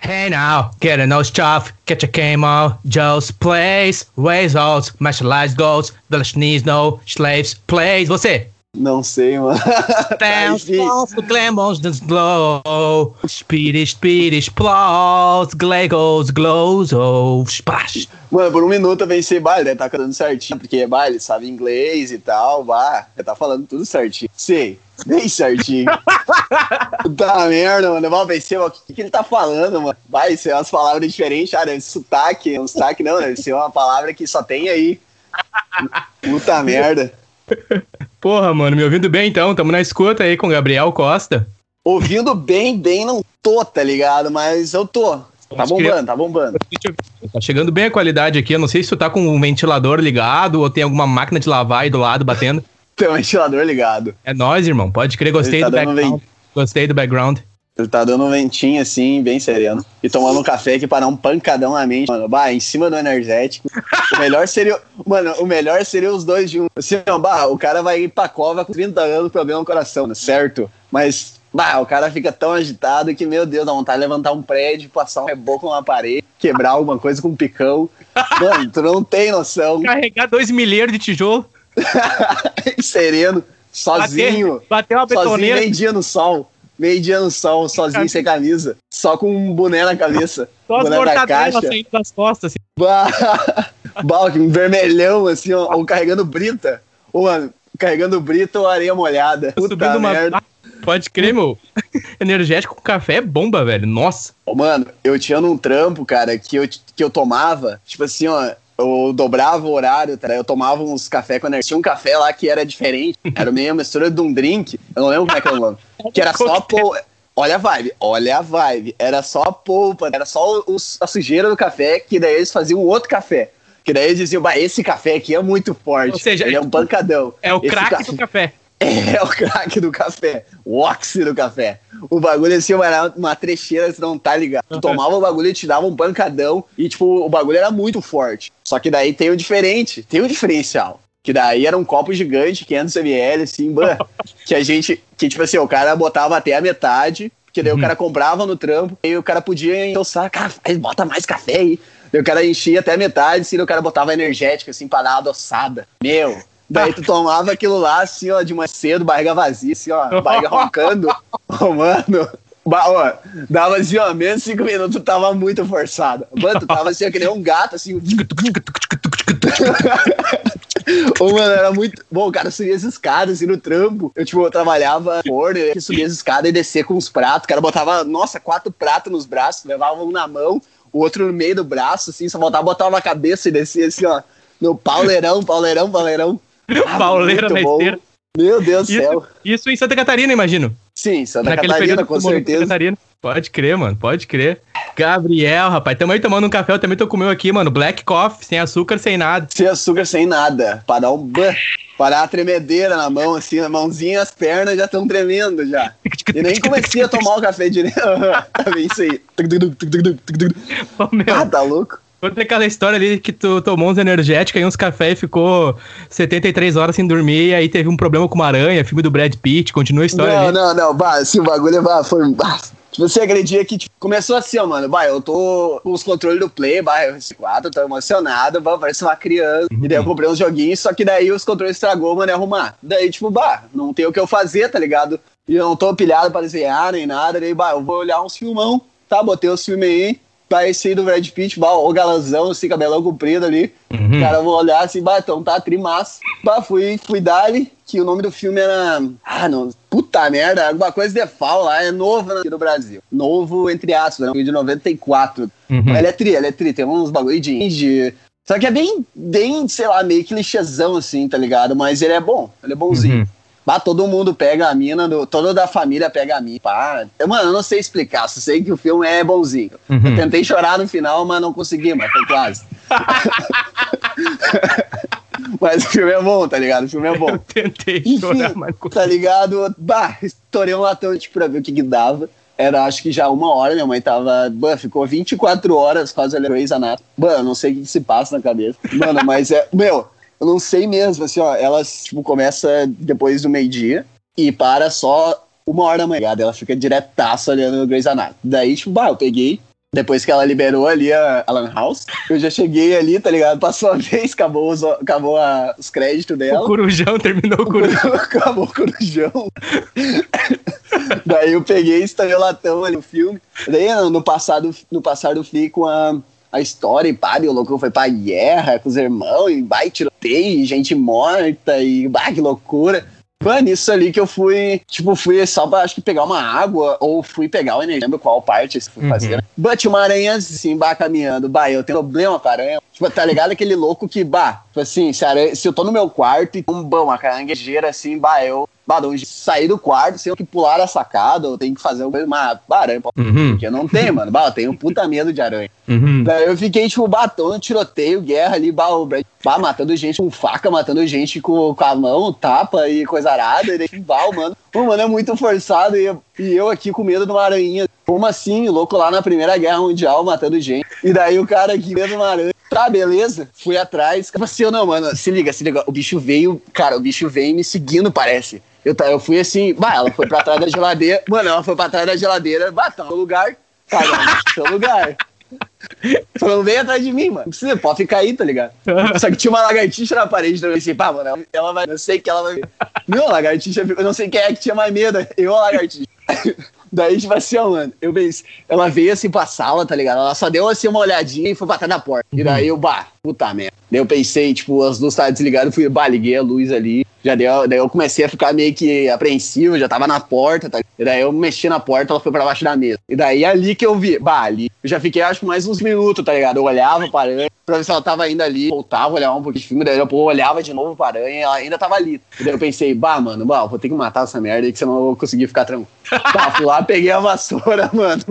Hey now, get a nose stuff, get your camo, Joe's place, ways out, martialized goals, village needs no slaves, plays, você. Não sei, mano. Tá falls, the glamours, glow, speedy, speedy, explodes, glegos, glows, oh, splash. Mano, por um minuto eu pensei, bah, ele deve tá cantando certinho, porque é bah, ele sabe inglês e tal, bah, ele tá falando tudo certinho. Sei, bem certinho. Puta merda, mano. Eu pensei, ó, o que, que ele tá falando, mano? Vai ser umas palavras diferentes, ah, deve ser sotaque, um sotaque não, deve ser uma palavra que só tem aí. Puta merda. Porra, mano, me ouvindo bem então? Tamo na escuta aí com o Gabriel Costa. Ouvindo bem, bem não tô, tá ligado? Mas eu tô. Tá bombando, tá bombando. Tá chegando bem a qualidade aqui. Eu não sei se tu tá com um ventilador ligado ou tem alguma máquina de lavar aí do lado batendo. Tem um ventilador ligado. É nóis, irmão. Pode crer, gostei tá do background. Gostei do background. Ele tá dando um ventinho assim, bem sereno. E tomando um café aqui para dar um pancadão na mente. Mano, bah, em cima do energético. O melhor seria. Mano, o melhor seria os dois juntos. Assim, ó, bah, o cara vai ir pra cova com 30 anos, problema no coração, né? Certo? Mas. Bah, o cara fica tão agitado que, meu Deus, dá vontade de levantar um prédio, passar um reboco numa parede, quebrar alguma coisa com um picão. Mano, tu não tem noção. Carregar dois milheiros de tijolo, Sereno, sozinho. bater, bater uma Sozinho, betoneira. meio dia no sol. Meio dia no sol, sozinho, sem camisa. Só com um boné na cabeça. Só as boné da mortadelas saindo das costas. Assim. Bah, bah, um vermelhão, assim, ó, ou carregando brita. Ou, mano, carregando brita ou areia molhada. Puta Subindo uma. merda. Pode crer, meu. Energético com café é bomba, velho. Nossa. Ô, Mano, eu tinha num trampo, cara, que eu, que eu tomava, tipo assim, ó, eu dobrava o horário, tá? eu tomava uns café com energia. Tinha um café lá que era diferente, era meio mistura de um drink, eu não lembro como é que era o nome, que era só pô. Olha a vibe, olha a vibe. Era só a polpa, era só os- a sujeira do café, que daí eles faziam outro café. Que daí eles diziam, bah, esse café aqui é muito forte. Ou seja, ele é um pancadão. É o craque café- do café. é o craque do café. O oxi do café. O bagulho assim era uma trecheira, você não tá ligado. Tu Uhum. tomava o bagulho e te dava um pancadão. E, tipo, o bagulho era muito forte. Só que daí tem o diferente, tem o diferencial. Que daí era um copo gigante, 500ml, assim, bah, que a gente, que tipo assim, o cara botava até a metade, porque daí Uhum. o cara comprava no trampo, e o cara podia endossar, cara, bota mais café aí. Daí o cara enchia até a metade, assim, o cara botava energética, assim, pra dar uma adoçada. Meu, daí tu tomava aquilo lá, assim, ó, de manhã cedo, barriga vazia, assim, ó, barriga roncando. Ô, mano, ba- ó, dava assim, ó, menos cinco minutos, tu tava muito forçado. Mano, tu tava assim, ó, que nem um gato, assim, Ô, mano, era muito. Bom, o cara subia as escadas assim no trampo. Eu, tipo, eu trabalhava forno, eu ia subir as escadas e descer com os pratos. O cara botava, nossa, quatro pratos nos braços, levava um na mão, o outro no meio do braço, assim, só voltava, botava na cabeça e descia assim, ó. No pauleirão, pauleirão, pauleirão. Ah, Pauleira na bom. esteira. Meu Deus do céu. isso em Santa Catarina, imagino. Sim, Santa Naquele Catarina, com certeza. Catarina. Pode crer, mano. Pode crer. Gabriel, rapaz. Tamo aí tomando um café. Eu também tô comendo aqui, mano. Black coffee, sem açúcar, sem nada. Sem açúcar, sem nada. Pra dar um ban. Pra dar uma tremedeira na mão, assim, a mãozinha, as pernas já estão tremendo já. E nem comecei a tomar o café direito. tá bem isso aí. Meu, Ah, tá louco? Conta aquela história ali que tu tomou uns energéticos e uns cafés e ficou 73 horas sem dormir. E aí teve um problema com uma aranha, filme do Brad Pitt. Continua a história Não, ali. não, não, bah, assim, o bagulho bah, foi. Bah, tipo, você acredita que tipo, começou assim, ó, mano. Bah, eu tô com os controles do Play, bah, eu esse quadro, tô emocionado, bah, parece uma criança. E daí eu comprei uns joguinhos, só que daí os controles estragou, mano, é arrumar. Daí, tipo, bah, não tem o que eu fazer, tá ligado? E eu não tô pilhado pra desenhar nem nada, daí, bah, eu vou olhar uns filmão, tá? Botei os filmes aí. Bah, esse aí do Brad Pitt, bah, o galanzão, assim, cabelão comprido ali. Uhum. Cara, eu vou olhar assim, bah, então tá trimassa. Bah, fui, fui dali, que o nome do filme era. Ah, não. Puta merda, alguma coisa de FAO lá, é novo aqui no Brasil. Novo, entre aspas, né? de 94. Uhum. Ele é tri, ele é tri, tem uns bagulho de indie. Só que é bem, bem, sei lá, meio clichêzão assim, tá ligado? Mas ele é bom, ele é bonzinho. Uhum. Bah, todo mundo pega a mina, do, toda da família pega a mina. Pá. Eu, Mano, eu não sei explicar, só sei que o filme é bonzinho. Uhum. Eu tentei chorar no final, mas não consegui, mas foi quase. Mas o filme é bom, tá ligado? O filme é bom. Eu tentei chorar, mas Tá ligado? Bah, estourei um latão tipo, pra ver o que que dava. Era acho que já uma hora, minha mãe tava. Bah, ficou 24 horas quase olhando Grey's Anatomy. Mano, não sei o que, que se passa na cabeça. Mano, mas é. Meu, eu não sei mesmo, assim, ó. Ela, tipo, começa depois do meio-dia e para só uma hora da manhã. ligado? Ela fica diretaço olhando Grey's Anatomy. Daí, tipo, bah, eu peguei. Depois que ela liberou ali a Alan House, eu já cheguei ali, tá ligado? Passou a vez, acabou os, acabou a- os créditos O dela. Corujão terminou o Corujão. Acabou o corujão. Daí eu peguei e estourei o latão ali no filme. Daí no no passado, no passado eu fui com a, a história e pá, e o louco foi pra guerra com os irmãos, e vai, tiroteio, e gente morta, e bah, que loucura. Foi nisso ali que eu fui, tipo, fui só pra, acho que pegar uma água, ou fui pegar o energia, lembro qual parte eu fui Uhum. fazer. né? But tinha uma aranha assim, bah, caminhando, bah, eu tenho problema com a aranha. Tipo, tá ligado aquele louco que, bah, tipo assim, se, a aranha- se eu tô no meu quarto e um bom, uma caranguejeira assim, bah, eu, um de sair do quarto, se eu que pular a sacada, ou tenho que fazer uma aranha, Uhum, porque eu não tenho, mano, bah, eu tenho puta medo de aranha. uhum. Daí eu fiquei, tipo, batendo, tiroteio, guerra ali, bah, o Brad, bah, matando gente com faca, matando gente com, com a mão, tapa e coisa arada. E daí, bah, o mano, o mano é muito forçado e, eu- e eu aqui com medo de uma aranha. Como assim, louco lá na Primeira Guerra Mundial matando gente. E daí o cara aqui, medo de uma aranha. Tá, beleza. Fui atrás. Tipo assim, eu não, mano, se liga, se liga. O bicho veio, cara, o bicho veio me seguindo, parece. Eu, tá, eu fui assim, bah, ela foi pra trás da geladeira. Mano, ela foi pra trás da geladeira, bah, tá no lugar. Cara, no seu lugar. Falando, vem atrás de mim, mano. Não precisa, pode ficar aí, tá ligado? Só que tinha uma lagartixa na parede, então eu pensei, pá, mano, ela- vai. Eu sei que ela vai. Meu, a lagartixa, eu não sei quem é que tinha mais medo, eu a lagartixa. Daí, tipo assim, ó, mano, eu pensei, ela veio assim pra sala, tá ligado? Ela só deu assim uma olhadinha e foi trás da porta. E daí eu, bah, puta merda. Daí eu pensei, tipo, as luzes estavam desligadas, fui, bah, liguei a luz ali. Já deu, daí eu comecei a ficar meio que apreensivo, já tava na porta, tá? E daí eu mexi na porta, ela foi pra baixo da mesa. E daí ali que eu vi, bah, ali. Eu já fiquei, acho, mais uns minutos, tá ligado? Eu olhava pra aranha, pra ver se ela tava ainda ali, voltava, olhava um pouquinho de filme, daí eu pô, olhava de novo pra aranha e ela ainda tava ali. E daí eu pensei, bah, mano, bah, vou ter que matar essa merda aí, que senão eu vou conseguir ficar tranquilo. Tá, fui lá, peguei a vassoura, mano.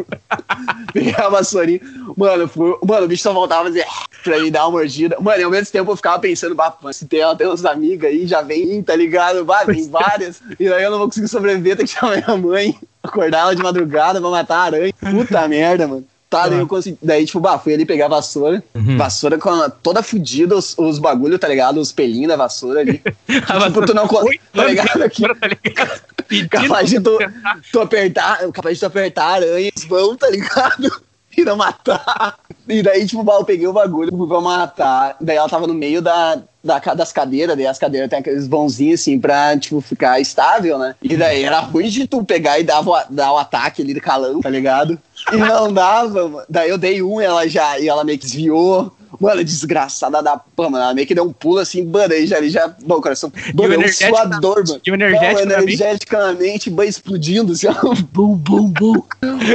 peguei a vassourinha. Mano, fui, mano, o bicho só voltava a dizer pra me dar uma mordida. Mano, e ao mesmo tempo eu ficava pensando, bah, se tem, tem uns amigas aí, já vem, tá ligado? Bah, vem várias. E daí eu não vou conseguir sobreviver, tem que chamar minha mãe, acordar ela de madrugada pra matar a aranha. Puta merda, mano. Tá, daí eu consegui. Daí, tipo, bah, fui ali pegar a vassoura. Uhum. Vassoura com a, toda fudida, os, os bagulho, tá ligado? Os pelinhos da vassoura ali. tipo, tu não consegue. Tá ligado aqui? Tá ligado? Capaz de tu, tu apertar, capaz de tu apertar a aranha vão, tá ligado? E matar. E daí, tipo, eu peguei o bagulho fui pra matar. Daí ela tava no meio da, da, das cadeiras, daí as cadeiras tem aqueles vãozinhos assim pra, tipo, ficar estável, né? E daí era ruim de tu pegar e dar o, dar o ataque ali do calão, tá ligado? E não dava, mano. Daí eu dei um e ela já, e ela meio que desviou. Mano, desgraçada da pama, ela meio que deu um pulo assim, mano, aí já, ali já, bom, o coração, mano, é um suador, mano. E o pra mim? energeticamente, explodindo, assim, ó, bum, bum, bum.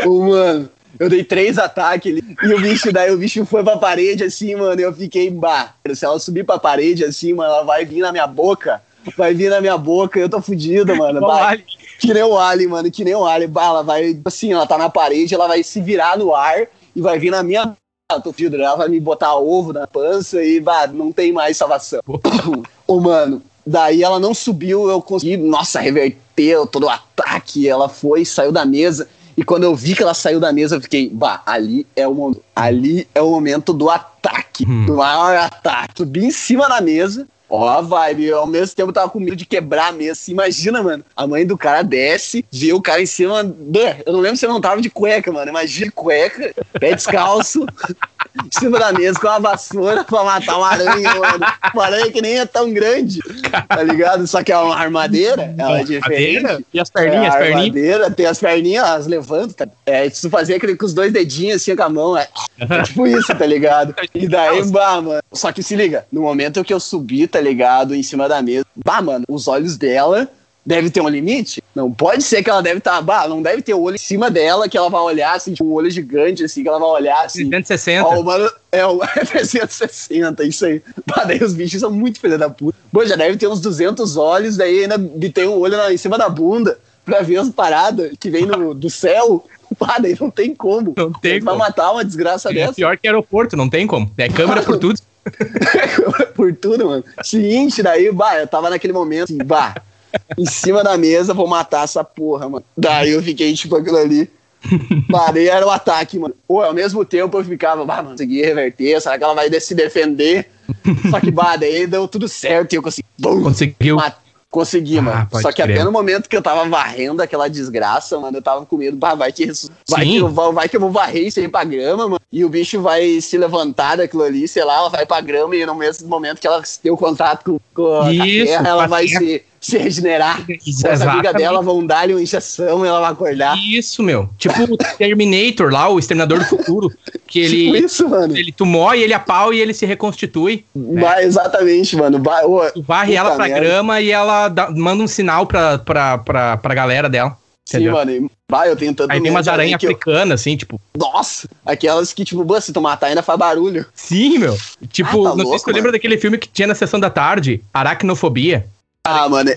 Ô, mano, eu dei três ataques ali, e o bicho, daí o bicho foi pra parede, assim, mano, e eu fiquei, bah, se ela subir pra parede, assim, mano, ela vai vir na minha boca, vai vir na minha boca, eu tô fudido, mano, bah, que nem o Ali, mano, que nem o Ali, bah, ela vai, assim, ela tá na parede, ela vai se virar no ar e vai vir na minha eu tô fudido, ela vai me botar ovo na pança e, bah, não tem mais salvação. Ô, mano, daí ela não subiu, eu consegui, nossa, reverter todo o ataque, ela foi, saiu da mesa, e quando eu vi que ela saiu da mesa, eu fiquei, bah, ali é o momento, ali é o momento do ataque, Hum. do maior ataque. Subi em cima da mesa, ó a vibe, eu, ao mesmo tempo tava com medo de quebrar a mesa, imagina, mano, a mãe do cara desce, vê o cara em cima, eu não lembro se eu não tava de cueca, mano, imagina cueca, pé descalço, em cima da mesa com uma vassoura pra matar uma aranha, mano. Uma aranha que nem é tão grande, tá ligado? Só que é uma armadeira, ela é diferente. E as É, perninhas, a as perninhas? armadeira, tem as perninhas, elas levantam. Tá? É, tu fazer aquele com os dois dedinhos assim com a mão, é, é tipo isso, tá ligado? E daí, bah, mano. Só que se liga, no momento que eu subi, tá ligado, em cima da mesa, bah, mano, os olhos dela deve ter um limite? Não pode ser que ela deve estar, tá, bah, não deve ter o olho em cima dela que ela vai olhar, assim, tipo, um olho gigante, assim, que ela vai olhar, assim. 360. Ó, o mano, é o 360, isso aí. Bah, daí os bichos são muito filha da puta. Pô, já deve ter uns 200 olhos, daí ainda tem um olho na- em cima da bunda pra ver as paradas que vem no, do céu. Pá, daí não tem como. Não tem Vai como. matar uma desgraça É dessa. pior que aeroporto, não tem como. É câmera por tudo. por tudo, mano. Seguinte, daí, bah, eu tava naquele momento, assim, bah, em cima da mesa, vou matar essa porra, mano. Daí eu fiquei, tipo, aquilo ali. Parei, era o ataque, mano. Pô, ao mesmo tempo eu ficava, bah, mano, consegui reverter, será que ela vai se defender? Só que, bah, daí deu tudo certo e eu consegui. Bum, Conseguiu. mat- Consegui, Ah, mano. Só que crer. até no momento que eu tava varrendo aquela desgraça, mano, eu tava com medo, bah, vai que, ressu- vai que, eu, vou- vai que eu vou varrer isso aí pra grama, mano. E o bicho vai se levantar daquilo ali, sei lá, ela vai pra grama e no mesmo momento que ela tem o contato com, com a Isso, terra, ela vai terra. se, se regenerar. Os amigas Exatamente. dela vão dar-lhe uma injeção e ela vai acordar. Isso, meu. Tipo o Terminator lá, o Exterminador do Futuro. Que ele, Tipo isso, mano. ele tu morre, ele apau e ele se reconstitui. Vai, exatamente, mano. Vai, ô, Tu varre ela pra merda. grama e ela dá- manda um sinal pra, pra, pra, pra galera dela. Sim, entendeu? mano. e- Vai, eu tenho tanto Aí tem umas alguém aranhas eu- africanas, assim, tipo. Nossa, aquelas que, tipo, "Bô, se tu matar ainda faz barulho. Sim, meu. Tipo, Ah, tá não sei louco, se tu lembra daquele filme que tinha na sessão da tarde, Aracnofobia. Ah, mano,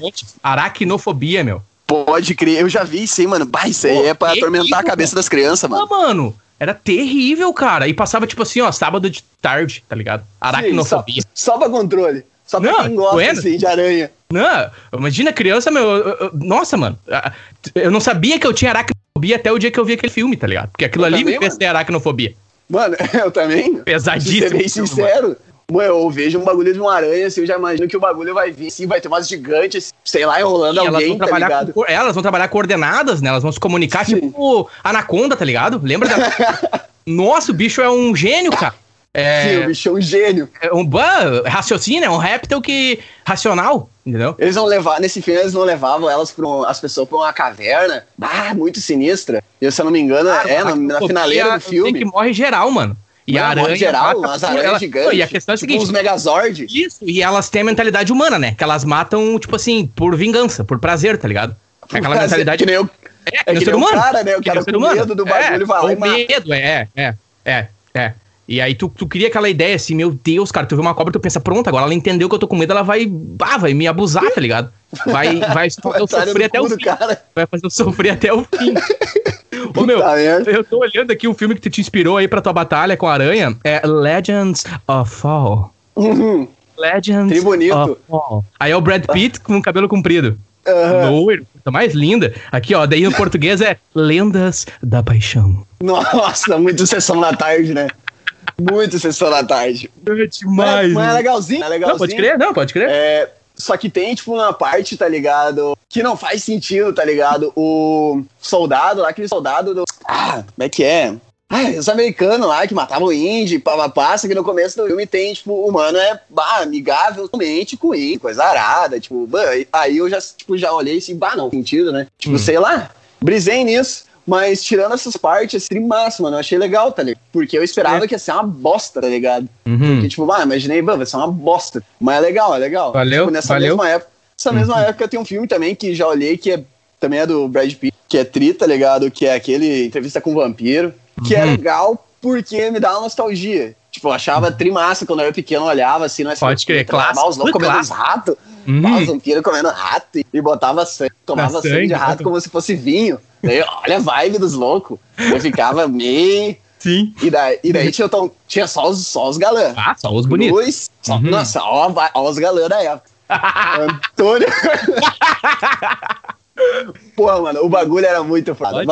Aracnofobia, meu. pode crer. Eu já vi isso aí, mano. Bah, isso aí Pô, é pra atormentar a cabeça das crianças, Ah, mano. mano, era terrível, cara. E passava, tipo assim, ó, sábado de tarde, tá ligado? Aracnofobia. Sim, Só, só pra controle. Só pra Não, quem gosta, bueno. assim, de aranha. Não, imagina criança, meu. eu- eu- nossa, mano. Eu não sabia que eu tinha aracnofobia até o dia que eu vi aquele filme, tá ligado? Porque aquilo Eu ali também, me fez mano. ter aracnofobia. Mano, eu também. Pesadíssimo. ser bem sincero. Mano, eu vejo um bagulho de uma aranha, assim, eu já imagino que o bagulho vai vir, assim, vai ter umas gigantes, sei lá, enrolando elas alguém, vão tá com, elas vão trabalhar coordenadas, né? Elas vão se comunicar Sim. tipo Anaconda, tá ligado? Lembra da. Nossa, o bicho é um gênio, cara. Sim, É, o bicho é um gênio. é um bah, raciocínio, é um réptil que. racional, entendeu? Eles vão levar, nesse filme eles não levavam elas pra um- as pessoas pra uma caverna, bah, muito sinistra. E se eu não me engano, é, na, na finaleira do filme. que morre geral, mano. E Mano, a aranha. geral, mata as aranhas ela- gigantes. E a questão é a tipo seguinte: uns Megazord. Isso, e elas têm a mentalidade humana, né? Que elas matam, tipo assim, por vingança, por prazer, tá ligado? É aquela Mas mentalidade. Que nem o, É, é que o ser nem o humano. cara, né? O Que cara ser com medo do bagulho é, vai lá e mata. medo, é, é, é, é. E aí tu, tu cria aquela ideia assim, meu Deus, cara, tu vê uma cobra, tu pensa, pronto, agora ela entendeu que eu tô com medo, ela vai, ah, vai me abusar, tá ligado? Vai, vai fazer eu sofrer até o fim. cara. Vai fazer eu sofrer até o fim. Ô, meu, eu tô olhando aqui o filme que tu te inspirou aí pra tua batalha com a aranha, é Legends of Fall. Uhum. Legends Que bonito. of Fall. Aí é o Brad Pitt com o cabelo comprido. Loiro, coisa mais linda. Aqui, ó, daí no português é Lendas da Paixão. Nossa, muito sessão da tarde, né? Muito sessão da tarde. É Mas, demais. mas é legalzinho, é legalzinho. Não, pode crer, não, pode crer. É, só que tem, tipo, uma parte, tá ligado? Que não faz sentido, tá ligado? O soldado lá, aquele soldado do. Ah, como é que é? Ah, os americanos lá que matavam o índio, papapá, só que no começo do filme tem, tipo, o humano é bah, amigável somente com o índio, coisa arada, tipo, bah, aí eu já, tipo, já olhei assim, bah, não, sentido, né? Tipo, Hum. sei lá, brisei nisso. Mas tirando essas partes, massa, mano, eu achei legal, tá ligado? Porque eu esperava que ia ser uma bosta, tá ligado? Uhum. Porque, tipo, ah, imaginei, "Bah, vai ser uma bosta. Mas é legal, é legal. Valeu, Tipo, nessa valeu. mesma época. Nessa mesma época tem um filme também que já olhei que é, também é do Brad Pitt, que é Tri, tá ligado? Que é aquele Entrevista com o Vampiro. Que é Uhum. legal porque me dá uma nostalgia. Tipo, eu achava tri massa quando eu era pequeno, eu olhava assim no Pode crer, clássico, Os loucos foi comendo os ratos. Vampiros comendo rato. E botava sangue, tomava Sangue, sangue de rato como se fosse vinho. Daí, olha a vibe dos loucos. Eu ficava meio. Sim. E daí, e daí tinha, tão- tinha só os, só os galãs. Ah, só os bonitos. Luz, só- Uhum. Nossa, ó, ó os galãs da época. Antônio. Porra, mano, o bagulho era muito foda.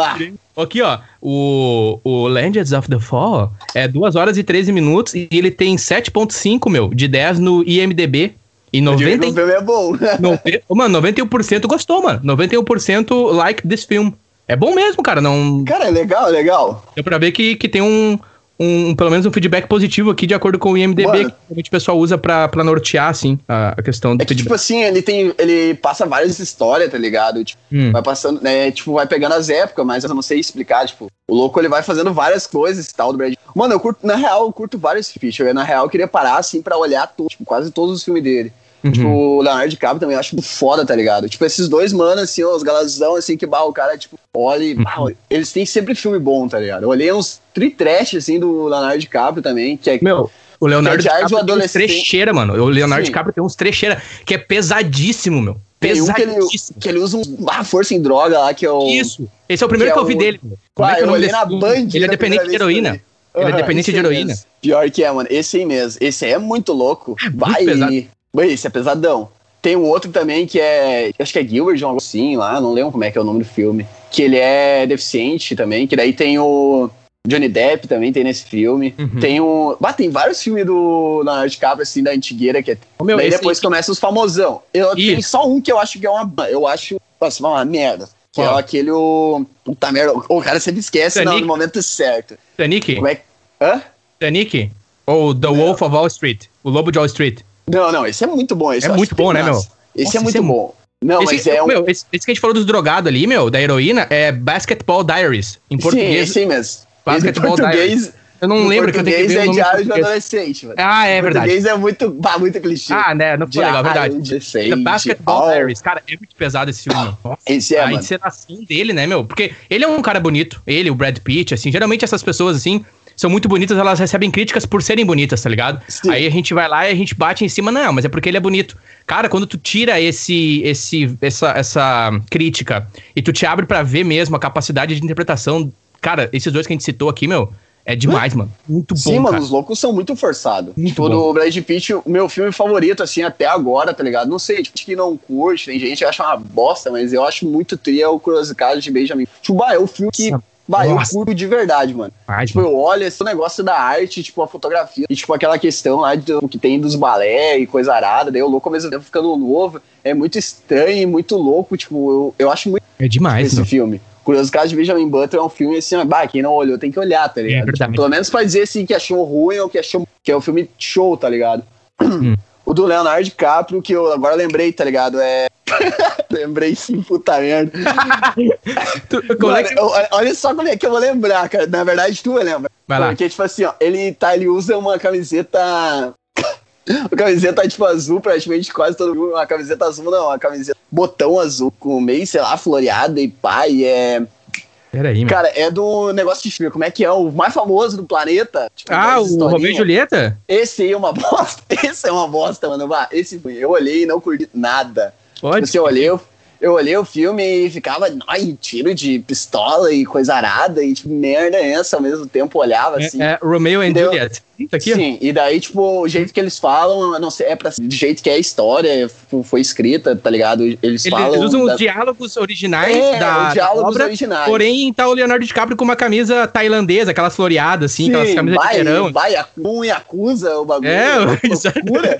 Aqui, ó, o, o Legends of the Fall é 2 horas e 13 minutos e ele tem 7.5, meu, de 10 no IMDB. E eu digo que 90, o filme é bom. 90, mano, 91% gostou, mano. 91% like this film. É bom mesmo, cara. Não Cara, é legal, é legal. deu pra ver que, que tem um, um, pelo menos um feedback positivo aqui, de acordo com o IMDB, Mano. que o pessoal usa pra, pra nortear, assim, a, a questão do É que, feedback. tipo assim, ele tem. Ele passa várias histórias, tá ligado? Tipo, Hum. vai passando, né? Tipo, vai pegando as épocas, mas eu não sei explicar, tipo, o louco ele vai fazendo várias coisas e tal do Brad. Mano, eu curto, na real, eu curto vários features. Eu, na real, eu queria parar, assim, pra olhar to- tipo, quase todos os filmes dele. Uhum. Tipo, o Leonardo DiCaprio também eu acho foda, tá ligado? Tipo, esses dois manos, assim, ó, os galãzão, assim, que, bah, o cara, tipo, olha e, bah, Uhum. eles têm sempre filme bom, tá ligado? Eu olhei uns tri-trash, assim, do Leonardo DiCaprio também, que é... Meu, o Leonardo Que é DiCaprio tem uns trecheira, mano. O Leonardo Sim. DiCaprio tem uns trecheira, que é pesadíssimo, meu. tem um que ele, Pesadíssimo. que ele usa um, ah, força em droga lá, que é o... Isso. Esse é o primeiro que que, é eu vi dele. Como Ah, é que é eu olhei na? Band. Ele é na dependente de que heroína. Ele é dependente de heroína. mesmo. Pior que é, mano. Esse aí mesmo. Esse aí é muito louco. Vai. pesado. Vai, esse é pesadão. Tem um outro também que é. Acho que é Gilbert, um algo assim lá. Não lembro como é que é o nome do filme. Que ele é deficiente também. Que daí tem o. Johnny Depp também tem nesse filme. Uhum. Tem o. Ah, tem vários filmes do Leonardo DiCaprio, assim, da antigueira, que é. Meu, daí esse- depois começa os famosão. Eu tenho só um que eu acho que é uma. Eu acho. Nossa, uma merda. Que Qual? é aquele. O... Puta merda. O cara sempre esquece não, no momento certo. Titanic? Como é que. Hã? Titanic? Ou The Wolf of Wall Street? O Lobo de Wall Street? Não, não, esse é muito bom. Esse É muito bom, né, massa. meu? Esse Nossa, é muito esse é bom. Não, esse, mas é um. meu, esse, esse que a gente falou dos drogados ali, meu, da heroína, é Basketball Diaries. Em Sim, português. esse aí mesmo. Basketball português, eu não em lembro que eu tenho que ver o é nome em diário de um adolescente, mano. Ah, é verdade. português é muito, bah, muito clichê. Ah, né? Não ficou legal, verdade. de adolescente. The Basketball Oh, Diaries. Cara, é muito pesado esse filme. Nossa, Esse é, a mano. encenação dele, né, meu? Porque ele é um cara bonito. Ele, o Brad Pitt, assim. Geralmente essas pessoas, assim, são muito bonitas, elas recebem críticas por serem bonitas, tá ligado? Sim. Aí a gente vai lá e a gente bate em cima, não, mas é porque ele é bonito. Cara, quando tu tira esse, esse, essa, essa crítica e tu te abre pra ver mesmo a capacidade de interpretação, cara, esses dois que a gente citou aqui, meu, é demais, mano. Muito bom, Sim, mano, cara. os loucos são muito forçados. Muito tipo, bom. do Brad Pitt, o meu filme favorito, assim, até agora, tá ligado? Não sei, tipo, que não curte, tem gente que acha uma bosta, mas eu acho muito tri é o Curiosidade de Benjamin. Tipo, bah, é o filme que, Nossa. Bah, eu Nossa. curto de verdade, mano. Demais, Tipo, mano. eu olho esse negócio da arte, tipo, a fotografia, e tipo, aquela questão lá de, que tem dos balé e coisa arada, daí o louco ao mesmo tempo ficando novo, é muito estranho e muito louco, tipo, eu, eu acho muito É demais, esse meu. filme. Curioso caso de Benjamin Button é um filme assim, bah, quem não olhou tem que olhar, tá ligado? É. Tipo, pelo menos pra dizer assim que achou ruim ou que achou que é um filme show, tá ligado? Hum. O do Leonardo DiCaprio, que eu agora lembrei, tá ligado? É. lembrei sim, puta merda. Tu- é Mano, que- eu- olha só como é que eu vou lembrar, cara. Na verdade, tu lembra. Vai lá. Porque, tipo assim, ó, ele, tá, ele usa uma camiseta. Uma camiseta, tipo, azul, praticamente quase todo mundo. Uma camiseta azul, não, uma camiseta botão azul, com meio, sei lá, floreada e pá, e é. Peraí, meu. Cara, é do negócio de filme. Como é que é? O mais famoso do planeta? Tipo, Ah, o. Romeu e Julieta? Esse aí é uma bosta. Esse é uma bosta, mano. Esse eu olhei e não curti nada. Pode. Você olhei, eu, eu olhei o filme e ficava, ai, tiro de pistola e coisa arada, e tipo, merda é essa ao mesmo tempo, olhava assim. É, é Romeo and Deu- Juliet. Isso aqui. Sim, e daí, tipo, o jeito que eles falam, não sei, é pra, do jeito que é a história, foi escrita, tá ligado? Eles Eles, falam. eles usam da- os diálogos originais É, da, os diálogos da obra, originais. porém tá o Leonardo DiCaprio com uma camisa tailandesa, aquelas floreadas, assim, aquelas Sim, camisas vai, de verão. vai, um e acusa o bagulho. É, loucura.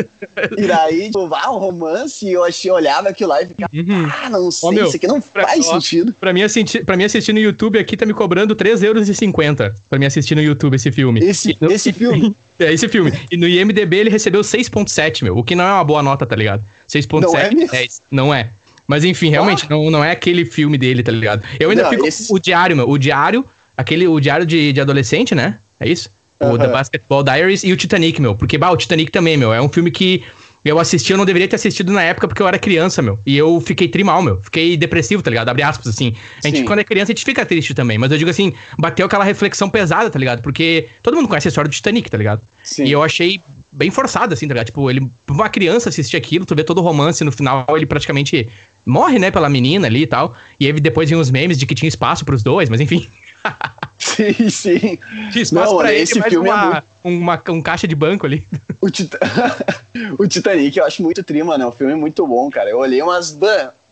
E daí, tipo, vai um romance, e eu achei, olhava aquilo lá e ficava, Uhum. ah, não sei, meu, isso aqui não pra- faz ó, sentido. Pra mim, assistir, pra mim assistir no YouTube aqui tá me cobrando 3,50 euros pra mim assistir no YouTube esse filme. Esse, E no- esse filme. É, esse filme. E no IMDB ele recebeu 6.7, meu. O que não é uma boa nota, tá ligado? 6.7, Não é mesmo? 10. Não é. Mas enfim, realmente, não, não é aquele filme dele, tá ligado? Eu ainda Não, fico esse- com o diário, meu. O diário, aquele, o diário de, de adolescente, né? É isso? O Aham. The Basketball Diaries e o Titanic, meu. Porque, bah, o Titanic também, meu. É um filme que eu assisti, eu não deveria ter assistido na época porque eu era criança, meu. E eu fiquei trimal, meu. Fiquei depressivo, tá ligado? Abre aspas, assim. A gente, Sim. quando é criança, a gente fica triste também. Mas eu digo assim, bateu aquela reflexão pesada, tá ligado? Porque todo mundo conhece a história do Titanic, tá ligado? Sim. E eu achei bem forçado, assim, tá ligado? Tipo, ele, uma criança assistir aquilo, tu vê todo o romance, no final ele praticamente morre, né, pela menina ali e tal. E aí depois vem uns memes de que tinha espaço pros dois, mas enfim. Sim, sim. Tinha espaço Não, pra ele, esse filme é uma, uma, um caixa de banco ali. O, Tita- o Titanic eu acho muito trima, né? O filme é muito bom, cara. Eu olhei umas.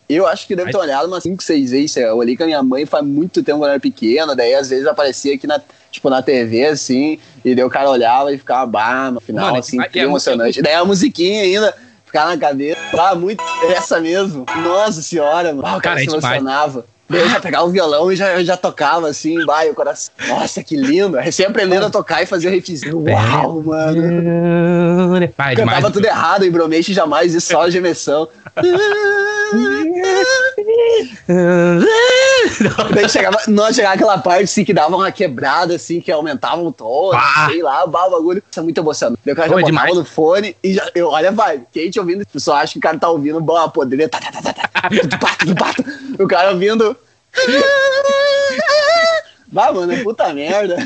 Eu acho que deve ter olhado umas 5, 6 vezes. Eu olhei com a minha mãe faz muito tempo quando eu era pequena. Daí às vezes aparecia aqui na, tipo, na TV, assim. E daí o cara olhava e ficava bah, no final, Mano, assim, a que emocionante. Daí a musiquinha ainda. Ficava na cabeça. Ah, muito. Essa mesmo. Nossa senhora, mano. O cara, Cara, é se emocionava. Eu já pegava o violão e já, já tocava assim, vai, o coração. Nossa, que lindo. Recém aprendendo a tocar e fazer o riffzinho. Uau, mano. Pai, é demais. Cantava tudo errado, em Bromate jamais, e só gemessão. Daí chegava, nós chegava aquela parte assim que dava uma quebrada, assim, que aumentava o tom, sei lá, bah, o bagulho. Isso é muito emocionante. O cara já é botava demais. no fone e já, eu, olha, vai, quem te ouvindo, o pessoal acha que o cara tá ouvindo, bom, a podreira, tá, tá, tá, tá, tá, tudo pá, tudo pá, o cara ouvindo. Bah, mano, puta merda.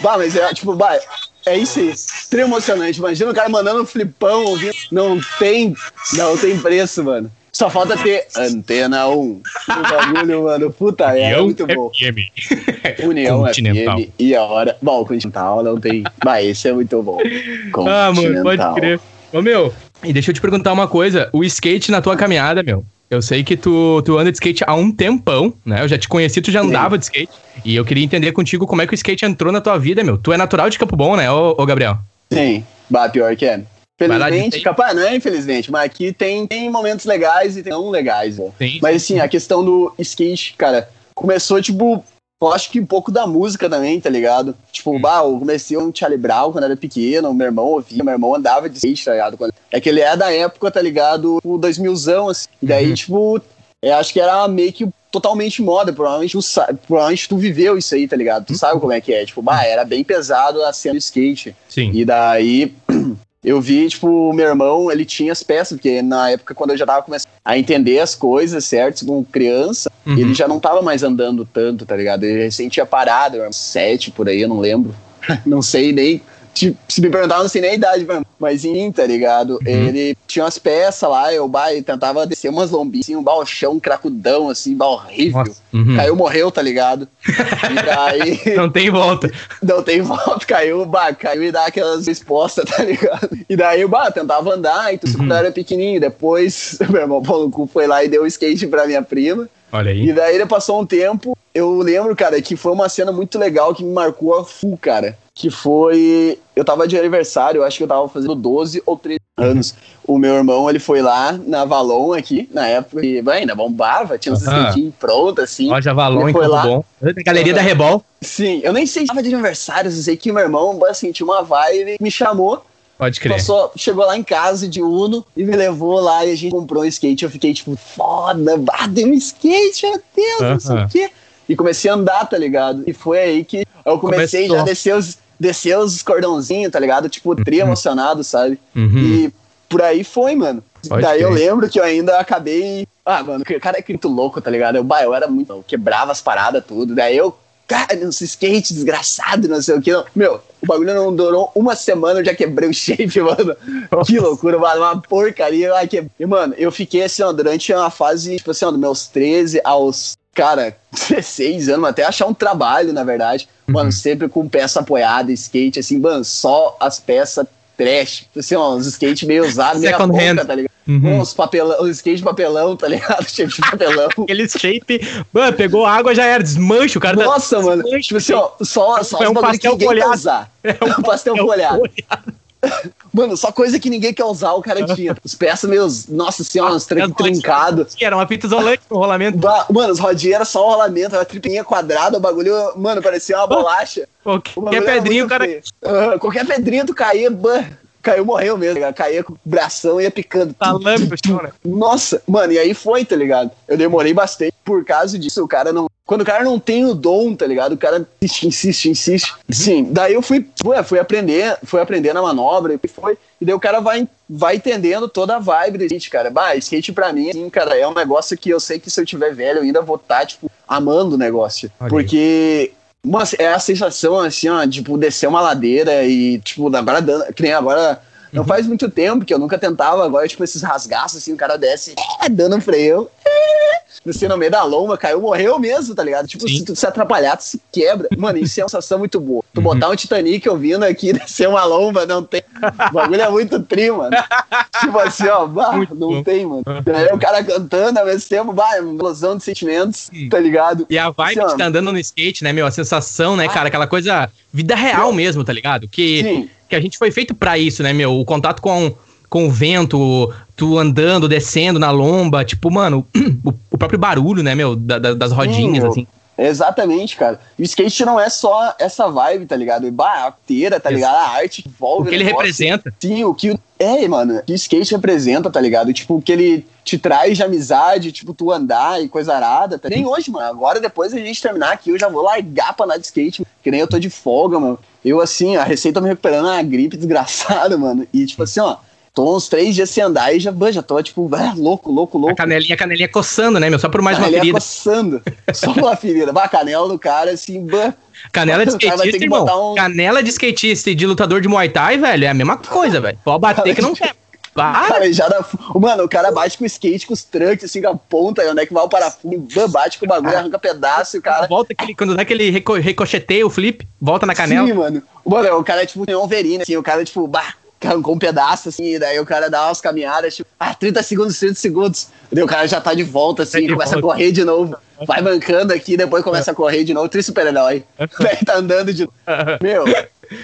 Bah, mas é tipo, bah, é isso aí. Extremo emocionante. Imagina o cara mandando um flipão ouvindo. Não tem. Não tem preço, mano. Só falta ter Antena 1. O bagulho, mano, puta, é muito bom. FM. União Continental. FM e a hora. Bom, Continental não tem. Mas esse é muito bom. Ah, mano, pode crer. Ô, meu, e deixa eu te perguntar uma coisa. O skate na tua caminhada, meu, eu sei que tu, tu anda de skate há um tempão, né? Eu já te conheci, tu já andava Sim. de skate. E eu queria entender contigo como é que o skate entrou na tua vida, meu. Tu é natural de Campo Bom, né, ô, ô Gabriel? Sim, bah, pior que é. Felizmente, capaz, não é infelizmente, mas aqui tem, tem momentos legais e tem não legais, Sim. Mas assim, a questão do skate, cara, começou, tipo, eu acho que um pouco da música também, tá ligado? Tipo, hum. bah, eu comecei um Charlie Brown quando era pequeno, meu irmão ouvia, meu irmão andava de skate, tá ligado? É que ele é da época, tá ligado? O 2000zão, assim. E daí, uhum. tipo, eu acho que era meio que totalmente moda. Provavelmente tu, provavelmente tu viveu isso aí, tá ligado? Tu uhum. sabe como é que é. Tipo, bah, era bem pesado a cena do skate. Sim. E daí eu vi, tipo, o meu irmão, ele tinha as peças, porque na época, quando eu já tava começando a entender as coisas, certo? Como criança, uhum. ele já não tava mais andando tanto, tá ligado? Ele recém tinha parado, sete por aí, eu não lembro. não sei nem Tipo, se me perguntar, não sei nem a idade mesmo. Mas em, tá ligado? Uhum. Ele tinha umas peças lá, eu bah, tentava descer umas lombinhas, assim, um balchão cracudão, assim, bah, horrível. Uhum. Caiu, morreu, tá ligado? E daí. não tem volta. Não tem volta, caiu, bah, caiu e dá aquelas respostas, tá ligado? E daí eu, bah, tentava andar, e uhum. quando era pequenininho. Depois, meu irmão Paulo Cu foi lá e deu o skate pra minha prima. Olha aí. E daí ele passou um tempo. Eu lembro, cara, que foi uma cena muito legal que me marcou a full, cara que foi. Eu tava de aniversário, eu acho que eu tava fazendo 12 ou 13 anos. O meu irmão, ele foi lá na Valon aqui, na época, e ainda bombava, tinha uns uhum. skatinhos prontos, assim. Loja Valon, foi lá. bom. Galeria da Rebol. Sim, eu nem sei se tava de aniversário, eu sei que meu irmão, assim, tinha uma vibe, me chamou. Pode crer. Passou, chegou lá em casa de Uno e me levou lá e a gente comprou um skate. Eu fiquei tipo, foda, ah, deu um skate, meu Deus, uhum. não sei o quê. E comecei a andar, tá ligado? E foi aí que eu comecei Começou. já a descer os descer os cordãozinhos, tá ligado? Tipo, tri uhum. emocionado, sabe? Uhum. E por aí foi, mano. Pode Daí eu lembro que eu ainda acabei. Ah, mano, o cara é muito louco, tá ligado? Eu, bah, eu era muito. Eu quebrava as paradas, tudo. Daí eu, cara, nos skate, desgraçado, não sei o que. Meu, o bagulho não durou uma semana, eu já quebrei o shape, mano. Nossa. Que loucura, mano. Uma porcaria. que... E, mano, eu fiquei assim, ó, durante uma fase, tipo assim, ó, dos meus 13 aos cara, 16 anos, até achar um trabalho, na verdade. Uhum. Mano, sempre com peça apoiada, skate, assim, mano, só as peças trash. Assim, ó, uns skate meio usados, meio hand. tá ligado? Uhum. Uns papelão, uns skate de papelão, tá ligado? Shape de papelão. Aquele shape, mano, pegou água, já era desmancho, o cara. Tá Nossa, tá... mano. Desmancho, tipo assim, ó, só, só é um pastel molhado. É um, pastel molhado. Mano, só coisa que ninguém quer usar, o cara tinha. Os peças meio, nossa senhora, uns trem trincado. Era uma fita isolante no rolamento. Ba mano, os rodinhos era só um rolamento, uma tripinha quadrada, o bagulho, mano, parecia uma bolacha. Qualquer pedrinho, o cara. Uh, qualquer pedrinho tu caía, bah, caiu, morreu mesmo, cara. Caía com o bração e ia picando. Tá lâmpada, né? Nossa, mano, e aí foi, tá ligado? Eu demorei bastante por causa disso. O cara não. Quando o cara não tem o dom, tá ligado? O cara insiste, insiste, insiste. Uhum. Sim, daí eu fui, ué, fui aprender, fui aprender na manobra e foi. E daí o cara vai, vai entendendo toda a vibe da gente, cara. Bah, skate pra mim, assim, cara, é um negócio que eu sei que se eu tiver velho eu ainda vou estar, tá, tipo, amando o negócio. Olha porque mas é a sensação, assim, ó, tipo, descer uma ladeira e, tipo, agora dando, que nem agora. Não faz muito tempo que eu nunca tentava, agora, tipo, esses rasgaços, assim, o cara desce, é, dando um freio, é, no meio da lomba, caiu, morreu mesmo, tá ligado? Tipo, Sim. se tu se atrapalhar, tu se quebra. Mano, isso é uma sensação muito boa. Tu uhum. botar um Titanic ouvindo aqui, descer uma lomba, não tem. O bagulho é muito tri, mano. tipo assim, ó, bah, não bom. tem, mano. Uhum. Aí o cara cantando ao mesmo tempo, bah, é uma explosão de sentimentos, Sim. tá ligado? E a vibe assim, de tá andando no skate, né, meu? A sensação, né, ah. cara? Aquela coisa, vida real mesmo, tá ligado? Que. Sim que a gente foi feito para isso, né, meu? O contato com, com o vento, tu andando, descendo na lomba, tipo, mano, o, o próprio barulho, né, meu, da, da, das rodinhas, Sim, assim. Exatamente, cara. O skate não é só essa vibe, tá ligado? Bah, a tá ligado? A arte que envolve. O que ele negócio. representa. Sim, o que. É, mano, o que o skate representa, tá ligado? Tipo, o que ele te traz de amizade, tipo, tu andar e coisa arada. Tá? Nem hoje, mano. Agora, depois da gente terminar aqui, eu já vou largar pra andar de skate, que nem eu tô de folga, mano. Eu, assim, a receita me recuperando uma gripe desgraçada, mano. E, tipo assim, ó, tô uns três dias sem andar e já, já tô, tipo, é, louco, louco, louco. A canelinha, a canelinha coçando, né, meu? Só por mais uma ferida. coçando. Só uma ferida. Bah, a canela do cara, assim, bah. Canela de skatista, irmão. Um... Canela de skatista e de lutador de Muay Thai, velho, é a mesma coisa, velho. Pode bater que não quer. Ah. Calejada. Mano, o cara bate com o skate, com os trucks, assim, com a ponta, onde é que vai o parafuso, bate com o bagulho, arranca pedaço, o cara. Volta aquele, quando dá aquele reco ricocheteio, o flip, volta na canela. Sim, mano. Mano, o cara é tipo um verina, assim, o cara, tipo, bah, arrancou um pedaço, assim, e daí o cara dá umas caminhadas, tipo, ah, 30 segundos, 30 segundos. Daí o cara já tá de volta, assim, tá começa volta. a correr de novo. Vai mancando aqui, depois começa a correr de novo, tri super-herói. Daí tá andando de Meu,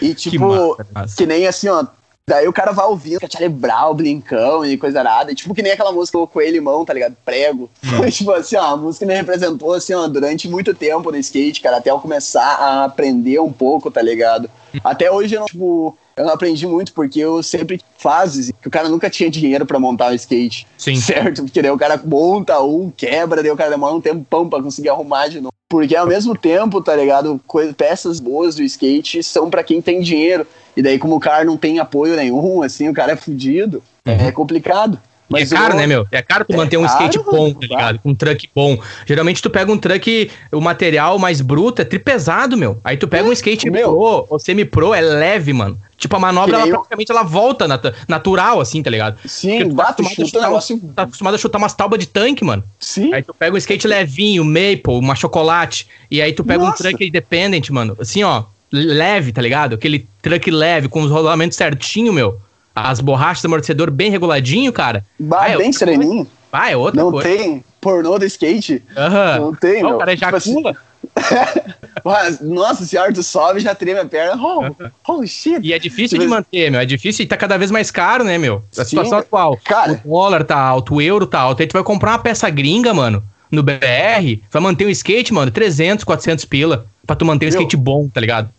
e tipo, que, massa, que nem assim, ó, Daí o cara vai ouvindo que é Charlie Brown, Blincão e coisa nada. E, tipo, que nem aquela música com ele mão, tá ligado? Prego. tipo assim, ó, a música me representou, assim, ó, durante muito tempo no skate, cara, até eu começar a aprender um pouco, tá ligado? Até hoje eu não, tipo, eu aprendi muito porque eu sempre fases que o cara nunca tinha dinheiro para montar um skate. Sim. Certo? Porque daí o cara monta um, quebra, daí o cara demora um tempão pra conseguir arrumar de novo. Porque ao mesmo tempo, tá ligado? peças boas do skate são para quem tem dinheiro. E daí, como o cara não tem apoio nenhum, assim, o cara é fudido, uhum. é complicado. Mas é caro, eu... né, meu? É caro tu é manter um caro, skate bom, tá ligado? Com um truck bom. Geralmente tu pega um truck, o material mais bruto é tripesado, meu. Aí tu pega é, um skate meu. pro ou semi-pro, é leve, mano. Tipo, a manobra, ela, eu... praticamente, ela volta nat natural, assim, tá ligado? Sim, tu tá chuta chutar, negócio... tá acostumado a chutar umas taubas de tanque, mano. Sim. Aí tu pega um skate levinho, maple, uma chocolate, e aí tu pega Nossa. um truck independent, mano. Assim, ó, leve, tá ligado? Aquele truck leve, com os rolamentos certinho, meu. As borrachas do amortecedor bem reguladinho, cara. Bah, é bem sereninho. Bah, é outra Não coisa. tem pornô do skate. Uhum. Não tem, oh, meu. O cara ejacula. Tipo assim... Mas, nossa senhora, tu sobe já treme a perna. Oh, oh shit. E é difícil de manter, meu. É difícil e tá cada vez mais caro, né, meu? A Sim, situação atual. Cara. O dólar tá alto, o euro tá alto. Aí tu vai comprar uma peça gringa, mano, no BR, vai manter um skate, mano, 300, 400 pila. Pra tu manter um skate bom, tá ligado?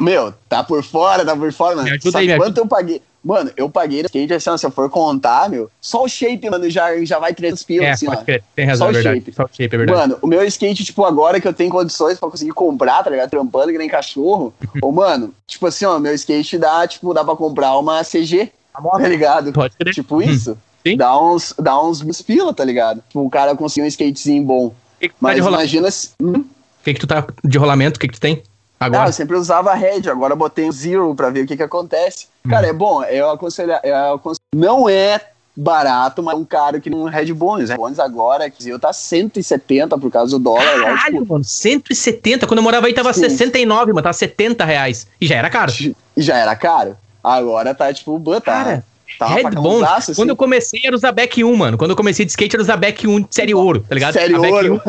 Meu, tá por fora, tá por fora, mano. Me ajuda Sabe aí, quanto ajuda. eu paguei? Mano, eu paguei no skate, assim, ó, se eu for contar, meu, só o shape, mano, já, já vai 300 pila, é, assim, ó. Tem razão, só é verdade. Shape. Só o shape, é verdade. Mano, o meu skate, tipo, agora que eu tenho condições pra conseguir comprar, tá ligado? Trampando que nem cachorro. Ô, mano, tipo assim, ó, meu skate dá, tipo, dá pra comprar uma CG, tá ligado? Pode ser. Tipo hum. isso. Sim. Dá uns, dá uns pila, tá ligado? Tipo, o cara conseguir um skatezinho bom. Que que Mas tá imagina se... Hum? O que que tu tá de rolamento? O que que tu tem? Agora? Ah, eu sempre usava Red, agora botei o Zero pra ver o que que acontece. Hum. Cara, é bom, eu aconselho, eu aconselho, não é barato, mas é um cara que não Red Bones. Red Bones agora, que eu tá 170 por causa do dólar. Caralho, tipo... mano, 170? Quando eu morava aí tava Sim. 69, mano, tava 70 reais. E já era caro. E já era caro. Agora tá, tipo, tá, cara, Tava Red Bond, assim. quando eu comecei era o Zabek 1, mano. Quando eu comecei de skate era o Zabek 1 de série ouro, tá ligado? Série ouro. 1,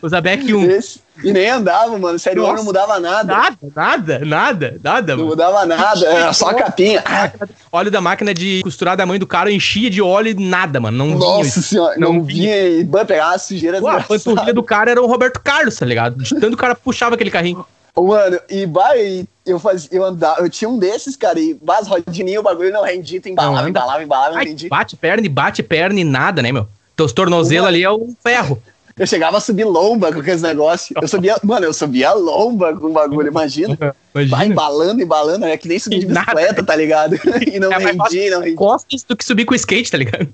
o Zabek 1. Esse, e nem andava, mano. Série Nossa, ouro não mudava nada. Nada, nada, nada, nada, Não mudava nada, era só a capinha. Óleo da máquina de costurar da mãe do cara enchia de óleo e nada, mano. Não Nossa vinha, senhora, não, não vinha. e pegava a sujeira Pô, A panturrilha do cara era o Roberto Carlos, tá ligado? De tanto o cara puxava aquele carrinho. Mano, e vai, eu fazia, eu andava, eu tinha um desses, cara, e as rodinhas, o bagulho não rendia, tu embalava, não, embalava, embalava, não rendia. Bate perna e bate perna e nada, né, meu? Teus tornozelos ali é o ferro. Eu chegava a subir lomba com aqueles negócios. Eu subia, mano, eu subia lomba com o bagulho, imagina. imagina. Vai embalando, embalando, é que nem subir de bicicleta, tá ligado? E não é rendia, não rendia. Costas do que subir com skate, tá ligado?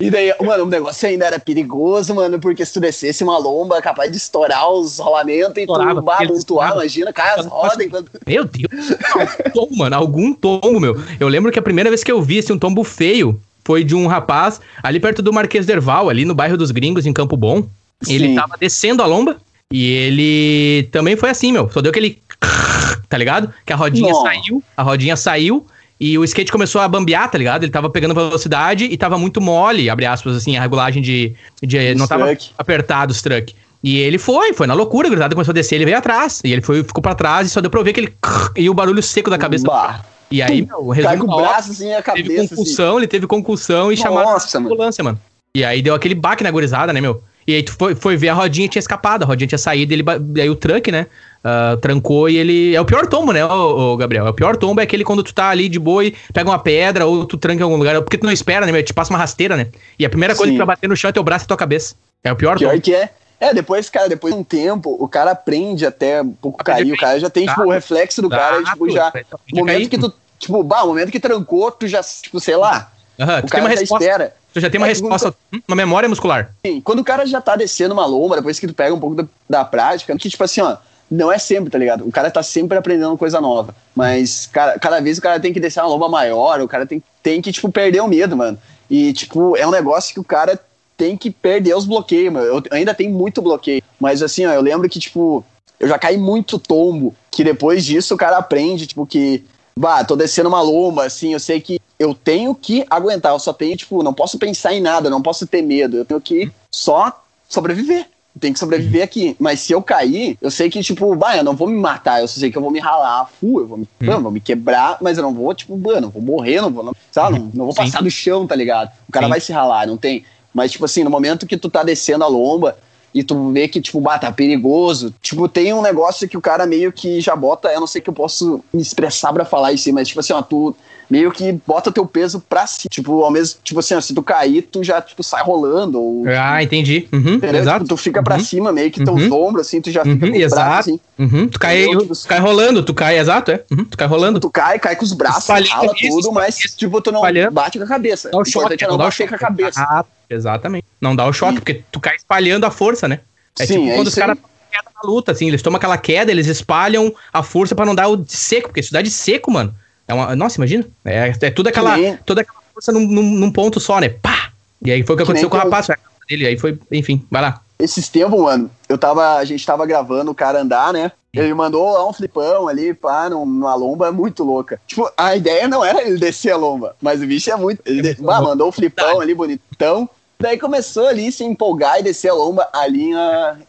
E daí, mano, o negócio ainda era perigoso, mano, porque se tu descesse uma lomba, capaz de estourar os rolamentos e Estourava, tu amontoar, imagina, cai as rodas enquanto... Meu Deus, algum tombo, mano, algum tombo, meu. Eu lembro que a primeira vez que eu vi, assim, um tombo feio, foi de um rapaz ali perto do Marquês Derval, ali no bairro dos Gringos, em Campo Bom. Sim. Ele tava descendo a lomba e ele também foi assim, meu. Só deu aquele... Tá ligado? Que a rodinha saiu, a rodinha saiu e o skate começou a bambear, tá ligado? Ele tava pegando velocidade e tava muito mole, abre aspas, assim, a regulagem de. de não tava truck. apertado os truck. E ele foi, foi na loucura, o grisado começou a descer, ele veio atrás. E ele foi, ficou pra trás e só deu pra ouvir aquele. E o barulho seco da cabeça. Bah. E aí, meu, o resumo. Cai com o braço assim a cabeça. Teve concussão, assim. ele teve concussão e chamaram a ambulância, mano. E aí deu aquele baque na gurizada, né, meu? E aí tu foi, foi ver a rodinha tinha escapado, a rodinha tinha saído, ele, aí o truck, né? Uh, trancou e ele. É o pior tombo, né, o, Gabriel? É o pior tombo é aquele quando tu tá ali de boa e pega uma pedra ou tu tranca em algum lugar. Porque tu não espera, né? Te passa uma rasteira, né? E a primeira coisa Sim. que tu vai bater no chão é teu braço e tua cabeça. É o pior, pior tombo. que é. É, depois, cara, depois de um tempo, o cara aprende até um pouco cair. O cara já tem, tipo, o reflexo do cara, tipo, já. O momento que tu. Tipo, bah, o momento que trancou, tu já, tipo, sei lá. Uhum, o cara já resposta, espera. Tu já tem uma é, resposta, quando, uma memória muscular. Sim, quando o cara já tá descendo uma lomba, depois que tu pega um pouco da, da prática, que, tipo assim, ó, não é sempre, tá ligado? O cara tá sempre aprendendo coisa nova. Mas cara, cada vez o cara tem que descer uma lomba maior, o cara tem, tem que, tipo, perder o medo, mano. E, tipo, é um negócio que o cara tem que perder os bloqueios, mano. Eu ainda tenho muito bloqueio. Mas assim, ó, eu lembro que, tipo, eu já caí muito tombo, que depois disso o cara aprende, tipo, que, bah, tô descendo uma lomba, assim, eu sei que eu tenho que aguentar, eu só tenho, tipo, não posso pensar em nada, não posso ter medo, eu tenho que só sobreviver. Tem que sobreviver aqui. Mas se eu cair, eu sei que, tipo, bah, eu não vou me matar, eu sei que eu vou me ralar, fu, eu vou me, hum. vou me quebrar, mas eu não vou, tipo, mano, vou morrer, não vou, não, sabe, não, não vou passar Sim. do chão, tá ligado? O cara Sim. vai se ralar, não tem. Mas, tipo assim, no momento que tu tá descendo a lomba, e tu vê que, tipo, bah, tá perigoso. Tipo, tem um negócio que o cara meio que já bota, eu não sei que eu posso me expressar pra falar isso, mas, tipo assim, ó, tu meio que bota teu peso pra cima. Tipo, ao mesmo, tipo assim, ó, se tu cair, tu já, tipo, sai rolando. Ou, ah, entendi. Uhum, exato. Tipo, tu fica pra uhum. cima, meio que teus uhum. ombros, assim, tu já fica uhum, com os braços, assim. Uhum. Tu, cai, tu cai rolando, tu cai, exato, é. Tu cai rolando. Tu cai, cai com os braços, Espalhando rala isso, tudo, mas, tipo, tu não espalhando. bate com a cabeça. Dá o choque, é não, não dá o choque com a cabeça. Ah, exatamente. Não dá o choque, e... porque tu cai espalhando a força, né? É Sim, tipo é quando os caras na luta, assim, eles tomam aquela queda, eles espalham a força para não dar o de seco, porque se dá de seco, mano. É uma, nossa, imagina. É, é tudo aquela, toda aquela força num, num, num, ponto só, né? Pá! E aí foi o que, que aconteceu com o rapaz, dele. Aí foi, enfim, vai lá. Esses tempos, mano, eu tava. A gente tava gravando o cara andar, né? Ele mandou lá um flipão ali, pá, numa lomba muito louca. Tipo, a ideia não era ele descer a lomba, mas o bicho é muito. Ele é bah, mandou um flipão ali bonitão. Daí começou ali se empolgar e descer a lomba ali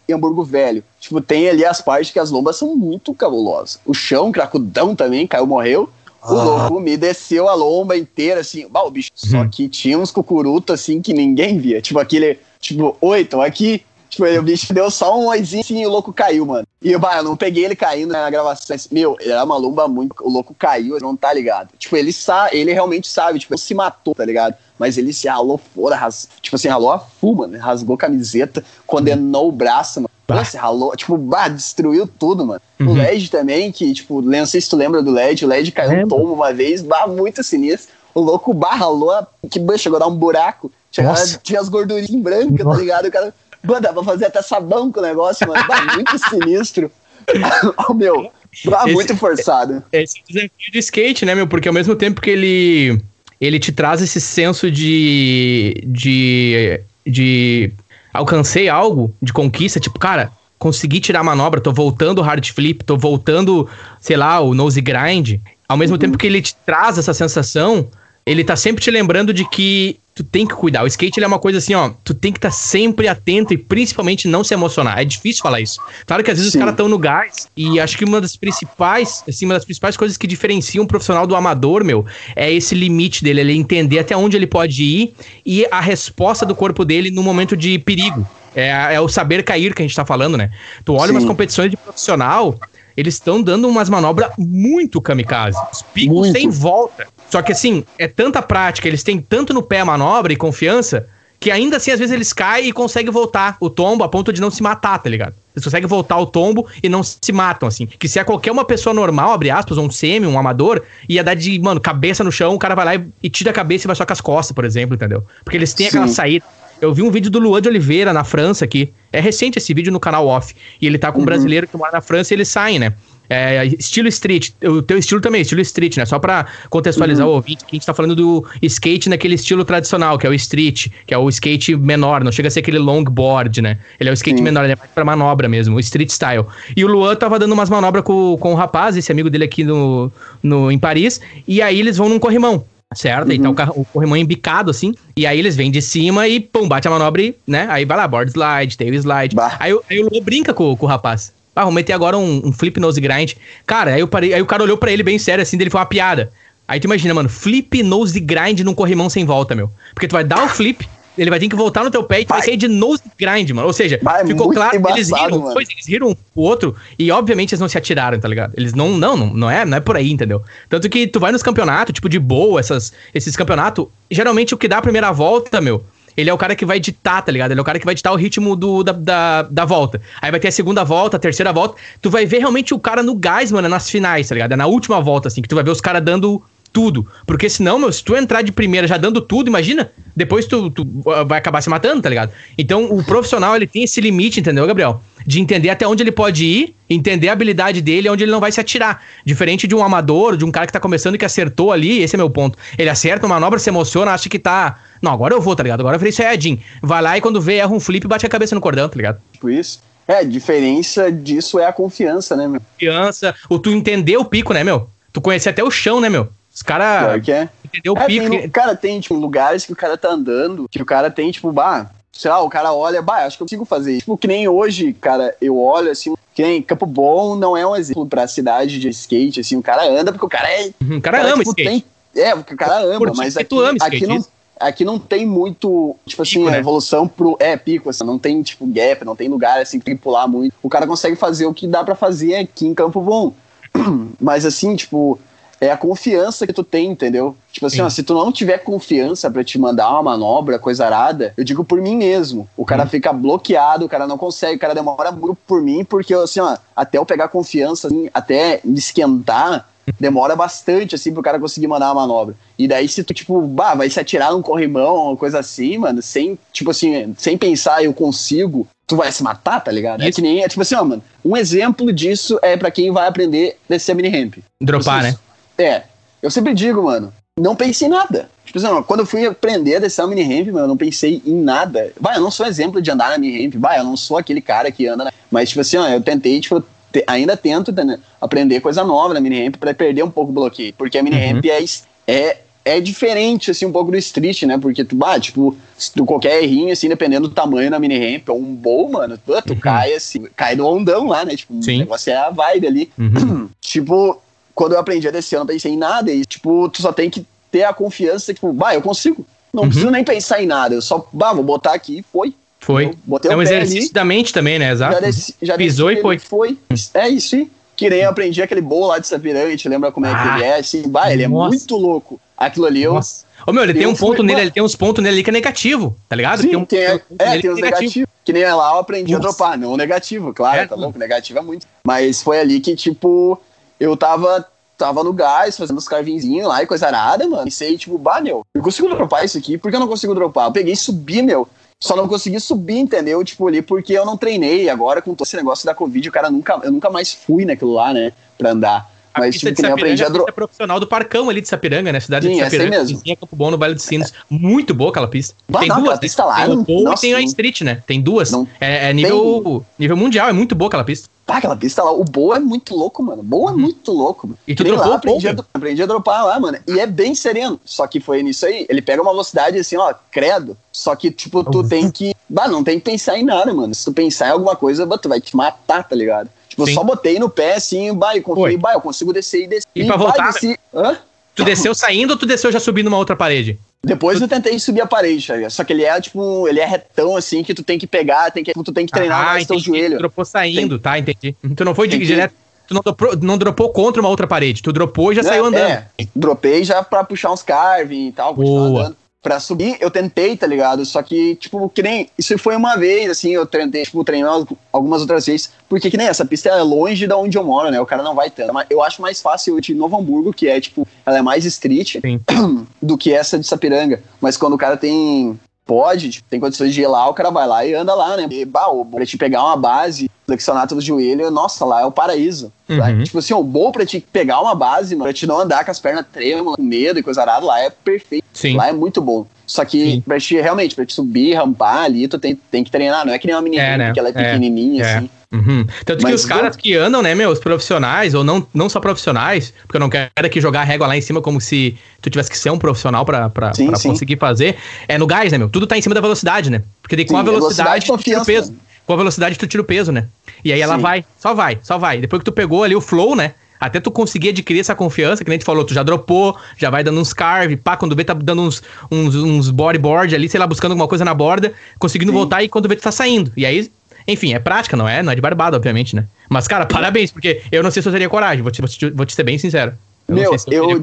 em Hamburgo Velho. Tipo, tem ali as partes que as lombas são muito cabulosas. O chão, cracudão também, caiu, morreu. O ah. louco me desceu a lomba inteira, assim. Bah, o bicho. Só uhum. que tinha uns cucurutos, assim, que ninguém via. Tipo, aquele. Tipo, oi, tô aqui. Tipo, o bicho deu só um oizinho assim, e o louco caiu, mano. E bah, eu não peguei ele caindo na gravação. Meu, ele era uma lomba muito. O louco caiu, ele não tá ligado. Tipo, ele sabe, ele realmente sabe, tipo, ele se matou, tá ligado? Mas ele se ralou fora, ras... tipo assim, ralou a fuma, né? Rasgou a camiseta, condenou o braço, mano. Bah. Nossa, ralou, tipo, bah, destruiu tudo, mano. Uhum. O LED também, que, tipo, não sei se tu lembra do LED, o LED caiu é, um tombo uma vez, bah, muito sinistro. O louco, bah, ralou, a... que chegou a dar um buraco. Chegava, tinha as gordurinhas brancas, tá ligado? O cara Mano, dá pra fazer até sabão com o negócio, mano. Dá muito sinistro. oh, meu, dá esse, muito forçado. Esse desafio de skate, né, meu? Porque ao mesmo tempo que ele, ele te traz esse senso de. de. de. Alcancei algo, de conquista, tipo, cara, consegui tirar a manobra, tô voltando o hard flip, tô voltando, sei lá, o nose grind. Ao mesmo uhum. tempo que ele te traz essa sensação, ele tá sempre te lembrando de que tu tem que cuidar. O skate é uma coisa assim, ó, tu tem que estar tá sempre atento e principalmente não se emocionar. É difícil falar isso. Claro que às vezes Sim. os caras estão no gás e acho que uma das principais, assim, uma das principais coisas que diferenciam um profissional do amador, meu, é esse limite dele, ele entender até onde ele pode ir e a resposta do corpo dele no momento de perigo. É, é o saber cair que a gente tá falando, né? Tu olha Sim. umas competições de profissional, eles estão dando umas manobras muito kamikaze. Os picos muito. sem volta. Só que assim, é tanta prática, eles têm tanto no pé a manobra e confiança, que ainda assim, às vezes, eles caem e conseguem voltar o tombo a ponto de não se matar, tá ligado? Eles conseguem voltar o tombo e não se matam, assim. Que se é qualquer uma pessoa normal, abre aspas, um semi, um amador, ia dar de, mano, cabeça no chão, o cara vai lá e, e tira a cabeça e vai só com as costas, por exemplo, entendeu? Porque eles têm Sim. aquela saída. Eu vi um vídeo do Luan de Oliveira na França aqui. É recente esse vídeo no canal Off. E ele tá com um uhum. brasileiro que mora na França e eles saem, né? É, estilo street, o teu estilo também, estilo street, né? Só pra contextualizar uhum. o ouvinte, que a gente tá falando do skate naquele estilo tradicional, que é o street, que é o skate menor, não chega a ser aquele longboard, né? Ele é o skate Sim. menor, ele é mais pra manobra mesmo, o street style. E o Luan tava dando umas manobras com, com o rapaz, esse amigo dele aqui no, no, em Paris, e aí eles vão num corrimão. Certo? Uhum. E tá o, carro, o corrimão embicado, assim. E aí eles vêm de cima e, pum, bate a manobra e, né? Aí vai lá, board slide, tail slide. Aí, aí, o Luan brinca com, com o rapaz. Ah, vou meter agora um, um, flip nose grind. Cara, aí, eu parei, aí o cara olhou para ele bem sério, assim, dele foi uma piada. Aí tu imagina, mano, flip nose grind num corrimão sem volta, meu. Porque tu vai dar o flip, ele vai ter que voltar no teu pé e tu vai, vai sair de nose grind, mano. Ou seja, vai, ficou claro que eles riram, pois, eles riram o outro e obviamente eles não se atiraram, tá ligado? Eles não, não, não, não é, não é por aí, entendeu? Tanto que tu vai nos campeonatos, tipo de boa, essas, esses campeonatos, geralmente o que dá a primeira volta, meu, ele é o cara que vai ditar, tá ligado? Ele é o cara que vai ditar o ritmo do, da, da, da, volta. Aí vai ter a segunda volta, a terceira volta. Tu vai ver realmente o cara no gás, mano, nas finais, tá ligado? É na última volta, assim, que tu vai ver os caras dando tudo. Porque senão, meu, se tu entrar de primeira já dando tudo, imagina, depois tu, tu uh, vai acabar se matando, tá ligado? Então, o profissional, ele tem esse limite, entendeu, Gabriel? De entender até onde ele pode ir, entender a habilidade dele, onde ele não vai se atirar. Diferente de um amador, de um cara que tá começando e que acertou ali, esse é meu ponto. Ele acerta uma manobra, se emociona, acha que tá. Não, agora eu vou, tá ligado? Agora eu virei Saiyajin. Vai lá e quando vê, erra um flip e bate a cabeça no cordão, tá ligado? Tipo isso. É, a diferença disso é a confiança, né, meu? Confiança, o tu entender o pico, né, meu? Tu conhecer até o chão, né, meu? Os caras. que é. Entendeu o É, pico. tem, cara, tem, tipo, lugares que o cara tá andando, que o cara tem, tipo, bah, sei lá, o cara olha, bah, acho que eu consigo fazer isso. Tipo, que nem hoje, cara, eu olho, assim, que nem Campo Bom não é um exemplo pra cidade de skate, assim, o cara anda porque o cara é... Uhum, O cara ama tipo, skate. tem- é, porque o cara ama, Por mas aqui, tu ama aqui skate, não... isso? Aqui não tem muito, tipo assim, Pico, né? evolução pro. É, pico, assim, não tem, tipo, gap, não tem lugar assim que tem que pular muito. O cara consegue fazer o que dá pra fazer aqui em Campo Bom. Mas assim, tipo, é a confiança que tu tem, entendeu? Tipo assim, Sim. ó, se tu não tiver confiança pra te mandar uma manobra, coisa arada, eu digo por mim mesmo. O cara Uhum. fica bloqueado, o cara não consegue, o cara demora muito por mim, porque assim, ó, até eu pegar confiança, assim, até me esquentar, demora bastante, assim, pro cara conseguir mandar uma manobra. E daí, se tu, tipo, bah, vai se atirar num corrimão, uma coisa assim, mano, sem, tipo assim, sem pensar, eu consigo, tu vai se matar, tá ligado? É Isso. que nem, é tipo assim, ó, mano, um exemplo disso é pra quem vai aprender a descer mini ramp. Dropar, né? É. Eu sempre digo, mano, não pense em nada. Tipo assim, ó, quando eu fui aprender a descer uma mini ramp, mano, eu não pensei em nada. Vai, eu não sou exemplo de andar na mini ramp, vai, eu não sou aquele cara que anda na... Mas, tipo assim, ó, eu tentei, tipo, te- ainda tento né, aprender coisa nova na mini ramp pra perder um pouco o bloqueio. Porque a mini Uhum. ramp é, é, é diferente, assim, um pouco do street, né? Porque tu, bah, tipo, tu qualquer errinho, assim, dependendo do tamanho na mini ramp, ou um bowl, mano, tu, tu Uhum. cai, assim, cai do ondão lá, né? Tipo, Sim. o negócio é a vibe ali. Uhum. Tipo, quando eu aprendi a descer, eu não pensei em nada. E, tipo, tu só tem que ter a confiança, tipo, bah, eu consigo. Não Uhum. preciso nem pensar em nada. Eu só, bah, vou botar aqui e foi. Foi. Eu botei É um exercício ali, da mente também, né? Exato. já desci, já Pisou e foi. foi. É isso aí. Que nem eu aprendi aquele bolo lá de Sapiranga, te lembra como é Ah, que ele é? Assim, bah, ele é nossa. muito louco. Aquilo ali eu. Nossa. Ô, meu, ele tem um ponto fui- nele, ele tem uns pontos nele ali que é negativo, tá ligado? Sim, um, tem, um é, tem que os negativos. Que nem lá eu aprendi Nossa. a dropar, não negativo, claro, É, tá louco, negativo é muito. Mas foi ali que, tipo, eu tava, tava no gás, fazendo os carvinzinhos lá e coisa arada, mano. E sei, tipo, bah, meu, eu consigo dropar isso aqui, por que eu não consigo dropar? Eu peguei e subi, meu. Só não consegui subir, entendeu? Tipo, ali porque eu não treinei. Agora, com todo esse negócio da Covid, o cara nunca, eu nunca mais fui naquilo lá, né? Pra andar. A Mas, tipo, que nem aprendi é a dropar. pista profissional do Parcão ali de Sapiranga, né? Cidade Sim, de essa aí Sapiranga. mesmo. vizinha Campo Bom, no Vale dos Sinos. Muito boa aquela pista. Bah, tem não, duas, né? pista lá, Tem o Bowl nossa, e tem a Street, né? Tem duas. Não- É, é nível, nível mundial, é muito boa aquela pista. Pá, aquela pista lá, o Boa é muito louco, mano. Boa é muito louco. Mano. Uhum. E tu dropou lá, aprendi, a, aprendi a dropar lá, mano. E é bem sereno. Só que foi nisso aí. Ele pega uma velocidade assim, ó, credo. Só que, tipo, tu Uhum. tem que. Bah, não tem que pensar em nada, mano. Se tu pensar em alguma coisa, bah, tu vai te matar, tá ligado? Tipo, eu Sim. só botei no pé assim, bah, e Foi. confiei, bah, eu consigo descer e descer. E pra voltar, desci. Hã? Tu desceu saindo ou tu desceu já subindo uma outra parede? Depois eu tentei subir a parede, tá? Só que ele é, tipo, ele é retão, assim, que tu tem que pegar, tem que, tu tem que treinar mais teu entendi. joelho. Tu dropou saindo, tá? Entendi. Tu não foi Tem direto. Tu não dropou, não dropou contra uma outra parede. Tu dropou e já É, saiu andando. É, dropei já pra puxar uns carving e tal, continuar Boa. andando. Pra subir, eu tentei, tá ligado? Só que, tipo, que nem. Isso foi uma vez, assim, eu tentei, tipo, treinar algumas outras vezes. Porque que nem essa pista é longe da onde eu moro, né? O cara não vai tanto. Mas eu acho mais fácil de Novo Hamburgo, que é, tipo, ela é mais street Sim. do que essa de Sapiranga. Mas quando o cara tem. Pode, tipo, tem condições de ir lá, o cara vai lá e anda lá, né? E, bah, o- pra te pegar uma base, flexionar todo o joelho, nossa, lá é o paraíso. Uhum. Tipo assim, o bom pra te pegar uma base, mano, pra te não andar com as pernas trêmulas, com medo e coisa arada, lá é perfeito. Sim. Lá é muito bom. Só que Sim. pra te, realmente, pra te subir, rampar ali, tu tem, tem que treinar. Não é que nem uma menina É, né? que ela é É, pequenininha, é. assim. Uhum. Tanto que os caras que andam, né, meu, os profissionais, ou não, não só profissionais, porque eu não quero aqui jogar a régua lá em cima como se tu tivesse que ser um profissional pra, pra, Sim, pra sim. conseguir fazer, é no gás, né, meu? Tudo tá em cima da velocidade, né? Porque daí com Sim, a velocidade, velocidade e tu tira o confiança, peso. Com a velocidade tu tira o peso, né? E aí ela vai, só vai, só vai. Depois que tu pegou ali o flow, né? Até tu conseguir adquirir essa confiança, que nem tu falou, tu já dropou, já vai dando uns carve, pá, quando vê tá dando uns, uns, uns bodyboard ali, sei lá, buscando alguma coisa na borda, conseguindo Sim. voltar e quando vê tu tá saindo. E aí, enfim, é prática, não é? Não é de barbada, obviamente, né? Mas, cara, parabéns, porque eu não sei se eu teria coragem, vou te, vou te, vou te ser bem sincero. Eu Meu, se eu eu,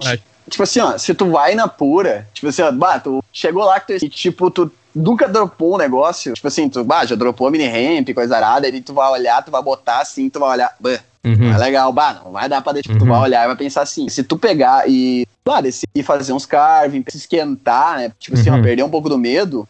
tipo assim, ó, se tu vai na pura, tipo assim, ó, bah, tu chegou lá que tu, e, tipo, tu nunca dropou um negócio, tipo assim, tu, bah, já dropou mini ramp, coisa arada, aí tu vai olhar, tu vai botar assim, tu vai olhar, bah, Uhum. não é legal, bah, não vai dar pra deixar, tu Uhum. vai olhar e vai pensar assim, se tu pegar e, claro, e fazer uns carving, se esquentar, né, tipo assim, Uhum. ó, perder um pouco do medo.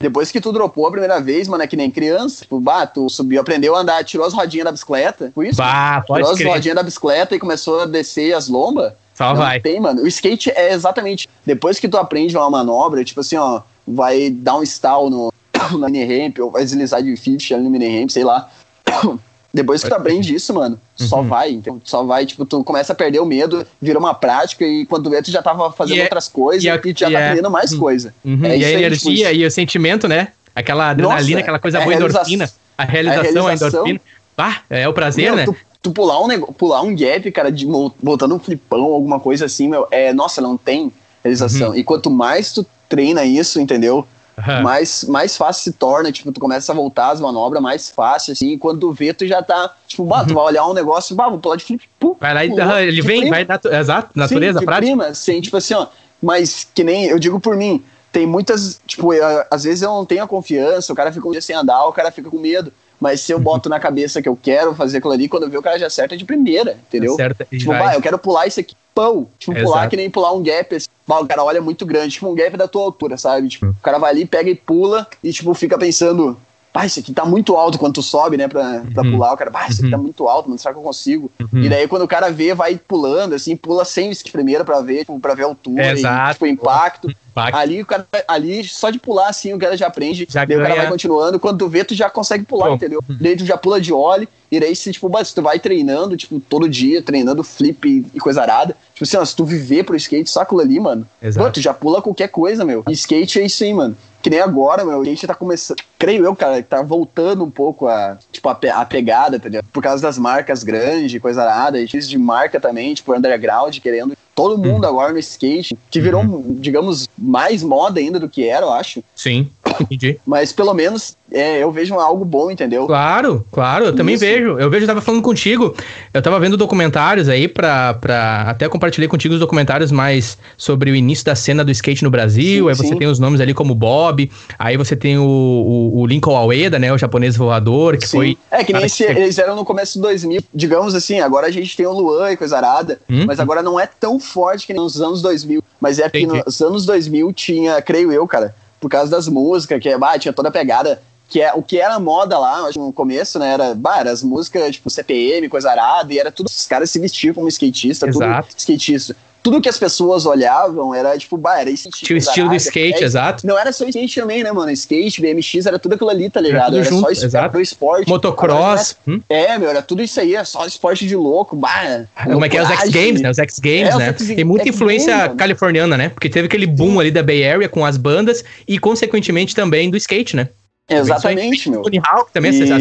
Depois que tu dropou a primeira vez, mano, é que nem criança. Tipo, bah, tu subiu, aprendeu a andar, tirou as rodinhas da bicicleta. Foi isso? Bah, pode tirou crer. as rodinhas da bicicleta e começou a descer as lombas. Só não vai. tem, mano. O skate é exatamente. Depois que tu aprende uma manobra, tipo assim, ó, vai dar um stall no, na mini ramp, ou vai deslizar de fift ali no mini ramp, sei lá. Depois que tu aprende isso, mano, só Uhum. vai, então, só vai, tipo, tu começa a perder o medo, vira uma prática e quando vê, tu já tava fazendo E é- outras coisas e e, é- tu já e tá é- criando mais coisa. Uhum, É e a aí, energia tipo, e o sentimento, né? Aquela adrenalina, Nossa, aquela coisa é a boa, endorfina. A realização, a, realização- endorfina. Ah, é o prazer, Meu, né? tu, tu pular um nego- pular um gap, cara, de botando um flipão, alguma coisa assim, meu, é, nossa, não tem realização. Uhum. E quanto mais tu treina isso, entendeu? Aham. mais, mais fácil se torna, tipo, tu começa a voltar as manobras mais fácil, assim, quando tu vê, tu já tá, tipo, bah, tu vai olhar um negócio, bah, vou pular de flip, pum, Uhum. Vai lá e aham, ele vem, prima. vai, natu exato, natureza, Sim, prática. prima, assim, tipo assim, ó, mas que nem, eu digo por mim, tem muitas, tipo, eu- às vezes eu não tenho a confiança, o cara fica um dia sem andar, o cara fica com medo, mas se eu boto na cabeça que eu quero fazer aquilo ali, quando eu ver o cara já acerta de primeira, entendeu? Certo, e Tipo, vai. bah, eu quero pular isso aqui, pão. Tipo, Exato. pular que nem pular um gap. Assim. Bah, o cara olha muito grande, tipo um gap da tua altura, sabe? Tipo, Hum. o cara vai ali, pega e pula e, tipo, fica pensando, pá, isso aqui tá muito alto quando tu sobe, né, pra, pra Uhum. pular. O cara, pá, isso aqui Uhum. tá muito alto, mano, será que eu consigo? Uhum. E daí, quando o cara vê, vai pulando, assim, pula sem o primeiro pra ver, tipo, pra ver a altura Exato. e, tipo, o impacto. Ali, o cara, ali, só de pular, assim, o cara já aprende. Já daí o cara ganha. vai continuando. Quando tu vê, tu já consegue pular, Bom. entendeu? Daí tu já pula de óleo. E daí, se, tipo, se tu vai treinando, tipo, todo dia, treinando flip e, coisa arada. Tipo assim, ó, se tu viver pro skate, só aquilo ali, mano. Exato. Pô, tu já pula qualquer coisa, meu. E skate é isso aí, mano. Que nem agora, meu, o skate tá começando. Creio eu, cara, que tá voltando um pouco a, tipo, a, pe- a pegada, ligado? Por causa das marcas grandes, coisa arada. E de marca também, tipo, underground, querendo. Todo mundo agora no skate, que virou, digamos, mais moda ainda do que era, eu acho. Sim, entendi. Mas pelo menos é, eu vejo algo bom, entendeu? Claro, claro, eu também Isso. vejo. Eu vejo, eu tava falando contigo, eu tava vendo documentários aí pra, pra até compartilhei contigo os documentários mais sobre o início da cena do skate no Brasil. Sim, aí você sim. tem os nomes ali como Bob, aí você tem o, o, o Lincoln Almeida, né, o japonês voador, que Sim. foi... É que nem esse, que- eles eram no começo de 2000. Digamos assim, agora a gente tem o Luan e coisa arada, Hum? mas agora não é tão forte que nos anos 2000. Mas é porque Entendi. nos anos 2000 tinha, creio eu, cara, por causa das músicas, que bah, tinha toda a pegada. Que é, o que era moda lá, acho no começo, né? Era, bah, era as músicas, tipo, CPM, coisa arada, e era tudo. Os caras se vestiam como skatista, Exato. tudo skatista. Tudo que as pessoas olhavam era, tipo, bah, era isso. Tinha o estilo do skate, exato. Não era só skate também, né, mano? Skate, BMX, era tudo aquilo ali, tá ligado? tudo Era, junto, só es- exato. era esporte. Motocross. hum? é, meu, era tudo isso aí, é só esporte de louco, bah. Como é que é os X. Games, né? Os X Games, É, né? X- Tem muita X influência Games, californiana, né? Porque teve aquele boom ali da Bay Area com as bandas e, consequentemente, também do skate, né? Exatamente, meu. Tony Hawk também, E- a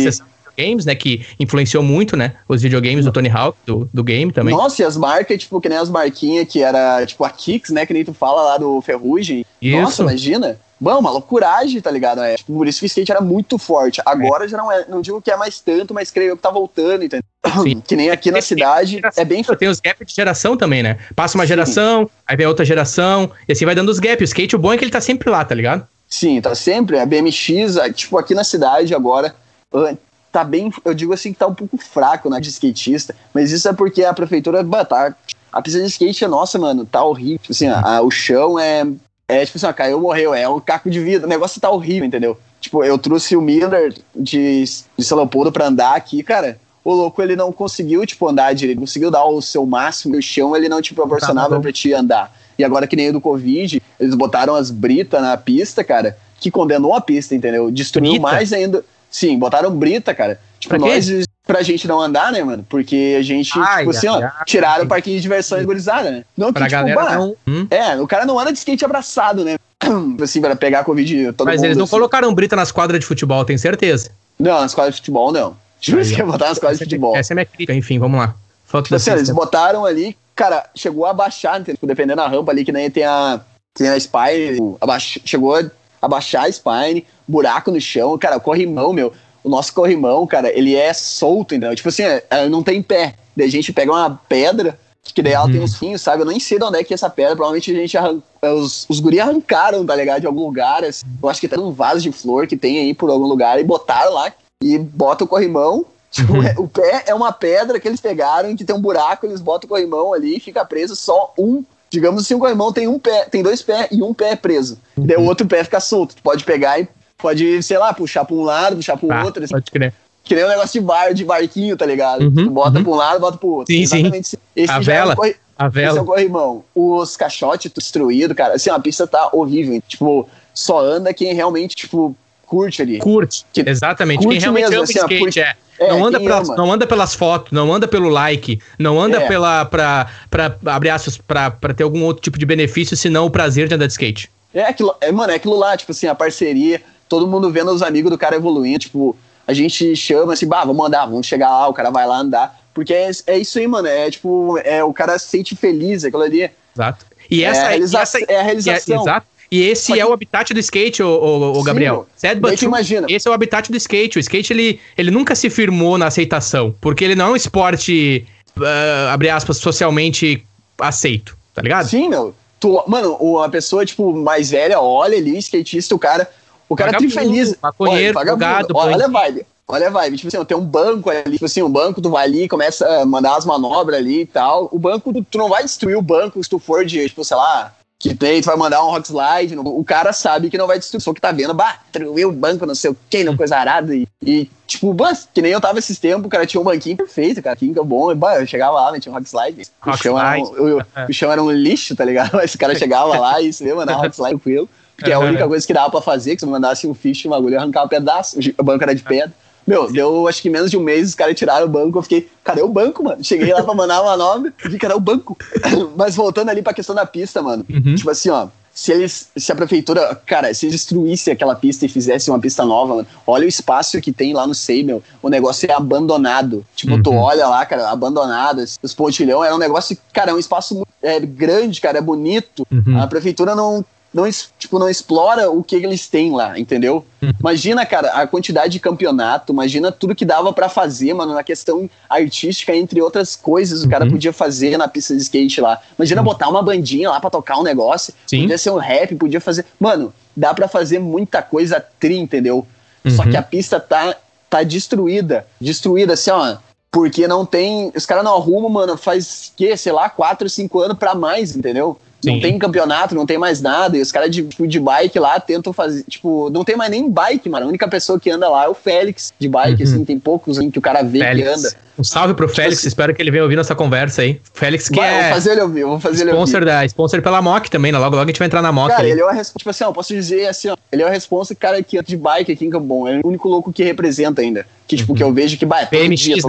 videogames, né? Que influenciou muito, né? Os videogames do Tony Hawk, do, do game também. Nossa, e as marcas, tipo, que nem as marquinhas que era, tipo, a Kicks, né? Que nem tu fala lá do Ferrugem. Isso. Nossa, imagina. Bom, uma loucuragem, tá ligado? É, tipo, por isso que o skate era muito forte. Agora já não é, não digo que é mais tanto, mas creio que tá voltando, entendeu? Sim. Que nem aqui na cidade, é bem Tem os gaps de geração também, né? Passa uma geração, aí vem outra geração, e assim vai dando os gaps. O skate, o bom é que ele tá sempre lá, tá ligado? Sim, tá sempre. A BMX, tipo, aqui na cidade agora, tá bem. Eu digo assim que tá um pouco fraco, né, de skatista. Mas isso é porque a prefeitura, bah, tá. A pista de skate é nossa, mano, tá horrível. Assim, a- a- o chão é. É tipo assim, ó, caiu, morreu. É um caco de vida. O negócio tá horrível, entendeu? Tipo, eu trouxe o Miller de, de São Leopoldo pra andar aqui, cara. O louco, ele não conseguiu, tipo, andar direito. Conseguiu dar o seu máximo. O chão, ele não te proporcionava Tá pra te andar. E agora que nem o do Covid, eles botaram as britas na pista, cara, que condenou a pista, entendeu? Destruiu Brita? mais ainda. Sim, botaram brita, cara. Tipo, Pra quê? nós, pra gente não andar, né, mano? Porque a gente, Ai, tipo assim, ai, ó, ai. tiraram o parquinho de diversões gurizada, né? Não que, Pra tipo, galera bah, não. Hum? É, o cara não anda de skate abraçado, né? assim, pra pegar a Covid todo Mas mundo. eles não assim. colocaram brita nas quadras de futebol, tenho certeza. Não, nas quadras de futebol, não. Juro que ia botar nas quadras Essa de é futebol. Essa é minha crítica. Enfim, vamos lá. Falta Tipo assim, eles botaram ali, cara, chegou a abaixar, entendeu? Tipo, dependendo da rampa ali, que nem tem a, tem a spine, abaixa- chegou a abaixar a spine, buraco no chão, cara, o corrimão, meu, o nosso corrimão, cara, ele é solto, entendeu? Tipo assim, é, é, não tem pé. Daí a gente pega uma pedra, que daí ela Uhum. tem uns fios, sabe? Eu nem sei de onde é que é essa pedra, provavelmente a gente arran... os, os guri arrancaram, tá ligado? De algum lugar, assim. eu acho que tem um vaso de flor que tem aí por algum lugar, e botaram lá, e bota o corrimão, Tipo, Uhum. é- o pé é uma pedra que eles pegaram, que tem um buraco, eles botam o corrimão ali e fica preso só um. Digamos assim, o corrimão tem um pé, tem dois pés e um pé é preso. E daí o outro pé fica solto. Tu pode pegar e pode, sei lá, puxar pra um lado, puxar pro Tá, outro. assim. pode crer. Que nem um negócio de bar, de barquinho, tá ligado? Uhum, tu bota uhum. pra um lado, bota pro outro. Sim, sim. Exatamente. Esse A é um vela. corre- A Esse é vela. o corrimão. Os caixotes destruídos, cara. Assim, a pista tá horrível. Tipo, só anda quem realmente, tipo, curte ali. Curte. Que- Exatamente. curte Quem realmente mesmo, ama assim, skate, é. É, não, anda pelas, não anda pelas fotos, não anda pelo like, não anda É. pela, pra, pra, abre aspas, pra, pra ter algum outro tipo de benefício, senão o prazer de andar de skate. É aquilo, é, mano, é aquilo lá, tipo assim, a parceria, todo mundo vendo os amigos do cara evoluindo, tipo, a gente chama assim, bah, vamos andar, vamos chegar lá, o cara vai lá andar. Porque é, é isso aí, mano. É tipo, é, o cara se sente feliz, aquilo ali. Exato. E É essa, a e essa é a realização. é- exato. E esse que- é o habitat do skate, Sim, Gabriel. meu. Sad Daí but imagina. Esse é o habitat do skate. O skate, ele, ele nunca se firmou na aceitação, porque ele não é um esporte, ah, abre aspas, socialmente aceito, tá ligado? Sim, meu. Tu, mano, uma pessoa, tipo, mais velha, olha ali, skatista, o cara. O cara Vagabundo, trifeliz. maconheiro, Olha, drogado, olha, olha a vibe. Olha a vibe. Tipo assim, tem um banco ali. Tipo assim, um banco, tu vai ali, começa a mandar as manobras ali e tal. O banco, tu não vai destruir o banco se tu for de, tipo, sei lá. Que tem, tu vai mandar um rock slide. O cara sabe que não vai destruir. Só que tá vendo, bah, destruiu o banco, não sei o que, não coisa arada. E, e, tipo, bah, que nem eu tava esses tempos, o cara tinha um banquinho perfeito, cara. Quinca bom. E, bah, eu chegava lá, metia um rock slide. O Rock chão, era um, slide. o, o chão era um lixo, tá ligado? Mas o cara chegava lá e se ia mandar um rock slide tranquilo. Que é a única coisa que dava pra fazer, que se mandasse um fish, um bagulho, ia arrancar um pedaço. O banco era de pedra. Meu, deu acho que menos de um mês, os caras tiraram o banco. Eu fiquei, cadê o banco, mano? Cheguei lá pra mandar uma manobra, vi era o banco. Mas voltando ali pra questão da pista, mano. Uhum. Tipo assim, ó. Se eles. Se a prefeitura. Cara, se destruísse aquela pista e fizesse uma pista nova, mano, olha o espaço que tem lá no SEI, meu. O negócio é abandonado. Tipo, tu Uhum. olha lá, cara, abandonado. Os pontilhão era um negócio. Cara, é um espaço é, grande, cara, é bonito. Uhum. A prefeitura não. Não, tipo, não explora o que eles têm lá, entendeu? Uhum. Imagina, cara, a quantidade de campeonato, imagina tudo que dava pra fazer, mano, na questão artística, entre outras coisas, o cara Uhum. podia fazer na pista de skate lá. Imagina botar uma bandinha lá pra tocar um negócio, Sim. podia ser um rap, podia fazer. Mano, dá pra fazer muita coisa tri, entendeu? Só Uhum. que a pista tá, tá destruída. Destruída, assim, ó. Porque não tem. Os caras não arrumam, mano, faz, que, sei lá, 4, 5 anos pra mais, entendeu? Sim. Não tem campeonato, não tem mais nada. E os caras de, tipo, de bike lá tentam fazer. Tipo, não tem mais nem bike, mano. A única pessoa que anda lá é o Félix de bike, Uhum. assim. Tem poucos assim, que o cara vê que Félix. anda. Um salve pro Félix, assim- espero que ele venha ouvir nossa conversa aí. Félix que Vai, é vou fazer ele ouvir, vou fazer ele ouvir. sponsor, da, sponsor pela MOC também, né? Logo, logo a gente vai entrar na MOC Cara, ali. ele é o responsa. Tipo assim, ó, posso dizer assim, ó. Ele é o responsa cara que anda de bike aqui em Cambon. É o único louco que representa ainda. Que, tipo, que eu vejo que, bah, é todo BMX, dia, né?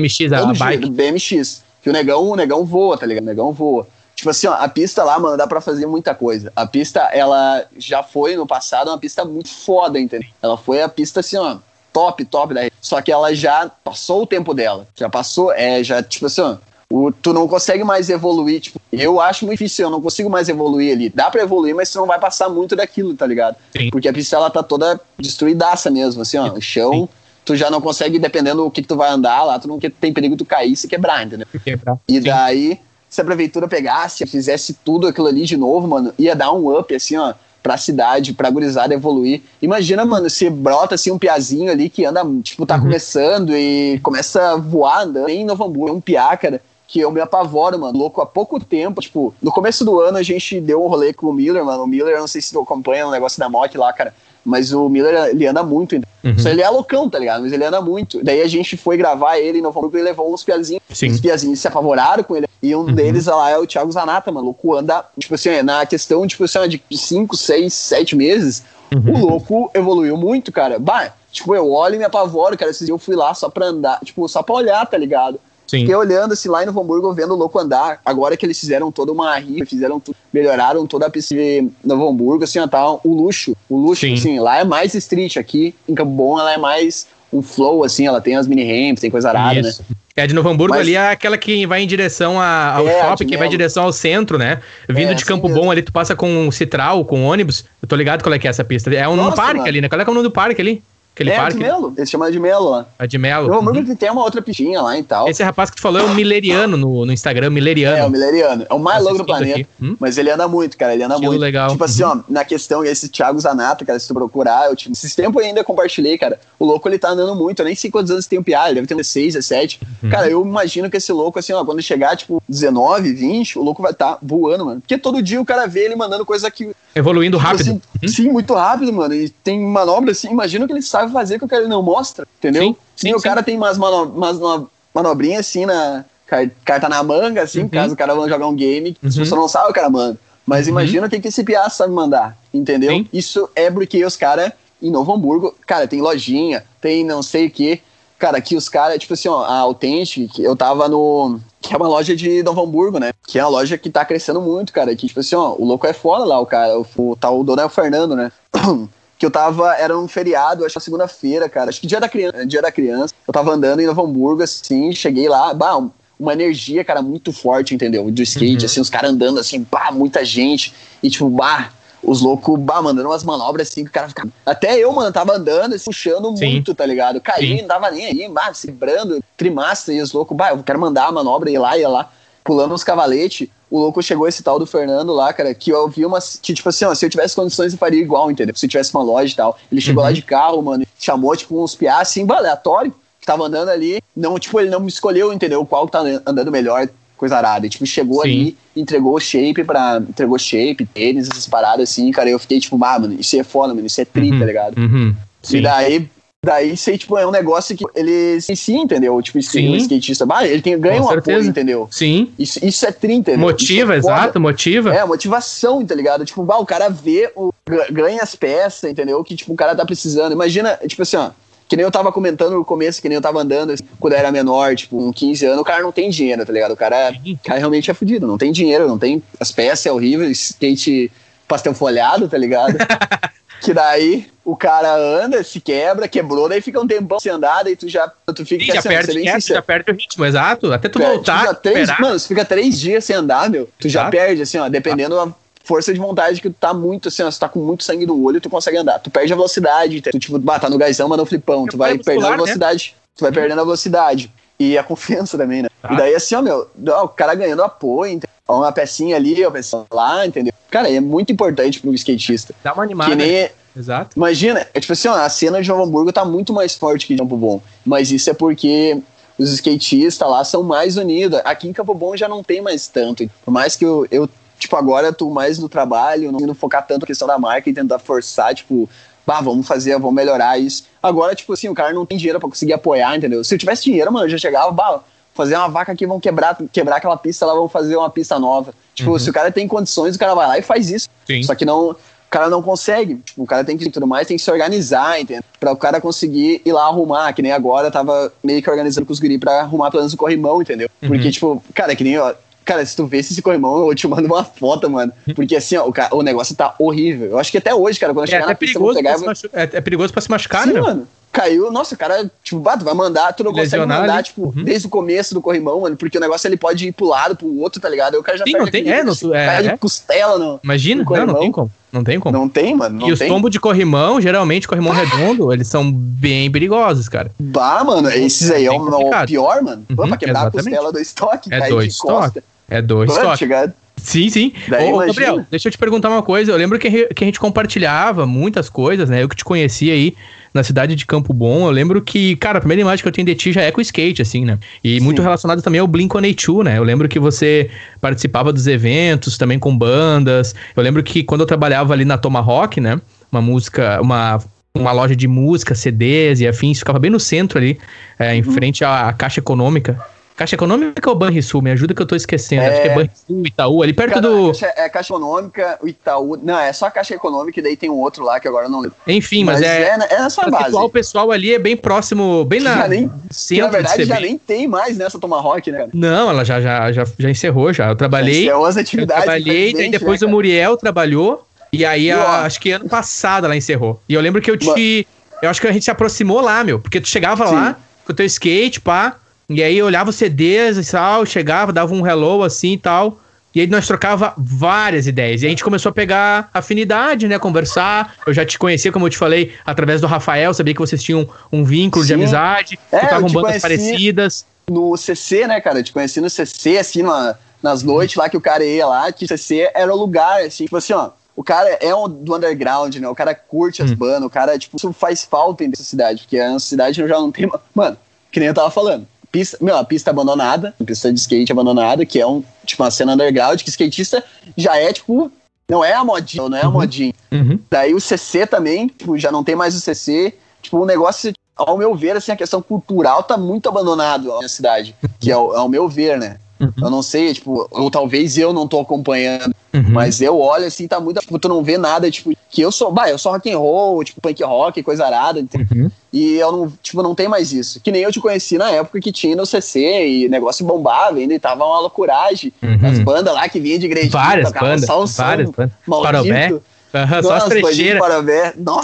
BMX, a Todo dia, bike. BMX. Que o negão, o negão voa, tá ligado? O negão voa. Tipo assim, ó, a pista lá, mano, dá pra fazer muita coisa. A pista, ela já foi no passado uma pista muito foda, entendeu? Ela foi a pista assim, ó, top, top da. Só que ela já passou o tempo dela. Já passou, é, já, tipo assim, ó, o, tu não consegue mais evoluir. Tipo, eu acho muito difícil, eu não consigo mais evoluir ali. Dá pra evoluir, mas tu não vai passar muito daquilo, tá ligado? Sim. Porque a pista, ela tá toda destruidaça mesmo, assim, ó, o chão. Sim. Tu já não consegue, dependendo do que, que tu vai andar lá, tu não tem perigo de tu cair e se quebrar, entendeu? Quebrar. E Sim. Se a prefeitura pegasse, fizesse tudo aquilo ali de novo, mano, ia dar um up, assim, ó, pra cidade, pra gurizada evoluir. Imagina, mano, se brota, assim, um piazinho ali que anda, tipo, tá Uhum. começando e começa a voar, andando em Novo Hamburgo, é um piá, cara, que eu me apavoro, mano, louco, há pouco tempo, tipo, no começo do ano a gente deu um rolê com o Miller, mano, o Miller, eu não sei se tu acompanha o negócio da moto lá, cara, mas o Miller, ele anda muito, Uhum. só ele é loucão, tá ligado? Mas ele anda muito. Daí a gente foi gravar ele em Novo Hamburgo e levou uns piazinhos. Sim. Os piazinhos se apavoraram com ele. E um Uhum. deles lá é o Thiago Zanata, mano. O louco anda, tipo assim, na questão, tipo assim, de 5, 6, 7 meses, Uhum. o louco evoluiu muito, cara. Bah, tipo, eu olho e me apavoro, cara. Esses dias eu fui lá só pra andar, tipo, só pra olhar, tá ligado? Sim. Fiquei olhando assim lá em Novo Hamburgo, vendo o louco andar. Agora que eles fizeram toda uma rifa, fizeram tudo, melhoraram toda a pista de Novo Hamburgo, assim, ó, tá o luxo. O luxo, Sim. assim, lá é mais street. Aqui em Campo Bom ela é mais um flow, assim, ela tem as mini ramps, tem coisa arada, né? É, de Novo Hamburgo Mas- ali é aquela que vai em direção a- ao É, shopping, que vai em direção ao centro, né? Vindo É, de assim Campo mesmo. Bom ali, tu passa com Citral, com ônibus. Eu tô ligado qual é que é essa pista. É um Nossa, parque mano. ali, né? Qual é que é o nome do parque ali? Aquele é, parque? de Melo. Eles chamam de Melo lá. A de Melo. Novo Uhum. Hamburgo tem uma outra pistinha lá e tal. Esse rapaz que tu falou é o Mileriano no, no Instagram, Mileriano. É, o Mileriano. É o mais louco do planeta. Hum? Mas ele anda muito, cara. Ele anda Estilo muito. legal. Tipo assim, ó, na questão, esse Thiago Zanata, cara, se tu procurar, eu, tipo, esses tempos eu ainda compartilhei, cara. O louco ele tá andando muito. Eu nem sei quantos anos tem o Piá, ele deve ter uns 16, 17. Uhum. Cara, eu imagino que esse louco, assim, ó, quando chegar, tipo, 19, 20, o louco vai estar tá voando, mano. Porque todo dia o cara vê ele mandando coisa que. Evoluindo tipo rápido. assim, Uhum. Sim, muito rápido, mano. E tem manobra assim, imagina o que ele fazer que o cara não mostra, entendeu? Sim, sim, o sim. cara tem umas, mano, umas no- manobrinhas assim na. car- Carta na manga, assim, Uhum. caso o cara vá jogar um game, se Uhum. você não sabe, o cara manda. Mas Uhum. imagina o que, que esse piá sabe mandar, entendeu? Sim. Isso é porque os caras em Novo Hamburgo, cara, tem lojinha, tem não sei o que. Cara, aqui os caras, tipo assim, ó, a Authentic, que eu tava no. Que é uma loja de Novo Hamburgo, né? Que é uma loja que tá crescendo muito, cara. Que, tipo assim, ó, o louco é foda lá, o cara. O, o tal dono é o Fernando, né? que eu tava, era um feriado, acho que segunda-feira, cara. Acho que dia da criança, dia da criança. Eu tava andando em Novo Hamburgo, assim, cheguei lá, bah, um- uma energia, cara, muito forte, entendeu? Do skate, Uhum. assim, os caras andando assim, bah, muita gente. E tipo, bah, os loucos, bah, mandando umas manobras assim que o cara ficava. Até eu, mano, tava andando, assim, puxando Sim. muito, tá ligado? Sim. não tava nem aí, bah, se quebrando, trimasta, e os loucos, bah, eu quero mandar a manobra, ir lá, ia lá, pulando uns cavaletes. O louco chegou esse tal do Fernando lá, cara, que eu vi umas. Que, tipo assim, ó, se eu tivesse condições, eu faria igual, entendeu? Se eu tivesse uma loja e tal. Ele chegou Uhum. lá de carro, mano, chamou, tipo, uns piá, assim, aleatório, que tava andando ali. Não, tipo, ele não me escolheu, entendeu? Qual que tá andando melhor, coisa arada. E, tipo, chegou Sim. ali, entregou o shape pra. Entregou shape, tênis, essas paradas assim, cara. Eu fiquei, tipo, ah, mano, isso é foda, mano, isso é tri, Uhum. tá ligado? Uhum. E daí. Daí, aí, tipo, é um negócio que eles em si, entendeu? Tipo, Sim. um skatista, bah, ele tem, ganha Com um apoio, certeza. entendeu? Sim. Isso, isso é 30, entendeu? Motiva, Isso é exato, motiva. É, motivação, tá ligado? Tipo, bah, o cara vê, o, ga- ganha as peças, entendeu? Que, tipo, o cara tá precisando. Imagina, tipo assim, ó, que nem eu tava comentando no começo, que nem eu tava andando assim, quando eu era menor, tipo, com 15 anos, o cara não tem dinheiro, tá ligado? O cara, o cara realmente é fudido, não tem dinheiro, não tem. As peças é horrível, skate pastel folhado, tá ligado? que daí o cara anda, se quebra, quebrou, daí fica um tempão sem andar, daí tu já tu fica Sim, já assim, perde, é, tu já perde o ritmo, exato. Até tu Cara, voltar, tu já três, mano, você fica três dias sem andar, meu. Tu já Exato. perde, assim, ó, dependendo da força de vontade que tu tá muito, assim, ó, tu tá com muito sangue no olho, tu consegue andar. Tu perde a velocidade, tu, tipo, bah, tá no gazão, manda um flipão, tu vai perdendo a muscular, né? velocidade. Tu vai perdendo a velocidade. E a confiança também, né? Tá. E daí, assim, ó, meu, ó, o cara ganhando apoio, entendeu? uma pecinha ali, uma pecinha lá, entendeu? Cara, é muito importante pro skatista. Dá uma animada. Que nem, Exato. Imagina, é tipo assim, ó, a cena de Novo Hamburgo tá muito mais forte que de Campo Bom. Mas isso é porque os skatistas lá são mais unidos. Aqui em Campo Bom já não tem mais tanto. Por mais que eu, eu tipo, agora eu tô mais no trabalho, não indo focar tanto na questão da marca e tentar forçar, tipo, bah, vamos fazer, vamos melhorar isso. Agora, tipo assim, o cara não tem dinheiro pra conseguir apoiar, entendeu? Se eu tivesse dinheiro, mano, eu já chegava, bah, fazer uma vaca aqui, vamos quebrar, quebrar aquela pista lá, vamos fazer uma pista nova. Tipo, Uhum. se o cara tem condições, o cara vai lá e faz isso. Sim. Só que não, o cara não consegue. Tipo, o cara tem que tudo mais, tem que se organizar, entendeu? Pra o cara conseguir ir lá arrumar, que nem agora tava meio que organizando com os guri pra arrumar pelo menos o corrimão, entendeu? Porque, Uhum. tipo, cara, que nem, ó. Cara, se tu vê esse corrimão, eu te mando uma foto, mano. Porque assim, ó, o, ca- o negócio tá horrível. Eu acho que até hoje, cara, quando eu É chegar até na pista, perigoso, pegar machu- é, é perigoso pra se machucar, Sim, né? mano. Caiu, nossa, o cara, tipo, bah, tu vai mandar, tu não consegue Lesionar mandar, ali. tipo, Uhum. desde o começo do corrimão, mano, porque o negócio ele pode ir pro lado, pro outro, tá ligado? Aí o cara já Sim, não tem- é, não- assim, é, perde é. costela no... Imagina, No não, não tem como. Não tem como. Não tem, mano, não e os tombos de corrimão, geralmente corrimão redondo, eles são bem perigosos, cara. Bah, mano, esses aí é o, complicado. pior, mano. Pô, Uhum, pra quebrar exatamente. a costela do estoque, É cair dois de costa. É dois Mano, toques. chegar... Sim, sim. Daí Ô, imagina. Gabriel, deixa eu te perguntar uma coisa. Eu lembro que, que a gente compartilhava muitas coisas, né? Eu que te conheci aí na cidade de Campo Bom. Eu lembro que, cara, a primeira imagem que eu tenho de ti já é com skate, assim, né? E Sim. muito relacionado também ao Blink-182, né? Eu lembro que você participava dos eventos também com bandas. Eu lembro que quando eu trabalhava ali na Tomahawk, né? Uma música, uma uma loja de música, CDs e afins, ficava bem no centro ali, é, em Uhum. frente à, à Caixa Econômica. Caixa Econômica ou Banrisul? Me ajuda que eu tô esquecendo. É. Acho que é Banrisul, Itaú, ali perto Cara, do... é Caixa Econômica, o Itaú... Não, é só Caixa Econômica e daí tem um outro lá que agora eu não lembro. Enfim, mas, é... é, na- é na sua o base. o pessoal ali é bem próximo, bem na Já nem- centro na verdade de já nem tem mais nessa Tomahawk, né, cara? Não, ela já, já, já, já encerrou já. Eu trabalhei, Encerrou as eu atividades. trabalhei, daí infelizmente, depois né, o Muriel trabalhou, e aí a- ó, acho que ano passado ela encerrou. E eu lembro que eu te. Eu acho que a gente se aproximou lá, meu, porque tu chegava Sim. lá com o teu skate, pá, e aí eu olhava os CDs e tal, chegava, dava um hello assim e tal. E aí nós trocava várias ideias. E a gente começou a pegar afinidade, né? Conversar. Eu já te conhecia, como eu te falei, através do Rafael, sabia que vocês tinham um vínculo Sim. de amizade, é, tocavam bandas parecidas. No CC, né, cara? Eu te conheci no CC, assim, numa, nas noites lá que o cara ia lá, que o CC era o lugar, assim, tipo assim, ó. O cara é um, do underground, né? O cara curte as hum. bandas, o cara, tipo, isso faz falta em essa cidade, porque a cidade já não tem. Mano, que nem eu tava falando pista, meu, a pista abandonada, a pista de skate abandonada, que é um, tipo, uma cena underground, que skatista já é, tipo, não é a modinha, não é a uhum. modinha. Uhum. Daí o CC também, tipo, já não tem mais o CC, tipo, um negócio, ao meu ver, assim, a questão cultural tá muito abandonado na cidade, que é, ao meu ver, né? Uhum. Eu não sei, tipo, ou talvez eu não tô acompanhando, uhum. mas eu olho assim, tá muito. Tipo, tu não vê nada, tipo, que eu sou. Bah, eu sou rock and roll, tipo, punk rock, coisa arada. Uhum. E eu não, tipo, não tem mais isso. Que nem eu te conheci na época que tinha no CC e negócio bombava ainda, e tava uma loucuragem. Uhum. As bandas lá que vinha de igreja. Várias bandas. Só um várias bandas. Parobé. Uhum, só as trecheiras.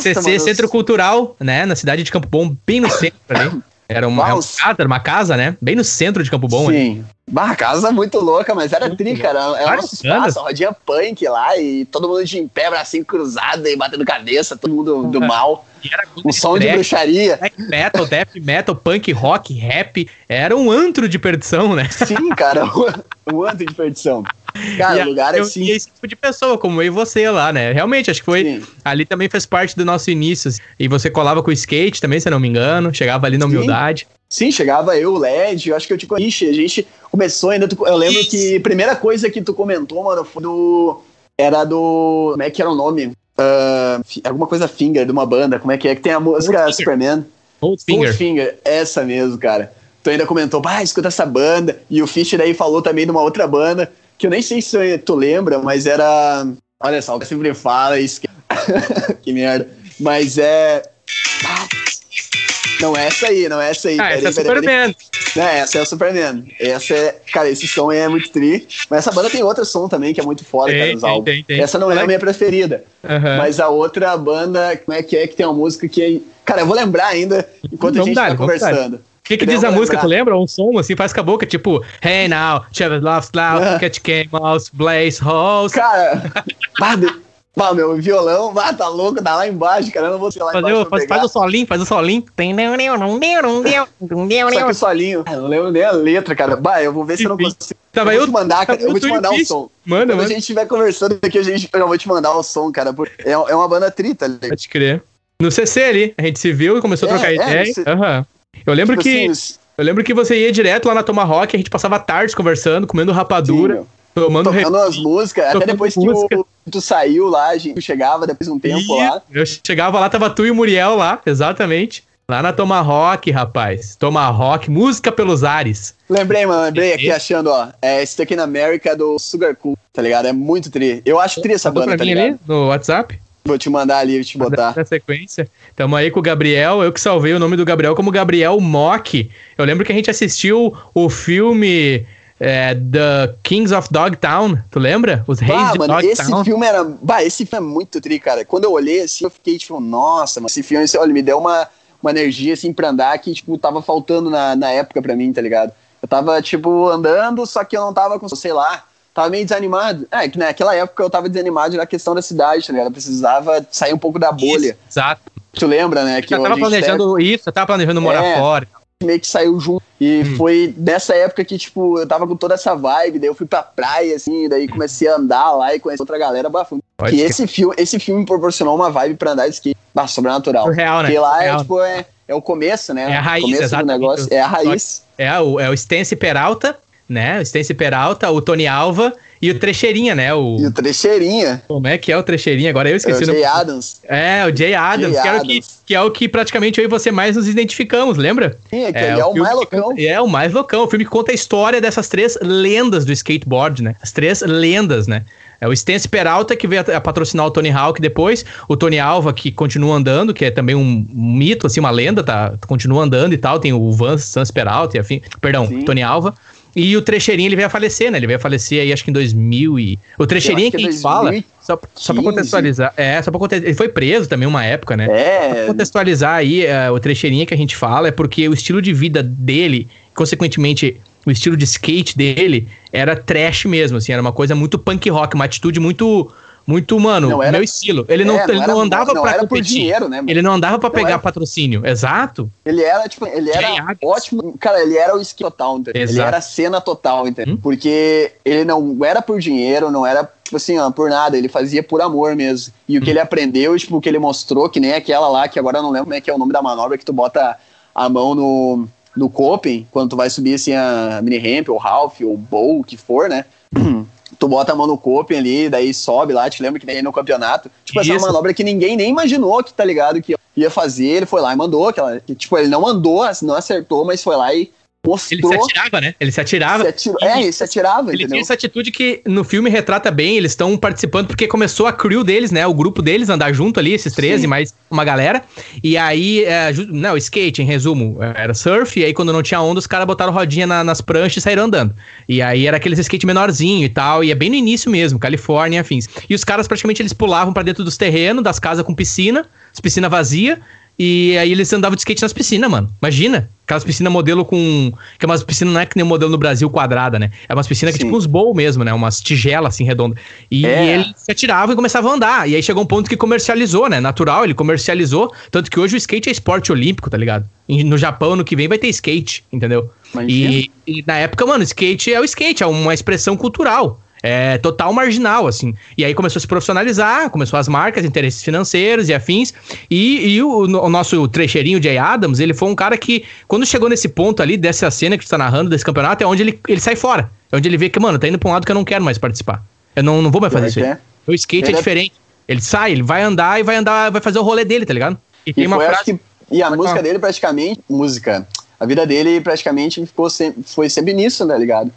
CC, mano, Centro Cultural, né? Na cidade de Campo Bom, bem no centro ali. Era uma, é uma, casa, era uma casa, né? Bem no centro de Campo Bom. Sim. Bah, casa muito louca, mas era tri, cara. Era nosso espaço, rodinha punk lá e todo mundo de em pé, bracinho cruzado e batendo cabeça, todo mundo do mal. Um som de bruxaria. Black metal, death metal, punk, rock, rap. Era um antro de perdição, né? Sim, cara, um antro de perdição. Cara, o lugar é assim. E esse tipo de pessoa, como eu e você lá, né? Realmente, acho que foi. Sim. Ali também fez parte do nosso início. Assim. E você colava com o skate também, se eu não me engano. Chegava ali na humildade. Sim, chegava eu, o LED, eu acho que eu te conheci. A gente começou ainda. Eu lembro Isso. que a primeira coisa que tu comentou, mano, foi do. Era do. Como é que era o nome? Uh, alguma coisa Finger, de uma banda. Como é que é? Que tem a música Old Superman. Old Finger. Old Finger, essa mesmo, cara. Tu ainda comentou, ah, escuta essa banda. E o Fish daí falou também de uma outra banda, que eu nem sei se tu lembra, mas era. Olha só, o sempre fala isso. que merda. Mas é. Ah, não é essa aí, não é essa aí. Ah, essa é Superman. É, essa é o Superman. Essa é. Cara, esse som é muito tri. Mas essa banda tem outro som também que é muito foda, tem, cara, nos álbuns. Tem, tem, essa não é a minha preferida. Uhum. Mas a outra banda, como é que é que tem uma música que. Cara, eu vou lembrar ainda enquanto vamos a gente dar, tá conversando. O que, que diz a música, lembrar. tu lembra? Um som assim, faz com a boca, tipo, Hey now, Chevy Loves Loud, Catch Game Mouse, Blaze Holes. Cara, Pá, meu violão, ah, tá louco, tá lá embaixo, cara. Eu não vou ser lá Fazer embaixo. O, faz, faz o solinho, faz o solinho. Só que o solinho, eu não lembro nem a letra, cara. Bah, eu vou ver se eu não consigo. Tá, eu vou te mandar, cara. Eu vou te mandar um som. Manda, Quando a gente estiver conversando aqui, a gente, eu vou te mandar o som, cara. É, é uma banda trita. Tá Pode crer. No CC ali, a gente se viu e começou a trocar é, ideia. Uhum. Eu lembro tipo que. Assim, eu lembro que você ia direto lá na Tomahawk, a gente passava tardes conversando, comendo rapadura. Sim, Tomando Tocando as músicas, até depois que o, tu saiu lá, a gente chegava depois de um tempo e lá. Eu chegava lá, tava tu e o Muriel lá, exatamente. Lá na Tomahawk, rapaz. Tomahawk, música pelos ares. Lembrei, mano, lembrei aqui achando, ó. É Stuck in America do Sugar Cool, tá ligado? É muito tri. Eu acho tri essa banda, tá ligado? Ali, no WhatsApp? Vou te mandar ali, vou te botar. Na sequência. Tamo aí com o Gabriel. Eu que salvei o nome do Gabriel como Gabriel Mock. Eu lembro que a gente assistiu o filme é, The Kings of Dogtown, tu lembra? Os Reis bah, de mano, Dogtown. Esse filme era. Bah, esse filme é muito tri, cara. Quando eu olhei assim, eu fiquei tipo, nossa, mas esse filme, olha, me deu uma, uma energia assim pra andar que, tipo, tava faltando na, na época pra mim, tá ligado? Eu tava, tipo, andando, só que eu não tava com, sei lá, tava meio desanimado. É, que naquela época eu tava desanimado na questão da cidade, tá ligado? Eu precisava sair um pouco da bolha. Isso, exato. Tu lembra, né? Que eu tava planejando isso, eu tava planejando morar é, fora meio que saiu junto. E hum. foi dessa época que, tipo, eu tava com toda essa vibe, daí eu fui pra praia, assim, daí comecei a andar lá e conhecer outra galera bafunda. Que esse filme, esse filme proporcionou uma vibe pra andar de skate bah, sobrenatural. Real, né? Porque lá é, tipo, é, é o começo, né? É a raiz, o começo exatamente. do negócio. É a raiz. É o, é o Stance Peralta, né? O Stance Peralta, o Tony Alva e o Trecheirinha, né? O... E o Trecheirinha. Como é que é o Trecheirinha? Agora eu esqueci. É o Jay Adams. É, o Jay Adams, Jay que, Adams. Que, que, é o que praticamente eu e você mais nos identificamos, lembra? Sim, é que é, ele é o, o mais loucão. Que, é o mais loucão. O filme que conta a história dessas três lendas do skateboard, né? As três lendas, né? É o Stance Peralta, que veio a, patrocinar o Tony Hawk depois. O Tony Alva, que continua andando, que é também um mito, assim, uma lenda, tá? Continua andando e tal. Tem o Vance Stance Peralta, e afim. Perdão, Sim. Tony Alva. E o Trecheirinho ele veio a falecer, né? Ele veio a falecer aí acho que em 2000 e... O Trecheirinho que, que a gente fala, só, só pra contextualizar, é, só pra contextualizar, ele foi preso também uma época, né? É. Só pra contextualizar aí, uh, o Trecheirinho que a gente fala é porque o estilo de vida dele, consequentemente, o estilo de skate dele era trash mesmo, assim, era uma coisa muito punk rock, uma atitude muito muito, mano, não era, meu estilo. Ele não, é, ele não andava não, pra era competir. dinheiro, né? Mano? Ele não andava pra pegar era... patrocínio. Exato. Ele era, tipo, ele era ótimo. Cara, ele era o ski total, entendeu? Exato. Ele era a cena total, entendeu? Hum? Porque ele não era por dinheiro, não era, tipo assim, ó, por nada. Ele fazia por amor mesmo. E o que hum. ele aprendeu, tipo, o que ele mostrou, que nem aquela lá, que agora eu não lembro como é que é o nome da manobra, que tu bota a mão no, no coping, quando tu vai subir, assim, a mini ramp, ou half, ou bowl, o que for, né? tu bota a mão no coping ali, daí sobe lá, te lembra que tem no campeonato. Tipo, essa é uma manobra que ninguém nem imaginou que, tá ligado, que ia fazer, ele foi lá e mandou aquela. Que, tipo, ele não mandou, não acertou, mas foi lá e Mostrou. Ele se atirava, né? Ele se atirava. Se atirou, é, ele se atirava, Ele tinha essa atitude que no filme retrata bem, eles estão participando porque começou a crew deles, né? O grupo deles andar junto ali, esses 13 Sim. mais uma galera. E aí, é, não, skate, em resumo, era surf, e aí quando não tinha onda, os caras botaram rodinha na, nas pranchas e saíram andando. E aí era aqueles skate menorzinho e tal, e é bem no início mesmo, Califórnia e afins. E os caras praticamente eles pulavam para dentro dos terrenos, das casas com piscina, piscina vazia, e aí eles andavam de skate nas piscinas, mano. Imagina. Aquelas piscinas modelo com. Que é umas piscinas não é que nem o modelo no Brasil quadrada, né? É umas piscinas que é tipo uns bowl mesmo, né? Umas tigelas assim redondas. E, é. e ele se atirava e começava a andar. E aí chegou um ponto que comercializou, né? Natural, ele comercializou. Tanto que hoje o skate é esporte olímpico, tá ligado? No Japão, no que vem, vai ter skate, entendeu? E, e na época, mano, skate é o skate, é uma expressão cultural é, total marginal, assim. E aí começou a se profissionalizar, começou as marcas, interesses financeiros e afins. E, e o, o, nosso trecheirinho, Jay Adams, ele foi um cara que, quando chegou nesse ponto ali, dessa cena que tu tá narrando, desse campeonato, é onde ele, ele sai fora. É onde ele vê que, mano, tá indo pra um lado que eu não quero mais participar. Eu não, não vou mais fazer isso aí. É. O skate ele é, é diferente. Ele sai, ele vai andar e vai andar, vai fazer o rolê dele, tá ligado? E, e tem uma frase. Que, e a música dele praticamente. Música. A vida dele praticamente ficou sempre, foi sempre nisso, tá ligado?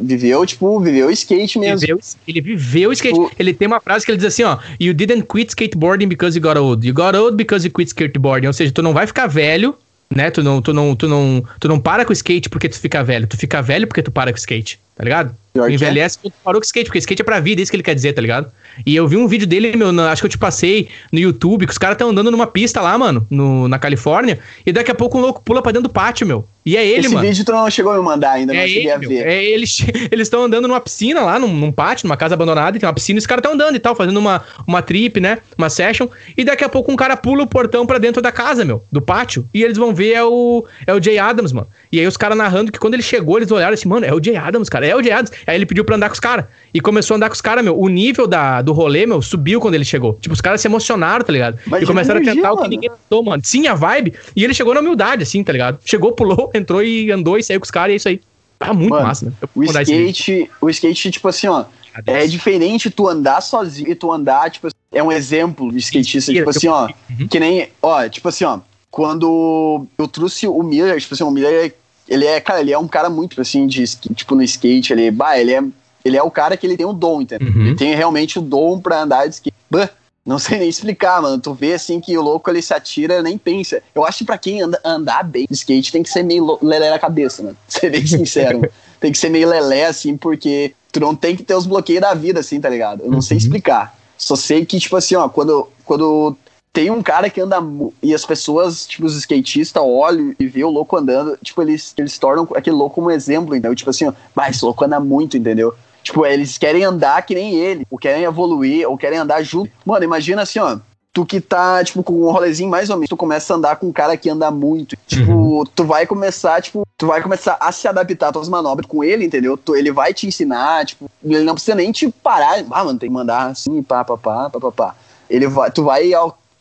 Viveu, tipo, viveu skate mesmo. Viveu, ele viveu skate. Tipo, ele tem uma frase que ele diz assim, ó. You didn't quit skateboarding because you got old. You got old because you quit skateboarding. Ou seja, tu não vai ficar velho, né? Tu não, tu não, tu não, tu não para com o skate porque tu fica velho. Tu fica velho porque tu para com o skate, tá ligado? Tu envelhece quando parou com skate, porque skate é pra vida, é isso que ele quer dizer, tá ligado? E eu vi um vídeo dele, meu, acho que eu te passei no YouTube, que os caras estão andando numa pista lá, mano, no, na Califórnia, e daqui a pouco um louco pula pra dentro do pátio, meu. E é ele, Esse mano. Esse vídeo tu não chegou a me mandar ainda, é não cheguei a ver. É eles estão andando numa piscina lá, num, num, pátio, numa casa abandonada, e tem uma piscina, e os caras estão andando e tal, fazendo uma, uma trip, né? Uma session. E daqui a pouco um cara pula o portão pra dentro da casa, meu, do pátio. E eles vão ver é o, é o Jay Adams, mano. E aí os caras narrando que quando ele chegou, eles olharam assim, mano, é o Jay Adams, cara, é o Jay Adams. Aí ele pediu pra andar com os caras. E começou a andar com os caras, meu. O nível da, do rolê, meu, subiu quando ele chegou. Tipo, os caras se emocionaram, tá ligado? Mas e começaram energia, a tentar mano. o que ninguém tentou, mano. Sim, a vibe. E ele chegou na humildade, assim, tá ligado? Chegou, pulou, entrou e andou e saiu com os caras e é isso aí. Ah, muito mano, massa, né? O skate, o skate, tipo assim, ó. É diferente tu andar sozinho e tu andar, tipo, é um exemplo de skatista, tipo assim, ó. Uhum. Que nem, ó, tipo assim, ó. Quando eu trouxe o Miller, tipo assim, o Miller, ele é, cara, ele é um cara muito, assim, de, tipo, no skate, ele, bah, ele é ele é o cara que ele tem o dom, entendeu? Uhum. Ele tem realmente o dom pra andar de skate. Bah, não sei nem explicar, mano. Tu vê assim que o louco ele se atira nem pensa. Eu acho que pra quem anda, andar bem de skate tem que ser meio lelé na cabeça, mano. Ser bem sincero. tem que ser meio lelé, assim, porque tu não tem que ter os bloqueios da vida, assim, tá ligado? Eu não uhum. sei explicar. Só sei que, tipo assim, ó, quando, quando tem um cara que anda e as pessoas, tipo, os skatistas olham e vê o louco andando, tipo, eles, eles tornam aquele louco como exemplo, então, tipo assim, ó, mas esse louco anda muito, entendeu? Tipo, eles querem andar que nem ele, ou querem evoluir, ou querem andar junto. Mano, imagina assim, ó. Tu que tá, tipo, com um rolezinho mais ou menos, tu começa a andar com um cara que anda muito. Tipo, uhum. tu vai começar, tipo, tu vai começar a se adaptar às tuas manobras com ele, entendeu? Tu, ele vai te ensinar, tipo, ele não precisa nem te parar. Ah, mano, tem que mandar assim, pá, pá, pá, pá, pá, pá. Ele vai, tu vai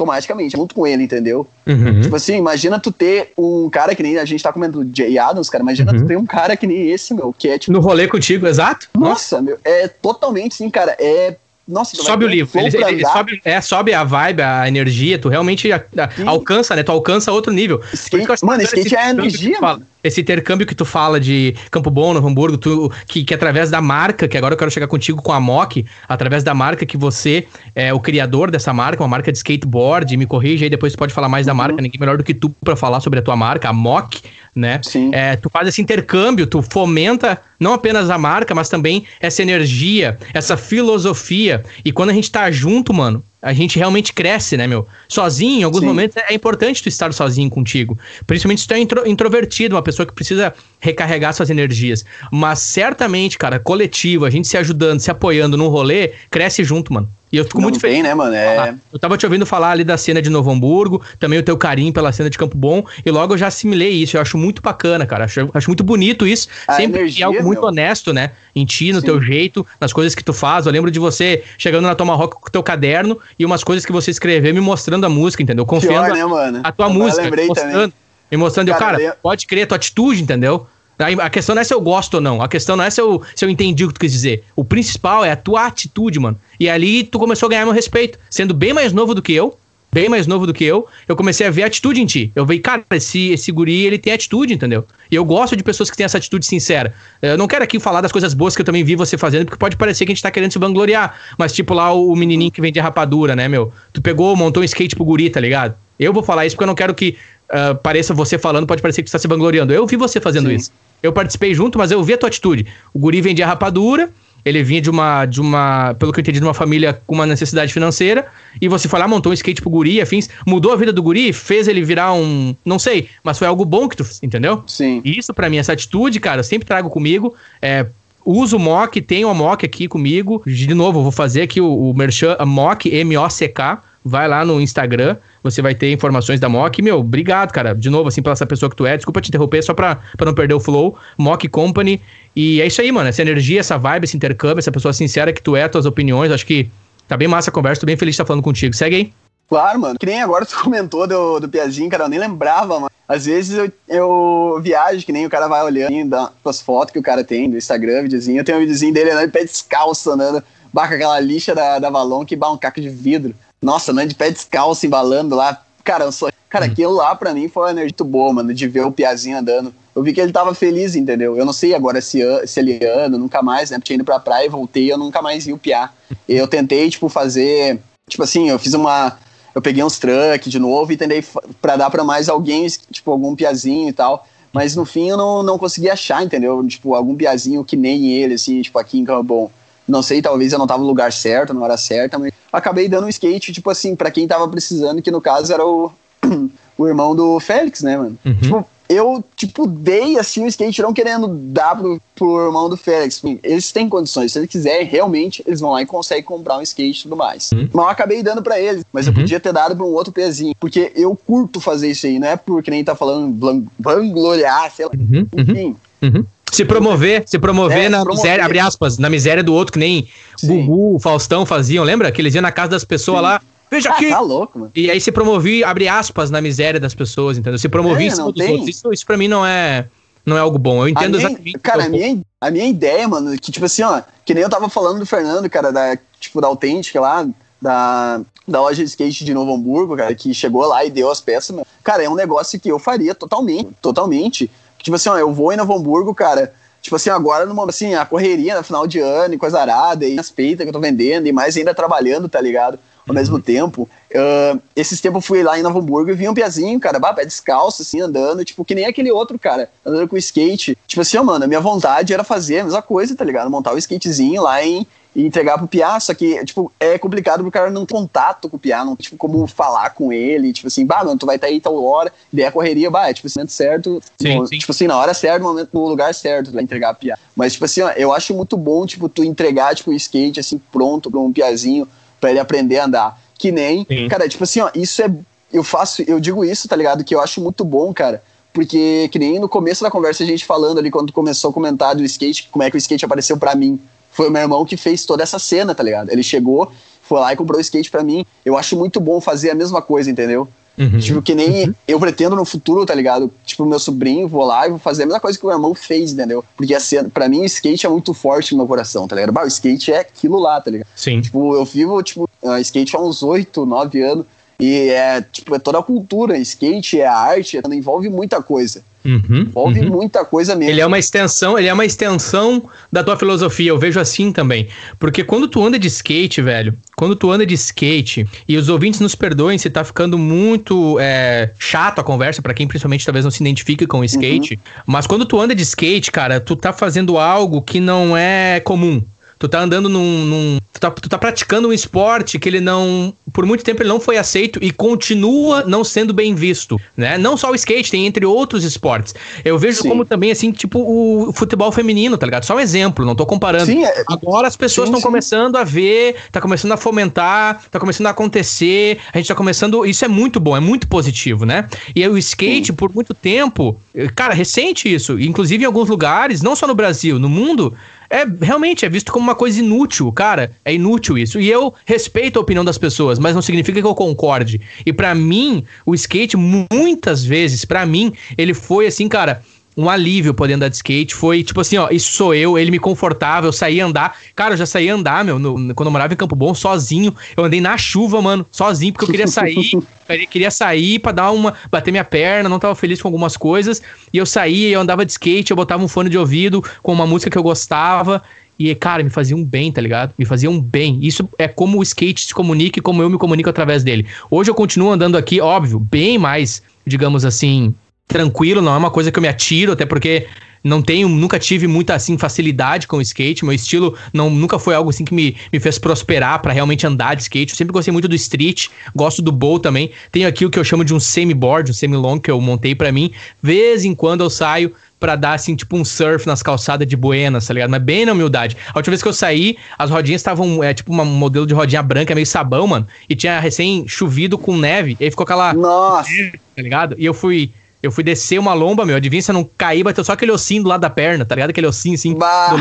automaticamente, junto com ele, entendeu? Uhum. Tipo assim, imagina tu ter um cara que nem a gente tá comendo Jay Adams, cara. Imagina uhum. tu ter um cara que nem esse, meu, que é tipo. No rolê contigo, exato? Nossa, Nossa. meu, é totalmente sim, cara. É nossa, sobe o livro. Ele, ele sobe, é, sobe a vibe, a energia, tu realmente a, a, alcança, né? Tu alcança outro nível. Skate, mano, skate é energia, mano esse intercâmbio que tu fala de Campo Bom, no Hamburgo, tu, que, que através da marca, que agora eu quero chegar contigo com a Mock, através da marca que você é o criador dessa marca, uma marca de skateboard, me corrija aí, depois tu pode falar mais da uhum. marca, ninguém melhor do que tu para falar sobre a tua marca, a Mock, né? Sim. É, tu faz esse intercâmbio, tu fomenta não apenas a marca, mas também essa energia, essa filosofia. E quando a gente tá junto, mano, a gente realmente cresce, né, meu? Sozinho, em alguns Sim. momentos, é importante tu estar sozinho contigo. Principalmente se tu é intro, introvertido, uma pessoa que precisa recarregar suas energias. Mas certamente, cara, coletivo, a gente se ajudando, se apoiando num rolê, cresce junto, mano. E eu fico Não muito feliz. Tem, né, mano? É... Eu tava te ouvindo falar ali da cena de Novo Hamburgo, também o teu carinho pela cena de Campo Bom, e logo eu já assimilei isso. Eu acho muito bacana, cara. Acho, acho muito bonito isso. A Sempre energia, algo muito meu. honesto, né? Em ti, no Sim. teu jeito, nas coisas que tu faz. Eu lembro de você chegando na Tomahawk com o teu caderno e umas coisas que você escreveu me mostrando a música, entendeu? Confiando Pior, né, mano? a, tua eu música. Lembrei mostrando, também. Me mostrando, cara, eu, cara, pode crer, tua atitude, entendeu? A questão não é se eu gosto ou não. A questão não é se eu, se eu entendi o que tu quis dizer. O principal é a tua atitude, mano. E ali tu começou a ganhar meu respeito. Sendo bem mais novo do que eu, bem mais novo do que eu, eu comecei a ver atitude em ti. Eu vi, cara, esse, esse guri, ele tem atitude, entendeu? E eu gosto de pessoas que têm essa atitude sincera. Eu não quero aqui falar das coisas boas que eu também vi você fazendo, porque pode parecer que a gente tá querendo se vangloriar. Mas, tipo, lá o, menininho que vende rapadura, né, meu? Tu pegou, montou um skate pro guri, tá ligado? Eu vou falar isso porque eu não quero que uh, pareça você falando, pode parecer que tu tá se vangloriando. Eu vi você fazendo Sim. isso. Eu participei junto, mas eu vi a tua atitude. O guri vendia rapadura, ele vinha de uma, de uma, pelo que eu entendi, de uma família com uma necessidade financeira, e você foi lá, montou um skate pro guri, afins, mudou a vida do guri, fez ele virar um, não sei, mas foi algo bom que tu, entendeu? Sim. E isso para mim, essa atitude, cara, eu sempre trago comigo, é, uso o mock, tenho a mock aqui comigo, de novo, vou fazer aqui o, o merchan, a mock, M-O-C-K, vai lá no Instagram, você vai ter informações da Mock. Meu, obrigado, cara, de novo, assim, pela essa pessoa que tu é. Desculpa te interromper, só pra, pra não perder o flow. Mock Company. E é isso aí, mano, essa energia, essa vibe, esse intercâmbio, essa pessoa sincera que tu é, tuas opiniões, acho que tá bem massa a conversa, tô bem feliz de estar falando contigo. Segue aí. Claro, mano. Que nem agora tu comentou do, do Piazinho, cara, eu nem lembrava, mano. Às vezes eu, eu viajo, que nem o cara vai olhando dá, as fotos que o cara tem do Instagram, videozinho. Eu tenho um videozinho dele andando de pé descalço, andando, barca aquela lixa da, da Valon que barra um caco de vidro. Nossa, andando de pé descalço, embalando lá. Cara, sou, cara, hum. aquilo lá pra mim foi uma energia muito boa, mano, de ver o Piazinho andando. Eu vi que ele tava feliz, entendeu? Eu não sei agora se, se ele anda, nunca mais, né? Porque tinha ido pra praia e voltei, eu nunca mais vi o Piá. Eu tentei, tipo, fazer. Tipo assim, eu fiz uma. Eu peguei uns truck de novo e tentei pra dar pra mais alguém, tipo, algum Piazinho e tal. Mas no fim eu não, não consegui achar, entendeu? Tipo, algum Piazinho que nem ele, assim, tipo, aqui em Cambon. Não sei, talvez eu não tava no lugar certo, na hora certa, mas acabei dando um skate, tipo assim, para quem tava precisando, que no caso era o, o irmão do Félix, né, mano? Uhum. Tipo, eu, tipo, dei assim o skate não querendo dar pro, pro irmão do Félix. Eles têm condições, se eles quiserem, realmente, eles vão lá e conseguem comprar um skate e tudo mais. Uhum. Mas eu acabei dando para eles, mas uhum. eu podia ter dado pra um outro pezinho. Porque eu curto fazer isso aí, não é porque nem tá falando vangloriar, sei lá. Uhum. Enfim. Uhum. Se promover, se promover é, na promover. miséria, abre aspas, na miséria do outro, que nem Sim. Gugu, Faustão faziam, lembra? Que eles iam na casa das pessoas Sim. lá, veja ah, aqui. Tá louco, mano. E aí se promovia, abre aspas, na miséria das pessoas, entendeu? Se promovia é, em cima dos outros. Isso, isso pra mim não é, não é algo bom. Eu entendo a minha, exatamente. Cara, a minha, a minha ideia, mano, que tipo assim, ó, que nem eu tava falando do Fernando, cara, da, tipo, da Autêntica lá, da, da loja de skate de Novo Hamburgo, cara, que chegou lá e deu as peças, mano. Cara, é um negócio que eu faria totalmente, totalmente. Tipo assim, ó, eu vou em Novo Hamburgo, cara, tipo assim, agora, numa, assim, a correria no final de ano e coisa arada, e as peitas que eu tô vendendo, e mais ainda trabalhando, tá ligado? Ao mesmo tempo. Uh, esses tempos eu fui lá em Novo Hamburgo e vi um piazinho, cara, bah, pé descalço, assim, andando, tipo, que nem aquele outro, cara, andando com skate. Tipo assim, ó, mano, a minha vontade era fazer a mesma coisa, tá ligado? Montar o um skatezinho lá em, e entregar pro Piá, só que, tipo, é complicado porque o cara não tem contato com o Piá, não tipo, como falar com ele, tipo assim, bah, mano, tu vai estar tá aí tal hora, daí a correria, bah, é, tipo, momento certo, sim, no, sim. tipo assim, na hora certa, no, momento, no lugar certo, vai entregar pro Piá. Mas, tipo assim, ó, eu acho muito bom, tipo, tu entregar, tipo, o skate, assim, pronto pra um Piazinho, pra ele aprender a andar. Que nem, sim. cara, tipo assim, ó, isso é, eu faço, eu digo isso, tá ligado, que eu acho muito bom, cara, porque que nem no começo da conversa a gente falando ali, quando começou a comentar do skate, como é que o skate apareceu para mim, foi o meu irmão que fez toda essa cena, tá ligado? Ele chegou, foi lá e comprou o skate para mim. Eu acho muito bom fazer a mesma coisa, entendeu? Uhum. Tipo, que nem uhum. eu pretendo no futuro, tá ligado? Tipo, meu sobrinho, vou lá e vou fazer a mesma coisa que o meu irmão fez, entendeu? Porque assim, pra mim o skate é muito forte no meu coração, tá ligado? Bah, o skate é aquilo lá, tá ligado? Sim. Tipo, eu vivo, tipo, uh, skate há uns 8, 9 anos. E é, tipo, é toda a cultura. Skate é a arte, envolve muita coisa. Uhum, Envolve uhum. muita coisa mesmo. Ele é uma extensão, ele é uma extensão da tua filosofia, eu vejo assim também. Porque quando tu anda de skate, velho, quando tu anda de skate, e os ouvintes nos perdoem se tá ficando muito é, chato a conversa, para quem principalmente talvez não se identifique com o skate, uhum. mas quando tu anda de skate, cara, tu tá fazendo algo que não é comum Tu tá andando num. num tu, tá, tu tá praticando um esporte que ele não. Por muito tempo ele não foi aceito e continua não sendo bem visto, né? Não só o skate, tem entre outros esportes. Eu vejo Sim. como também, assim, tipo, o futebol feminino, tá ligado? Só um exemplo, não tô comparando. Sim, é... Agora as pessoas estão começando a ver, tá começando a fomentar, tá começando a acontecer, a gente tá começando. Isso é muito bom, é muito positivo, né? E o skate, Sim. por muito tempo, cara, recente isso, inclusive em alguns lugares, não só no Brasil, no mundo, é realmente é visto como uma coisa inútil, cara. É inútil isso. E eu respeito a opinião das pessoas, mas não significa que eu concorde. E para mim, o skate muitas vezes, para mim, ele foi assim, cara, um alívio poder andar de skate. Foi tipo assim, ó, isso sou eu, ele me confortava, eu saía andar. Cara, eu já saía andar, meu, no, quando eu morava em Campo Bom, sozinho. Eu andei na chuva, mano, sozinho, porque eu queria sair. eu queria sair pra dar uma. bater minha perna, não tava feliz com algumas coisas. E eu saía, eu andava de skate, eu botava um fone de ouvido com uma música que eu gostava. E, cara, me fazia um bem, tá ligado? Me fazia um bem. Isso é como o skate se comunica e como eu me comunico através dele. Hoje eu continuo andando aqui, óbvio, bem mais, digamos assim, tranquilo, não é uma coisa que eu me atiro, até porque não tenho, nunca tive muita assim facilidade com o skate, meu estilo não nunca foi algo assim que me, me fez prosperar para realmente andar de skate. Eu sempre gostei muito do street, gosto do bowl também. Tenho aqui o que eu chamo de um semi-board, um semi-long que eu montei para mim. Vez em quando eu saio para dar assim, tipo um surf nas calçadas de Buenas, tá ligado? Mas bem na humildade. A última vez que eu saí, as rodinhas estavam, é tipo um modelo de rodinha branca, meio sabão, mano, e tinha recém chovido com neve, e aí ficou aquela Nossa, tá ligado? E eu fui eu fui descer uma lomba, meu. Adivinha se eu não caí, bateu só aquele ossinho do lado da perna, tá ligado? Aquele ossinho assim. Da,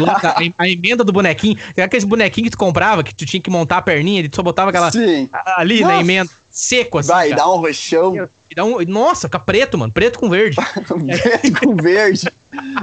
a, emenda do bonequinho. Tem aqueles bonequinhos que tu comprava, que tu tinha que montar a perninha, e tu só botava aquela. Sim. Ali Nossa. na emenda. Seco assim. Vai, cara. dá um roxão. E dá um, nossa, fica preto, mano. Preto com verde. preto com verde.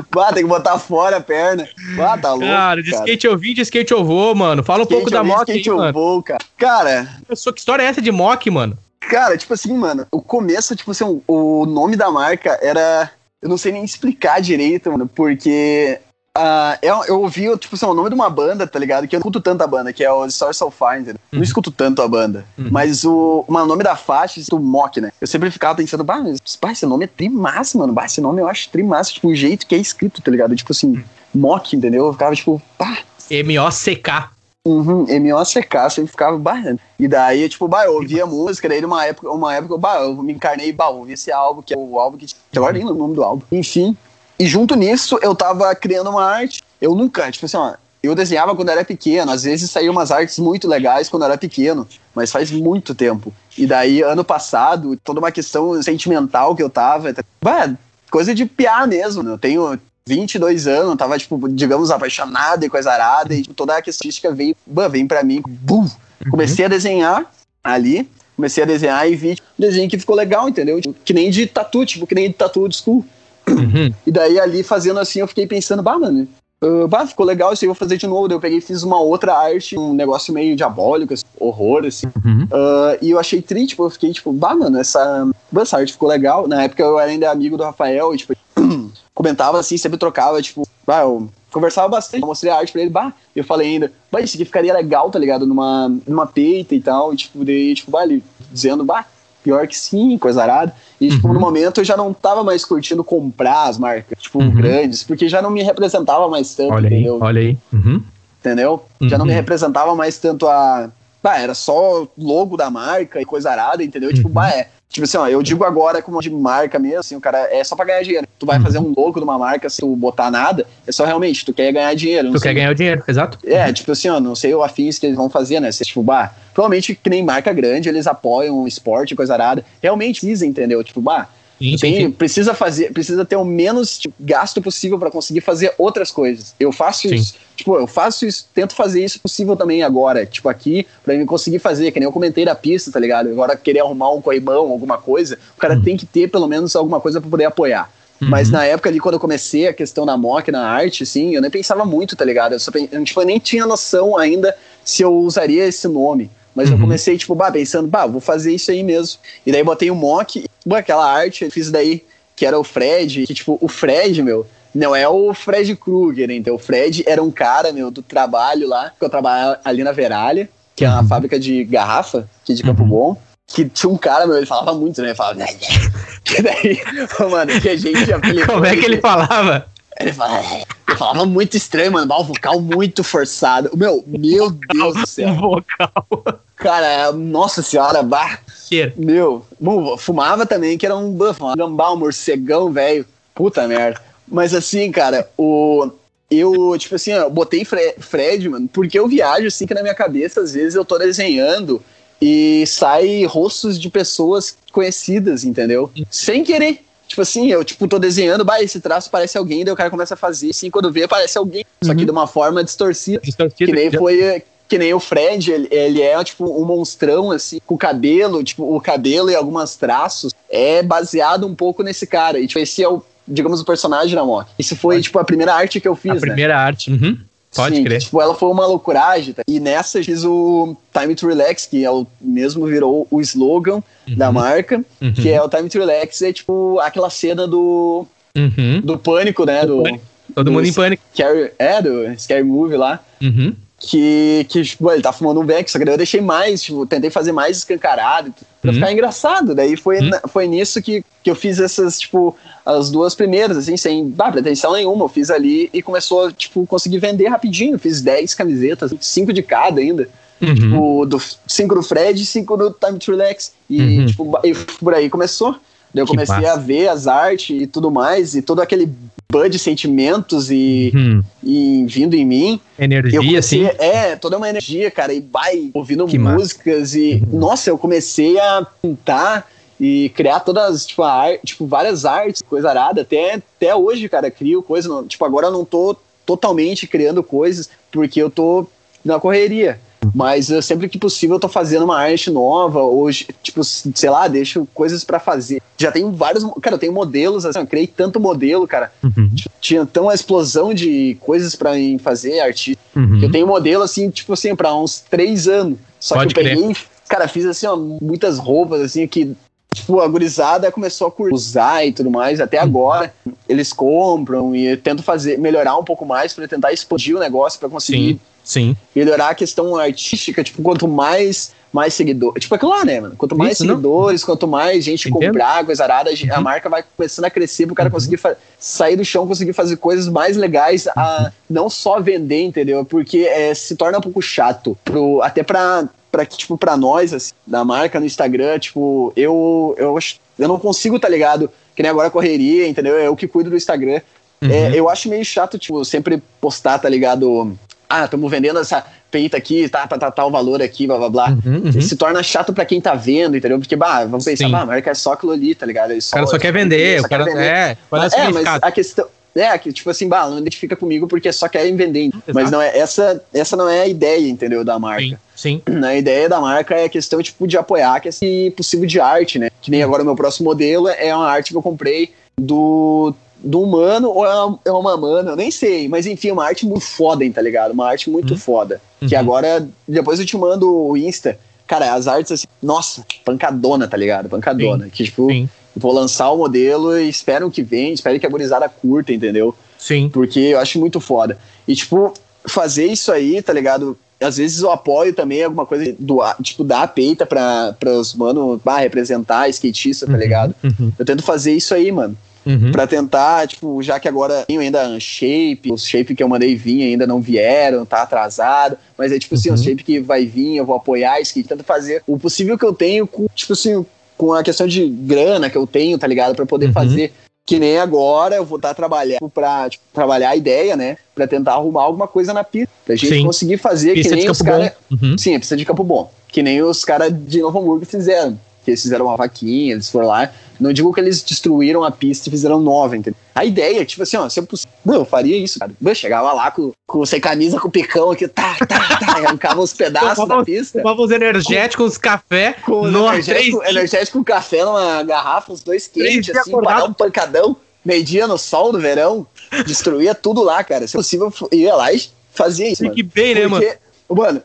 Bah, tem que botar fora a perna. Bah, tá louco. Cara, de cara. skate eu vim, de skate eu vou, mano. Fala um skate pouco da mock skate aí, eu mano. Vou, cara. Cara. Que história é essa de mock, mano? Cara, tipo assim, mano, o começo, tipo assim, o nome da marca era. Eu não sei nem explicar direito, mano, porque. Uh, eu, eu ouvi, tipo assim, o nome de uma banda, tá ligado? Que eu não escuto tanto a banda, que é o Story So Far, entendeu? Uhum. Não escuto tanto a banda. Uhum. Mas o, o nome da faixa, o Mock, né? Eu sempre ficava pensando, bah, mas, bah, esse nome é trimassa, mano. Bah, esse nome eu acho trimassa, tipo, o jeito que é escrito, tá ligado? Tipo assim, uhum. Mock, entendeu? Eu ficava, tipo, pá. M-O-C-K. Uhum, M.O.C.K. sempre ficava barrando. E daí, tipo, bah, eu ouvia música, daí numa época, uma época, bah, eu me encarnei, bah, ouvi esse álbum, que é o álbum que. Agora nem o nome do álbum. Enfim. E junto nisso, eu tava criando uma arte. Eu nunca, tipo assim, ó, eu desenhava quando era pequeno, às vezes saíam umas artes muito legais quando era pequeno, mas faz muito tempo. E daí, ano passado, toda uma questão sentimental que eu tava, bah, coisa de piar mesmo. Né? Eu tenho 22 anos, tava, tipo, digamos, apaixonado e coisa arada, e tipo, toda a artística veio, veio pra mim, bum! Uhum. Comecei a desenhar ali, comecei a desenhar e vi um desenho que ficou legal, entendeu? Tipo, que nem de tatu, tipo, que nem de tatu de school. Uhum. E daí ali fazendo assim, eu fiquei pensando, bah, mano, uh, bah, ficou legal, isso aí eu vou fazer de novo. Daí eu peguei e fiz uma outra arte, um negócio meio diabólico, assim, horror, assim. Uhum. Uh, e eu achei triste, tipo, eu fiquei, tipo, bah, mano, essa, essa arte ficou legal. Na época eu era ainda amigo do Rafael, e, tipo, comentava assim, sempre trocava, tipo, bah, eu conversava bastante, eu mostrei a arte pra ele, bah, eu falei ainda, bah, isso aqui ficaria legal, tá ligado, numa, numa peita e tal, e tipo, daí, tipo, bah, ele dizendo, bah, pior que sim, coisa arada. E, tipo, uhum. no momento eu já não tava mais curtindo comprar as marcas, tipo, uhum. grandes, porque já não me representava mais tanto, olha entendeu? Aí, olha aí. Uhum. Entendeu? Já não me uhum. representava mais tanto a. Bah, era só logo da marca e coisa arada, entendeu? Tipo, bah, é Tipo assim, ó, eu digo agora como de marca mesmo, assim, o cara é só pra ganhar dinheiro. Tu vai uhum. fazer um logo de uma marca se tu botar nada, é só realmente, tu quer ganhar dinheiro. Tu sei. quer ganhar o dinheiro, exato. É, tipo assim, ó, não sei o afins que eles vão fazer, né? Se, tipo, bah, provavelmente que nem marca grande, eles apoiam o esporte, coisa arada. Realmente dizem, entendeu? Tipo, bah, Sim, tem, sim, sim. precisa fazer, precisa ter o menos tipo, gasto possível para conseguir fazer outras coisas. Eu faço isso, tipo, eu faço isso, tento fazer isso possível também agora, tipo aqui, para mim conseguir fazer, que nem eu comentei da pista, tá ligado? Agora querer arrumar um coibão, alguma coisa, o cara uhum. tem que ter pelo menos alguma coisa para poder apoiar. Uhum. Mas na época ali, quando eu comecei a questão da mock, na arte, assim, eu nem pensava muito, tá ligado? Eu, só, eu tipo, eu nem tinha noção ainda se eu usaria esse nome. Mas uhum. eu comecei, tipo, bah, pensando, bah, vou fazer isso aí mesmo. E daí botei o um mock, aquela arte, eu fiz daí, que era o Fred, que, tipo, o Fred, meu, não é o Fred Krueger, né? Então, o Fred era um cara, meu, do trabalho lá, que eu trabalhava ali na Veralha, que é uma uhum. fábrica de garrafa, aqui de Campo uhum. Bom. Que tinha um cara, meu, ele falava muito, né? Ele falava. que daí, mano, que a gente apelidou. Como é que ele falava? Ele falava, ele falava muito estranho, mano. Um vocal muito forçado. Meu, meu Deus do céu. vocal. Cara, nossa senhora, bah. Cheiro. Meu, bom, fumava também, que era um buff, um gambá, um morcegão, velho. Puta merda. Mas assim, cara, o. Eu, tipo assim, eu botei Fre Fred, mano, porque eu viajo assim que na minha cabeça, às vezes eu tô desenhando e sai rostos de pessoas conhecidas, entendeu? Sem querer. Tipo assim, eu tipo, tô desenhando, bah, esse traço parece alguém, daí o cara começa a fazer, assim, quando vê, parece alguém. Só que Uhum. de uma forma distorcida. Distorcido. Que nem foi. Que nem o Fred, ele, ele é tipo um monstrão, assim, com cabelo, tipo, o cabelo e alguns traços é baseado um pouco nesse cara. E tipo, esse é o, digamos, o personagem da moto. Isso foi, tipo, a primeira arte que eu fiz, A né? primeira arte. Uhum. Pode Sim, crer. Tipo, ela foi uma loucuragem. Tá? E nessa eu fiz o Time to Relax, que é o mesmo virou o slogan da Uhum. marca, Uhum. que é o Time to Relax, é tipo aquela cena do, Uhum. do pânico, né? Do Do. Todo mundo em pânico. Scary, é, do Scary Movie lá. Uhum. Que, que tipo, ele tá fumando um beck, só que daí eu deixei mais, tipo, tentei fazer mais escancarado pra Uhum. ficar engraçado. Daí foi, Uhum. na- foi nisso que, que eu fiz essas, tipo, as duas primeiras, assim, sem ah, pretensão nenhuma. Eu fiz ali e começou, tipo, conseguir vender rapidinho. Fiz 10 camisetas, 5 de cada ainda. Uhum. Tipo, do 5 do Fred e 5 do Time to Relax. E, Uhum. tipo, e por aí começou. Daí eu Que comecei massa. a ver as artes e tudo mais, e todo aquele bud de sentimentos e, Uhum. e vindo em mim. Energia, comecei, assim. é, toda uma energia, cara, e vai ouvindo Que massa. músicas e, nossa, eu comecei a pintar e criar todas, tipo, a tipo várias artes, coisa arada, até, até hoje, cara, crio coisa, não- tipo, agora eu não tô totalmente criando coisas, porque eu tô na correria, mas eu, sempre que possível eu tô fazendo uma arte nova, hoje, tipo, sei lá, deixo coisas pra fazer. Já tenho vários, cara, eu tenho modelos, assim, eu criei tanto modelo, cara, Uhum. tinha tão uma explosão de coisas pra mim fazer, artista, Uhum. eu tenho modelo, assim, tipo assim, pra uns três anos. Só Pode que eu peguei, cara, fiz assim, ó, muitas roupas, assim, que, tipo, a gurizada começou a usar e tudo mais. Até agora, eles compram e tento fazer, melhorar um pouco mais pra tentar expandir o negócio, pra conseguir Sim, sim. melhorar a questão artística. Tipo, quanto mais, mais seguidores. Tipo, aquilo lá, né, mano? Quanto mais Isso, não? seguidores, quanto mais gente Entendo. comprar, coisa arada, a Uhum. marca vai começando a crescer pro cara Uhum. conseguir sair do chão, conseguir fazer coisas mais legais, a não só vender, entendeu? Porque é, se torna um pouco chato. Pro, até pra, pra, que, tipo, pra nós, assim, da marca no Instagram, tipo, eu, eu, acho- eu não consigo, tá ligado? Que nem agora correria, entendeu? Eu que cuido do Instagram. Uhum. É, eu acho meio chato, tipo, sempre postar, tá ligado? Ah, estamos vendendo essa peita aqui, tá, tá, tá, tá o valor aqui, blá blá blá. Uhum, uhum. Se torna chato pra quem tá vendo, entendeu? Porque, bah, vamos pensar, bah, a marca é só aquilo ali, tá ligado? Ele O cara só quer vender, só o cara quer vender. é. É Mas, é, mas a questão. É, que, tipo assim, bah, não identifica comigo porque só querem vender. Mas não é, essa, essa não é a ideia, entendeu, da marca. Sim, sim. A ideia da marca é a questão, tipo, de apoiar que esse possível de arte, né? Que nem agora o meu próximo modelo é uma arte que eu comprei do, do humano ou é uma, é uma mana, eu nem sei. Mas enfim, é uma arte muito foda, hein, tá ligado? Uma arte muito Uhum. foda. Que Uhum. agora, depois eu te mando o Insta. Cara, as artes assim, nossa, pancadona, tá ligado? Pancadona. Que, tipo, Sim, vou lançar o modelo e espero que venha, espero que a gurizada curta, entendeu? sim. Porque eu acho muito foda. E, tipo, fazer isso aí, tá ligado? Às vezes eu apoio também alguma coisa, do, tipo, dar a peita pra, pra os mano, bah, representar skatista, tá Uhum, ligado? Uhum. Eu tento fazer isso aí, mano. Uhum. Pra tentar, tipo, já que agora tenho ainda shape, os shape que eu mandei vir ainda não vieram, tá atrasado. Mas é tipo assim, Uhum. os shape que vai vir, eu vou apoiar skate, tento fazer o possível que eu tenho com, tipo assim, com a questão de grana que eu tenho, tá ligado? Pra poder Uhum. fazer. Que nem agora eu vou estar trabalhando pra tipo, trabalhar a ideia, né? Pra tentar arrumar alguma coisa na pista. Pra gente Sim. conseguir fazer Pista que nem os caras. Uhum. Sim, pista de campo bom. Que nem os caras de Novo Hamburgo fizeram. Que eles fizeram uma vaquinha, eles foram lá. Não digo que eles destruíram a pista e fizeram nova, entendeu? A ideia, tipo assim, ó, se eu, poss- Mano, eu faria isso, cara. Eu chegava lá com, com sem camisa, com o picão aqui, tá, tá, tá, arrancava os pedaços da pista. Tomava os energéticos, café. Com os Nossa, energético, três- energético com café numa garrafa, uns dois quentes, assim, dar um pancadão, meio-dia no sol do verão, destruía tudo lá, cara. Se possível, eu ia lá e fazia isso, mano. Fique bem, né, mano? Porque, mano,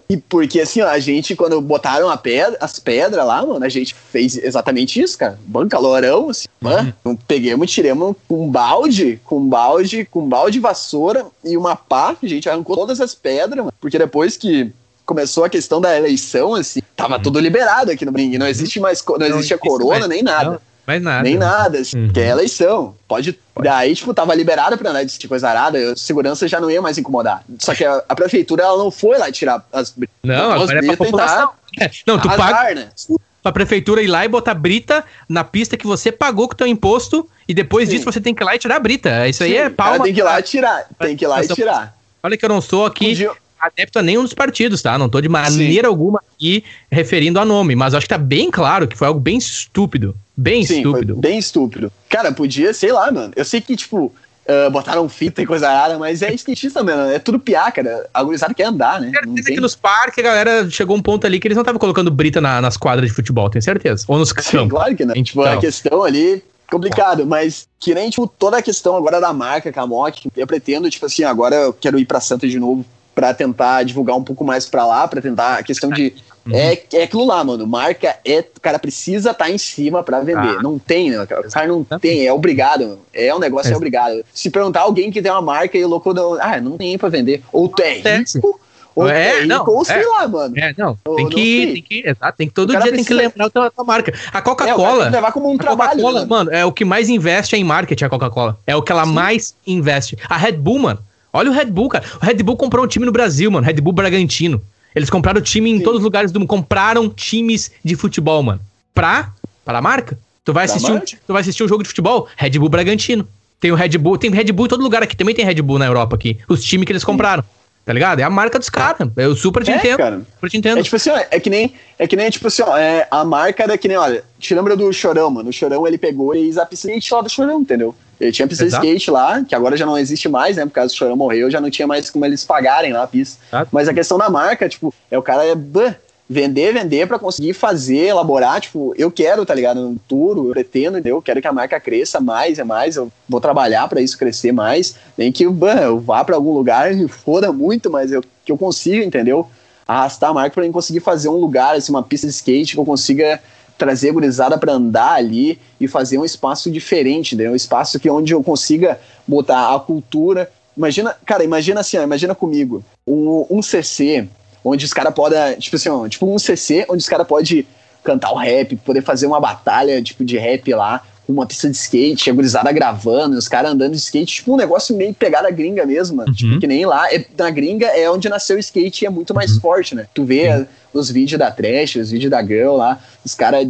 e porque assim, ó, a gente, quando botaram a pedra, as pedras lá, mano, a gente fez exatamente isso, cara. Banco calorão, assim, mano. Uhum. Pegamos, tiramos um balde, com um balde, com um balde de vassoura e uma pá, a gente arrancou todas as pedras, mano. Porque depois que começou a questão da eleição, assim, tava Uhum. tudo liberado aqui no Bring. Não existe mais, não, Não existe a corona mais. nem nada. Não. Mais nada. Nem nada, assim, Uhum. que é eleição. Pode. Daí, tipo, tava liberado pra andar de tipo coisa arada, eu- segurança já não ia mais incomodar. Só que a, a prefeitura, ela não foi lá tirar as. Não, as agora é pra população. É, Não, tu Azar, paga né? pra prefeitura ir lá e botar brita na pista que você pagou com o teu imposto e depois Sim. disso você tem que ir lá e tirar a brita. Isso aí Sim, é o cara palma. Tem que ir lá e tirar. Tem que ir lá e tirar. Olha que eu não sou aqui Podia- adepto a nenhum dos partidos, tá? Não tô de maneira alguma aqui referindo a nome, mas acho que tá bem claro que foi algo bem estúpido. Bem Sim, estúpido. bem estúpido. Cara, podia, sei lá, mano. Eu sei que, tipo, ah, botaram fita e coisa rara, mas é skatista, mano. É tudo piá, cara. A gurizada quer andar, né? Certeza tem... que nos parques a galera chegou um ponto ali que eles não estavam colocando brita na- nas quadras de futebol, tenho certeza. Ou nos Sim, campos. claro que não. Tipo, Então. a questão ali, complicado, mas que nem, tipo, toda a questão agora da marca Camote, eu pretendo, tipo assim, agora eu quero ir pra Santa de novo pra tentar divulgar um pouco mais pra lá, pra tentar a questão de Uhum. é, é aquilo lá, mano. Marca é. O cara precisa estar em cima pra vender. Ah. Não tem, né? O cara não tem, é obrigado. É um negócio, é Ex- obrigado. Se perguntar alguém que tem uma marca e o louco não. Ah, não tem pra vender. Ou tu é rico, ou É, é rico, não, ou sei é. lá, mano. É, não, tem não que, sei. tem que, exato, tem que todo dia tem que precisa- lembrar a tua, tua marca. A É, Coca-Cola, que levar como um a trabalho. Coca-Cola, né? mano, é o que mais investe em marketing, a Coca-Cola. É o que ela mais investe. A Red Bull, mano. Olha o Red Bull, cara. O Red Bull comprou um time no Brasil, mano. Red Bull Bragantino. Eles compraram time em Sim. todos os lugares do mundo. Compraram times de futebol, mano. Pra, pra marca. Tu vai, Pra assistir um, tu vai assistir um jogo de futebol? Red Bull Bragantino. Tem o Red Bull, tem Red Bull em todo lugar aqui. Também tem Red Bull na Europa aqui. Os times que eles compraram. Tá ligado? É a marca dos caras. Eu super te É, entendo. cara. Super te entendo. É tipo assim, ó, é que nem, é que nem, tipo assim, ó, é, a marca era que nem, olha, te lembra do Chorão, mano? O Chorão, ele pegou e fez a lá do Chorão, entendeu? Ele tinha pista Exato. de skate lá, que agora já não existe mais, né? Por causa do Chorão morreu, já não tinha mais como eles pagarem lá a pista. Exato. Mas a questão da marca, tipo, é o cara é, bah, vender, vender pra conseguir fazer, elaborar, tipo, eu quero, tá ligado? No futuro, eu pretendo, entendeu? Eu quero que a marca cresça mais e mais, eu vou trabalhar pra isso crescer mais, nem que bah, eu vá pra algum lugar e foda muito, mas eu, que eu consiga, entendeu? Arrastar a marca pra eu conseguir fazer um lugar, assim, uma pista de skate que eu consiga trazer a gurizada pra andar ali e fazer um espaço diferente, entendeu? Um espaço que onde eu consiga botar a cultura. Imagina, cara, imagina assim, ó, imagina comigo, um, um CC onde os caras podem, tipo assim, ó, tipo um CC onde os caras podem cantar o rap, poder fazer uma batalha, tipo, de rap lá, uma pista de skate, a gurizada gravando, os caras andando de skate, tipo um negócio meio pegada gringa mesmo, mano. Uhum. Tipo, que nem lá, é, na gringa é onde nasceu o skate e é muito Uhum. mais forte, né? Tu vê a- os vídeos da Trash, os vídeos da Girl lá, os caras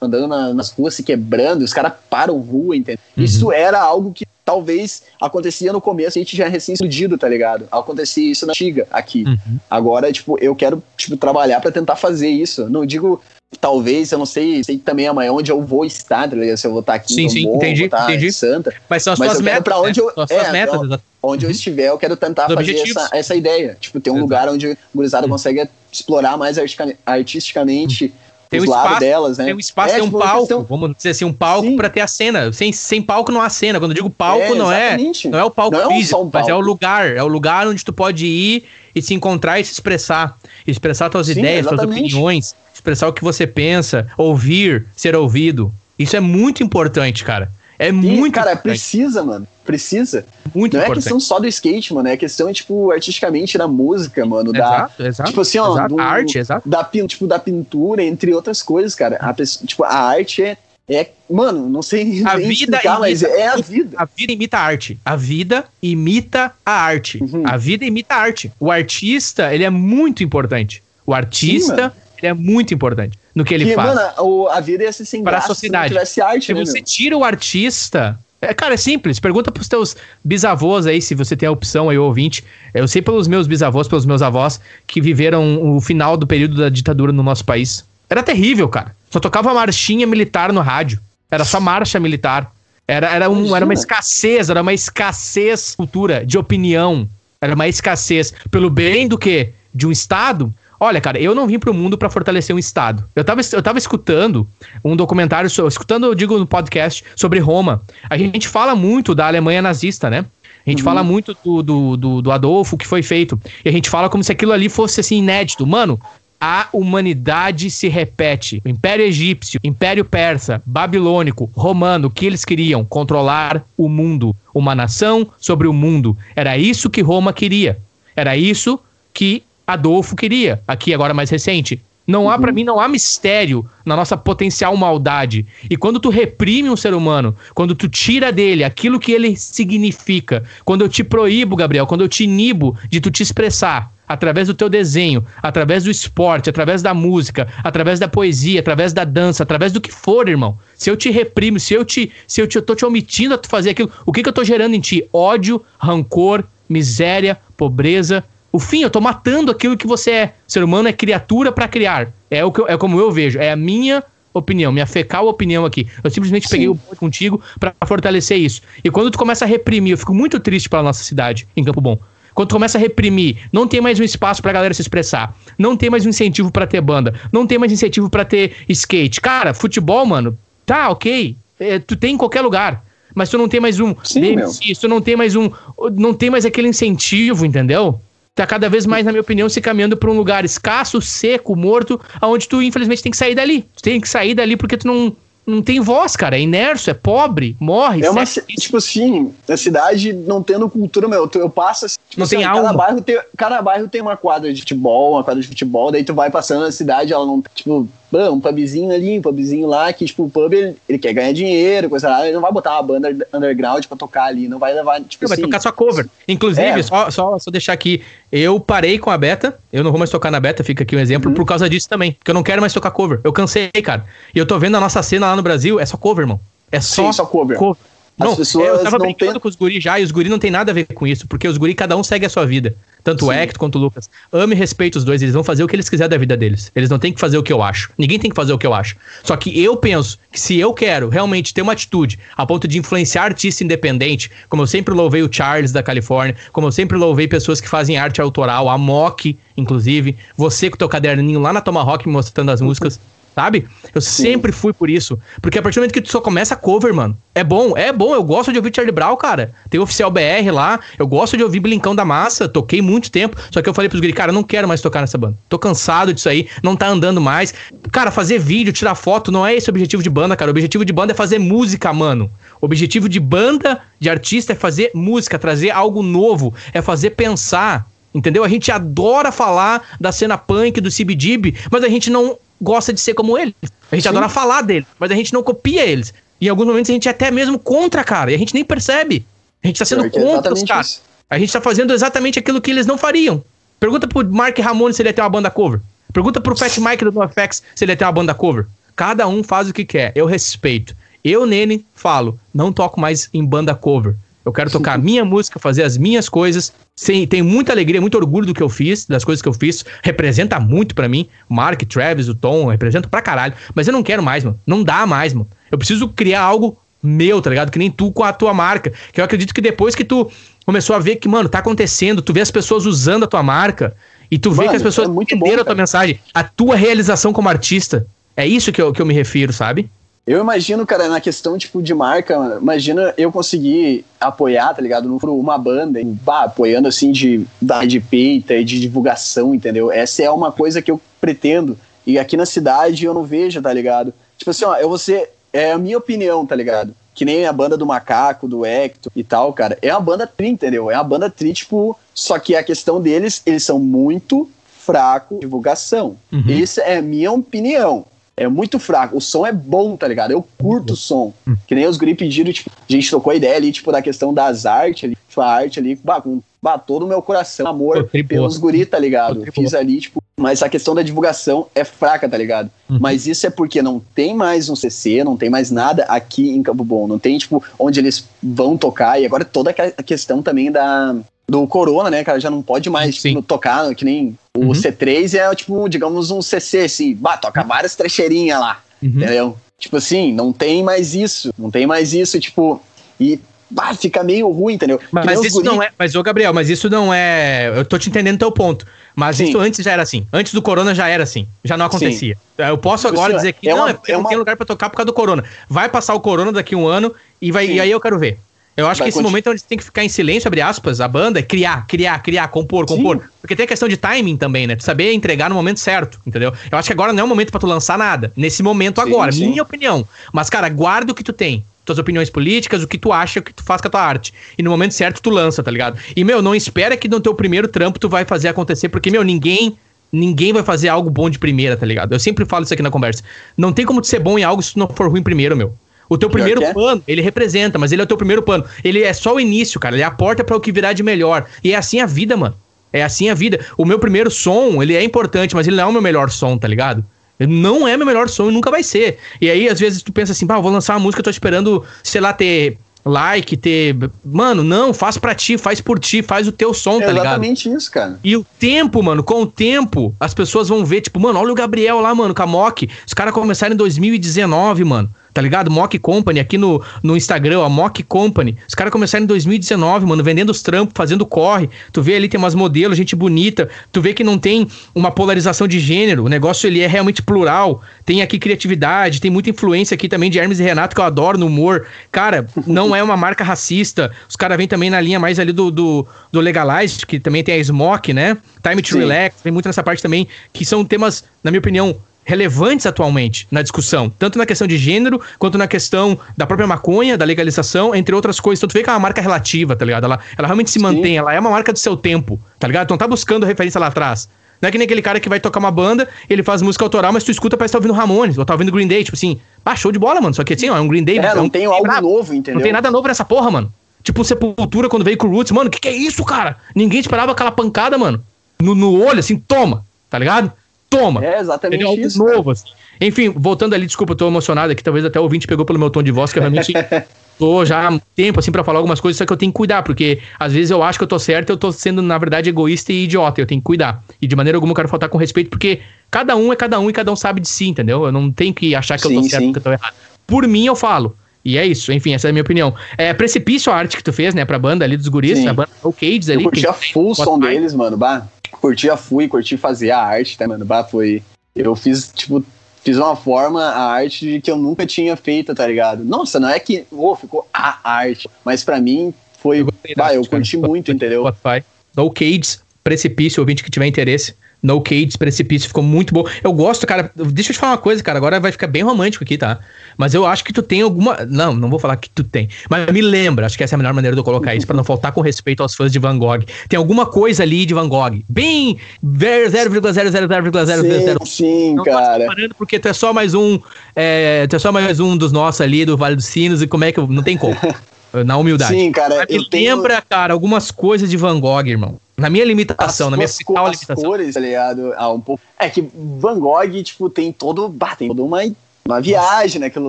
andando na- nas ruas se quebrando, os caras param rua, entendeu? Uhum. Isso era algo que talvez acontecia no começo, a gente já é recém-explodido, tá ligado? Acontecia isso na antiga, aqui. Uhum. Agora, tipo, eu quero, tipo, trabalhar pra tentar fazer isso. Não digo, talvez, eu não sei, sei também amanhã onde eu vou estar, tá ligado? Se eu vou estar aqui Sim, sim, Tombou, entendi, vou entendi. em Santa. Mas são as Mas quero metas. pra onde né? eu- as é, metas, então. Onde eu Uhum. estiver, eu quero tentar Os fazer objetivos. essa, essa ideia. Tipo, ter um Exato. lugar onde a gurizada Uhum. consegue explorar mais artistica- artisticamente Tem os um espaço, delas, né? Tem um espaço, É, tem um tipo, palco. questão- Vamos dizer assim, um palco pra ter a cena. Sem, sem palco não há cena. Quando eu digo palco, É, não é. Não é o palco Não é um físico, só um mas é o palco. lugar. É o lugar onde tu pode ir e se encontrar e se expressar. Expressar tuas Sim, ideias, tuas exatamente. opiniões, expressar o que você pensa, ouvir, ser ouvido. Isso é muito importante, cara. É Sim, muito cara, importante. precisa, mano. Precisa. Muito não é importante. questão só do skate, mano. É questão, tipo, artisticamente da música, mano. Da, Exato, exato. tipo assim, ó, exato. do- arte, exato. da, tipo, da pintura, entre outras coisas, cara. A, tipo, a arte é, é. Mano, não sei A vida explicar, mas imita- é a vida. A vida imita a arte. A vida imita a arte. Uhum. A vida imita a arte. O artista, ele é muito importante. O artista, mano. ele é muito importante no que ele Porque, faz. mano, a vida ia ser sem Para a graça sociedade. se não tivesse arte, Se né, você meu? tira o artista. É, cara, é simples. Pergunta pros teus bisavôs aí, se você tem a opção aí, ouvinte. Eu sei pelos meus bisavôs, pelos meus avós, que viveram o final do período da ditadura no nosso país. Era terrível, cara. Só tocava marchinha militar no rádio. Era só marcha militar. Era, era, um, era uma escassez, era uma escassez cultura de opinião. Era uma escassez. Pelo bem do quê? De um Estado? Olha, cara, eu não vim pro mundo pra fortalecer um Estado. Eu tava, eu tava escutando um documentário, escutando, eu digo no podcast, sobre Roma. A gente fala muito da Alemanha nazista, né? A gente Uhum. fala muito do, do, do, do Adolfo, que foi feito. E a gente fala como se aquilo ali fosse assim inédito. Mano, a humanidade se repete. O Império Egípcio, Império Persa, Babilônico, Romano, o que eles queriam? Controlar o mundo. Uma nação sobre o mundo. Era isso que Roma queria. Era isso que Adolfo queria. Aqui, agora mais recente. Não há, uhum. para mim, não há mistério na nossa potencial maldade. E quando tu reprime um ser humano, quando tu tira dele aquilo que ele significa, quando eu te proíbo, Gabriel, quando eu te inibo de tu te expressar, através do teu desenho, através do esporte, através da música, através da poesia, através da dança, através do que for, irmão. Se eu te reprimo, se eu te, se eu, te, eu tô te omitindo a fazer aquilo, o que que eu tô gerando em ti? Ódio, rancor, miséria, pobreza. O fim, eu tô matando aquilo que você é. O ser humano é criatura para criar. É o que eu, é como eu vejo, é a minha opinião, minha fecal opinião aqui. Eu simplesmente Sim. peguei o ponto contigo para fortalecer isso. E quando tu começa a reprimir, eu fico muito triste pela nossa cidade em Campo Bom. Quando começa a reprimir, não tem mais um espaço pra galera se expressar. Não tem mais um incentivo para ter banda. Não tem mais incentivo para ter skate. Cara, futebol, mano, tá ok. É, tu tem em qualquer lugar. Mas tu não tem mais um. Sim, DMC, tu não tem mais um. Não tem mais aquele incentivo, entendeu? Tá cada vez mais, na minha opinião, se caminhando para um lugar escasso, seco, morto, aonde tu, infelizmente, tem que sair dali. Tu tem que sair dali porque tu não não tem voz, cara. É inércio, é pobre, morre. É uma, tipo assim, a cidade não tendo cultura, meu, eu passo assim, tipo, não assim, tem cada alma. bairro tem, cada bairro tem uma quadra de futebol, uma quadra de futebol, daí tu vai passando na cidade, ela não, tipo, um pubzinho ali, um pubzinho lá, que, tipo, o pub, ele, ele quer ganhar dinheiro, coisa lá, ele não vai botar uma banda underground pra tocar ali, não vai levar, tipo não, assim... Vai tocar só cover. Inclusive, é. só, só, só deixar aqui, eu parei com a beta, eu não vou mais tocar na beta, fica aqui um exemplo, uhum. por causa disso também, porque eu não quero mais tocar cover, eu cansei, cara. E eu tô vendo a nossa cena lá no Brasil, é só cover, irmão. É só, Sim, só cover. cover. As não, pessoas eu tava brincando tem... com os guris já, e os guris não tem nada a ver com isso, porque os guris, cada um segue a sua vida. Tanto Sim. o Hector quanto o Lucas. Ame e respeite os dois, eles vão fazer o que eles quiserem da vida deles. Eles não têm que fazer o que eu acho. Ninguém tem que fazer o que eu acho. Só que eu penso que se eu quero realmente ter uma atitude a ponto de influenciar artista independente, como eu sempre louvei o Charles da Califórnia, como eu sempre louvei pessoas que fazem arte autoral, a Mock, inclusive, você com o teu caderninho lá na Tomahawk mostrando as músicas. Sabe? Eu Sim. sempre fui por isso. Porque a partir do momento que tu só começa cover, mano, é bom, é bom. Eu gosto de ouvir Charlie Brown, cara. Tem o Oficial BR lá. Eu gosto de ouvir Blincão da Massa. Toquei muito tempo. Só que eu falei pros guri, cara, eu não quero mais tocar nessa banda. Tô cansado disso aí. Não tá andando mais. Cara, fazer vídeo, tirar foto, não é esse o objetivo de banda, cara. O objetivo de banda é fazer música, mano. O objetivo de banda, de artista, é fazer música, trazer algo novo. É fazer pensar. Entendeu? A gente adora falar da cena punk, do CBGB, mas a gente não gosta de ser como ele. A gente Sim. adora falar dele, mas a gente não copia eles. E em alguns momentos a gente é até mesmo contra, cara, e a gente nem percebe. A gente tá sendo é contra os caras. A gente tá fazendo exatamente aquilo que eles não fariam. Pergunta pro Mark Ramone se ele ia ter uma banda cover. Pergunta pro Fat Mike do NoFX se ele ia ter uma banda cover. Cada um faz o que quer. Eu respeito. Eu, Nene, falo, não toco mais em banda cover. Eu quero tocar a minha música, fazer as minhas coisas. Sim, tenho muita alegria, muito orgulho do que eu fiz, das coisas que eu fiz. Representa muito para mim. Mark, Travis, o Tom, representa pra caralho. Mas eu não quero mais, mano. Não dá mais, mano. Eu preciso criar algo meu, tá ligado? Que nem tu com a tua marca. Que eu acredito que depois que tu começou a ver que, mano, tá acontecendo, tu vê as pessoas usando a tua marca e tu mano, vê que as pessoas é entenderam bom, a tua mensagem, a tua realização como artista. É isso que eu, que eu me refiro, sabe? Eu imagino, cara, na questão, tipo, de marca, imagina eu conseguir apoiar, tá ligado? Uma banda, bah, apoiando, assim, de, de peita e de divulgação, entendeu? Essa é uma coisa que eu pretendo. E aqui na cidade eu não vejo, tá ligado? Tipo assim, ó, eu vou ser... É a minha opinião, tá ligado? Que nem a banda do Macaco, do Hector e tal, cara. É uma banda tri, entendeu? É uma banda tri, tipo... Só que a questão deles, eles são muito fraco divulgação. Uhum. Essa é a minha opinião é muito fraco. O som é bom, tá ligado? Eu curto o som. Hum. Que nem os guri pediram, tipo, a gente trocou ideia ali, tipo, da questão das artes ali, tipo, a arte ali, bah, com bah, todo o meu coração, amor pelos guri, tá ligado? Fiz ali, tipo, mas a questão da divulgação é fraca, tá ligado? Uhum. Mas isso é porque não tem mais um CC, não tem mais nada aqui em Campo Bom, não tem, tipo, onde eles vão tocar, e agora toda a questão também da, do Corona, né, cara, já não pode mais tipo, tocar, que nem o uhum. C3 é, tipo, digamos, um CC, assim, bah, toca várias trecheirinhas lá, uhum. entendeu? Tipo assim, não tem mais isso, não tem mais isso, tipo, e bah, fica meio ruim, entendeu? Mas, mas isso guri... não é, mas ô Gabriel, mas isso não é, eu tô te entendendo teu ponto, mas Sim. isso antes já era assim, antes do Corona já era assim, já não acontecia. Sim. Eu posso agora dizer que é não, uma, é, é uma... tem lugar para tocar por causa do Corona. Vai passar o Corona daqui um ano e, vai, e aí eu quero ver. Eu acho Vai que esse momento onde você tem que ficar em silêncio, abre aspas, a banda é criar, criar, criar, compor, compor. Sim. Porque tem a questão de timing também, né? Tu saber entregar no momento certo, entendeu? Eu acho que agora não é o momento para tu lançar nada. Nesse momento sim, agora, sim. minha opinião. Mas, cara, guarda o que tu tem. Tuas opiniões políticas, o que tu acha, o que tu faz com a tua arte. E no momento certo tu lança, tá ligado? E, meu, não espera que no teu primeiro trampo tu vai fazer acontecer, porque, meu, ninguém ninguém vai fazer algo bom de primeira, tá ligado? Eu sempre falo isso aqui na conversa. Não tem como tu ser bom em algo se tu não for ruim primeiro, meu. O teu primeiro é. plano, ele representa, mas ele é o teu primeiro plano. Ele é só o início, cara. Ele é a porta para o que virá de melhor. E é assim a vida, mano. É assim a vida. O meu primeiro som, ele é importante, mas ele não é o meu melhor som, tá ligado? Não é meu melhor som e nunca vai ser. E aí, às vezes, tu pensa assim, pá, vou lançar uma música, tô esperando, sei lá, ter like, ter. Mano, não, faz pra ti, faz por ti, faz o teu som, é tá ligado? Exatamente isso, cara. E o tempo, mano, com o tempo, as pessoas vão ver, tipo, mano, olha o Gabriel lá, mano, com a Mock. Os caras começaram em 2019, mano tá ligado? Mock Company, aqui no, no Instagram, a Mock Company. Os caras começaram em 2019, mano, vendendo os trampos, fazendo corre. Tu vê ali, tem umas modelos, gente bonita. Tu vê que não tem uma polarização de gênero. O negócio, ele é realmente plural. Tem aqui criatividade, tem muita influência aqui também de Hermes e Renato, que eu adoro no humor. Cara, não é uma marca racista. Os caras vêm também na linha mais ali do, do, do Legalize, que também tem a Smoke, né? Time to Sim. Relax, vem muito nessa parte também, que são temas, na minha opinião, relevantes atualmente na discussão, tanto na questão de gênero, quanto na questão da própria maconha, da legalização, entre outras coisas. Então tu vê que é uma marca relativa, tá ligado? Ela, ela realmente se Sim. mantém, ela é uma marca do seu tempo, tá ligado? Não tá buscando referência lá atrás. Não é que nem aquele cara que vai tocar uma banda, ele faz música autoral, mas tu escuta parece que tá ouvindo Ramones, ou tá ouvindo Green Day, tipo assim, ah, show de bola, mano. Só que assim, ó, é um Green Day. É, não um, tem algo novo, entendeu? Não tem nada novo nessa porra, mano. Tipo, Sepultura quando veio com o Roots, mano, que que é isso, cara? Ninguém esperava aquela pancada, mano. No, no olho, assim, toma, tá ligado? Toma. É exatamente Entendeu? isso. Algo novo, assim. Enfim, voltando ali, desculpa, eu tô emocionado aqui, talvez até o ouvinte pegou pelo meu tom de voz, que eu realmente tô já há tempo, assim, para falar algumas coisas, só que eu tenho que cuidar, porque às vezes eu acho que eu tô certo, eu tô sendo, na verdade, egoísta e idiota, eu tenho que cuidar. E de maneira alguma eu quero faltar com respeito, porque cada um é cada um e cada um sabe de si, entendeu? Eu não tenho que achar que sim, eu tô certo sim. que eu tô errado. Por mim, eu falo. E é isso, enfim, essa é a minha opinião. É Precipício a arte que tu fez, né, pra banda ali dos guris, sim. a banda No Cades ali. Eu curti a full som deles, mano, bah. Curti a fui, curti fazer a arte, tá, mano, bah, foi... Eu fiz, tipo, fiz uma forma, a arte que eu nunca tinha feito, tá ligado? Nossa, não é que oh, ficou a arte, mas para mim foi. Eu, bah, eu curti muito, entendeu? Spotify. No Cades, Precipício, ouvinte que tiver interesse. No Cades, Precipício, ficou muito bom. Eu gosto, cara. Deixa eu te falar uma coisa, cara. Agora vai ficar bem romântico aqui, tá? Mas eu acho que tu tem alguma. Não, não vou falar que tu tem. Mas me lembra, acho que essa é a melhor maneira de eu colocar isso, para não faltar com respeito aos fãs de Van Gogh. Tem alguma coisa ali de Van Gogh. Bem 0,000,000. Sim, sim não cara. porque tu é só mais um. É, tu é só mais um dos nossos ali do Vale dos Sinos e como é que. Eu, não tem como. na humildade. Sim, cara. Mas me tenho... lembra, cara, algumas coisas de Van Gogh, irmão. Na minha limitação, as, na minha principal limitação. cores, tá ligado? Ah, um pouco... É que Van Gogh, tipo, tem todo... Bah, tem toda uma, uma viagem naquilo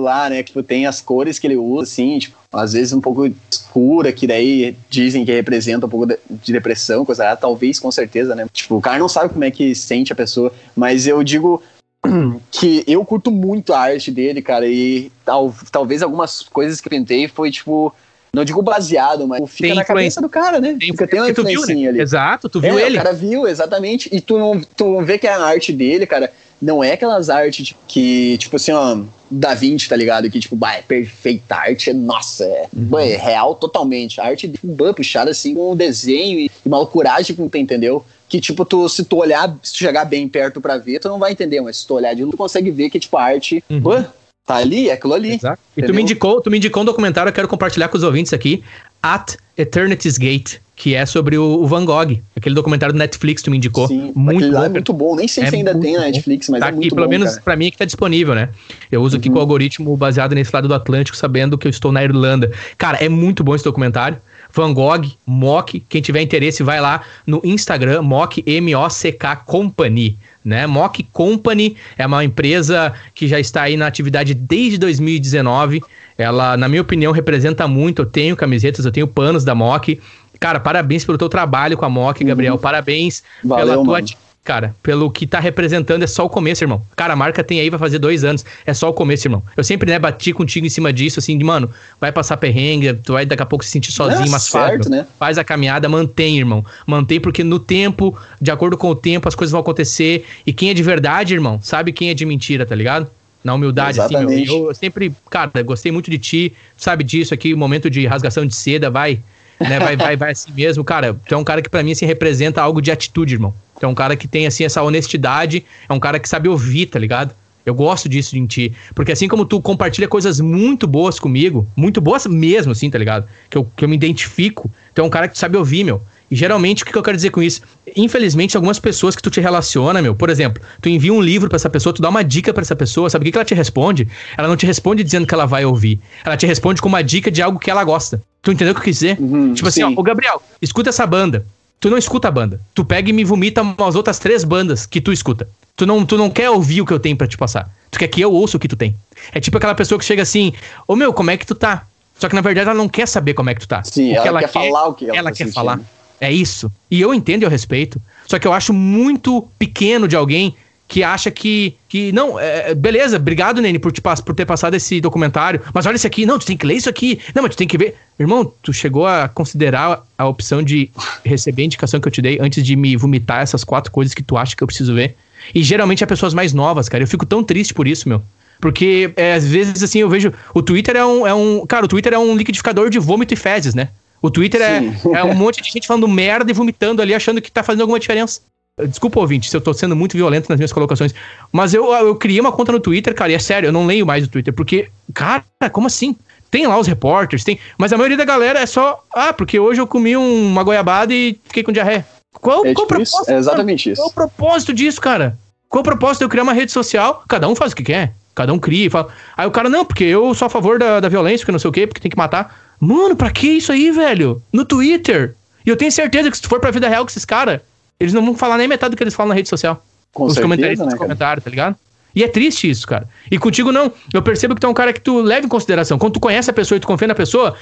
lá, né? Tipo, tem as cores que ele usa, assim, tipo, às vezes um pouco escura, que daí dizem que representa um pouco de depressão, coisa lá, talvez, com certeza, né? Tipo, o cara não sabe como é que sente a pessoa, mas eu digo que eu curto muito a arte dele, cara, e tal, talvez algumas coisas que eu pintei foi, tipo, não digo baseado, mas fica tem na cabeça do cara, né? Tem, fica, tem uma influência né? ali. Exato, tu viu é, ele. O cara viu, exatamente. E tu não, tu não vê que a arte dele, cara, não é aquelas artes que, tipo assim, ó, Da Vinci, tá ligado? Que, tipo, bah, é perfeita arte, é, nossa, é, uhum. é real totalmente. A arte de bah, puxada assim com um desenho e, uma loucuragem, tu entendeu? Que, tipo, tu, se tu olhar, se tu chegar bem perto pra ver, tu não vai entender, mas se tu olhar de tu consegue ver que, tipo, a arte, uhum. Tá ali, é aquilo ali. Exato. E tu me, indicou, tu me indicou um documentário, eu quero compartilhar com os ouvintes aqui, At Eternity's Gate, que é sobre o, o Van Gogh. Aquele documentário do Netflix tu me indicou. Sim, muito bom. é muito bom. Nem sei é se ainda tem na Netflix, mas tá é muito aqui, bom, pelo menos cara. pra mim é que tá disponível, né? Eu uso uhum. aqui com o algoritmo baseado nesse lado do Atlântico, sabendo que eu estou na Irlanda. Cara, é muito bom esse documentário. Van Gogh, Mock, quem tiver interesse vai lá no Instagram, Mock, M-O-C-K Company né? Mock Company é uma empresa que já está aí na atividade desde 2019. Ela, na minha opinião, representa muito. Eu tenho camisetas, eu tenho panos da Mock. Cara, parabéns pelo teu trabalho com a Mock, Gabriel. Uhum. Parabéns Valeu, pela tua mano cara, pelo que tá representando, é só o começo, irmão. Cara, a marca tem aí, vai fazer dois anos, é só o começo, irmão. Eu sempre, né, bati contigo em cima disso, assim, de, mano, vai passar perrengue, tu vai daqui a pouco se sentir sozinho, é, mas certo, faz, né? faz a caminhada, mantém, irmão. Mantém, porque no tempo, de acordo com o tempo, as coisas vão acontecer, e quem é de verdade, irmão, sabe quem é de mentira, tá ligado? Na humildade, Exatamente. assim, eu, eu sempre, cara, gostei muito de ti, sabe disso aqui, momento de rasgação de seda, vai, né, vai, vai, vai assim mesmo, cara, tu é um cara que para mim, assim, representa algo de atitude, irmão. Tu é um cara que tem, assim, essa honestidade, é um cara que sabe ouvir, tá ligado? Eu gosto disso em ti. Porque assim como tu compartilha coisas muito boas comigo, muito boas mesmo, assim, tá ligado? Que eu, que eu me identifico, tu é um cara que sabe ouvir, meu. E geralmente, o que, eu quero dizer com isso? Infelizmente, algumas pessoas que tu te relaciona, meu, por exemplo, tu envia um livro para essa pessoa, tu dá uma dica para essa pessoa, sabe o que, que ela te responde? Ela não te responde dizendo que ela vai ouvir. Ela te responde com uma dica de algo que ela gosta. Tu entendeu o que eu quis dizer? Uhum, tipo assim, sim. ó, ô Gabriel, escuta essa banda. Tu não escuta a banda. Tu pega e me vomita umas outras três bandas que tu escuta. Tu não, tu não quer ouvir o que eu tenho para te passar. Tu quer que eu ouça o que tu tem. É tipo aquela pessoa que chega assim, ô meu, como é que tu tá? Só que na verdade ela não quer saber como é que tu tá. Sim, ela, ela, quer, falar o que ela, ela tá quer sentindo. falar. É isso. E eu entendo e eu respeito. Só que eu acho muito pequeno de alguém que acha que. que não, é, é beleza, obrigado, Nene, por, te, por ter passado esse documentário. Mas olha isso aqui. Não, tu tem que ler isso aqui. Não, mas tu tem que ver. Irmão, tu chegou a considerar a opção de receber a indicação que eu te dei antes de me vomitar essas quatro coisas que tu acha que eu preciso ver? E geralmente é pessoas mais novas, cara. Eu fico tão triste por isso, meu. Porque é, às vezes, assim, eu vejo. O Twitter é um, é um. Cara, o Twitter é um liquidificador de vômito e fezes, né? O Twitter é, é, um monte de gente falando merda e vomitando ali, achando que tá fazendo alguma diferença. Desculpa, ouvinte, se eu tô sendo muito violento nas minhas colocações. Mas eu, eu criei uma conta no Twitter, cara, e é sério, eu não leio mais o Twitter, porque, cara, como assim? Tem lá os repórteres, tem. Mas a maioria da galera é só. Ah, porque hoje eu comi uma goiabada e fiquei com diarreia. Qual, é qual tipo propósito? É exatamente cara? isso. Qual o propósito disso, cara? Qual o propósito de eu criar uma rede social? Cada um faz o que quer. Cada um cria e fala. Aí o cara, não, porque eu sou a favor da, da violência, porque não sei o quê, porque tem que matar. Mano, pra que isso aí, velho? No Twitter. E eu tenho certeza que se tu for pra vida real com esses caras, eles não vão falar nem metade do que eles falam na rede social. Com Os certeza, comentários, né, comentários, tá ligado? E é triste isso, cara. E contigo não. Eu percebo que tu é um cara que tu leva em consideração. Quando tu conhece a pessoa e tu confia na pessoa,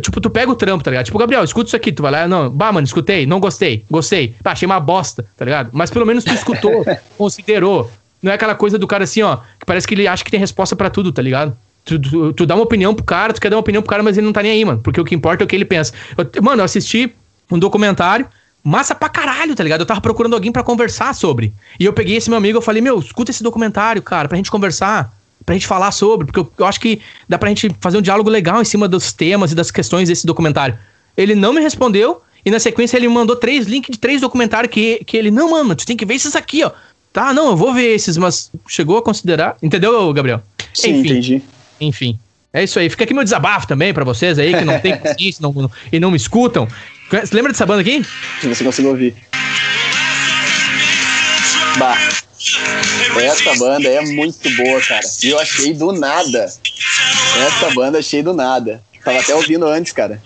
tipo, tu pega o trampo, tá ligado? Tipo, Gabriel, escuta isso aqui, tu vai lá, não, bah, mano, escutei, não gostei, gostei, pá, achei uma bosta, tá ligado? Mas pelo menos tu escutou, considerou. Não é aquela coisa do cara assim, ó, que parece que ele acha que tem resposta para tudo, tá ligado? Tu, tu, tu, dá uma opinião pro cara, tu quer dar uma opinião pro cara, mas ele não tá nem aí, mano. Porque o que importa é o que ele pensa. Eu, mano, eu assisti um documentário, massa pra caralho, tá ligado? Eu tava procurando alguém para conversar sobre. E eu peguei esse meu amigo, eu falei, meu, escuta esse documentário, cara, pra gente conversar, pra gente falar sobre, porque eu, eu acho que dá pra gente fazer um diálogo legal em cima dos temas e das questões desse documentário. Ele não me respondeu, e na sequência ele me mandou três links de três documentários que, que ele, não, mano, tu tem que ver esses aqui, ó. Tá, não, eu vou ver esses, mas chegou a considerar. Entendeu, Gabriel? Sim, Enfim, entendi. Enfim. É isso aí. Fica aqui meu desabafo também para vocês aí que não tem paciência não, não, e não me escutam. Você lembra dessa banda aqui? Se você conseguiu ouvir. Bah. Essa banda é muito boa, cara. E eu achei do nada. Essa banda achei do nada. Tava até ouvindo antes, cara.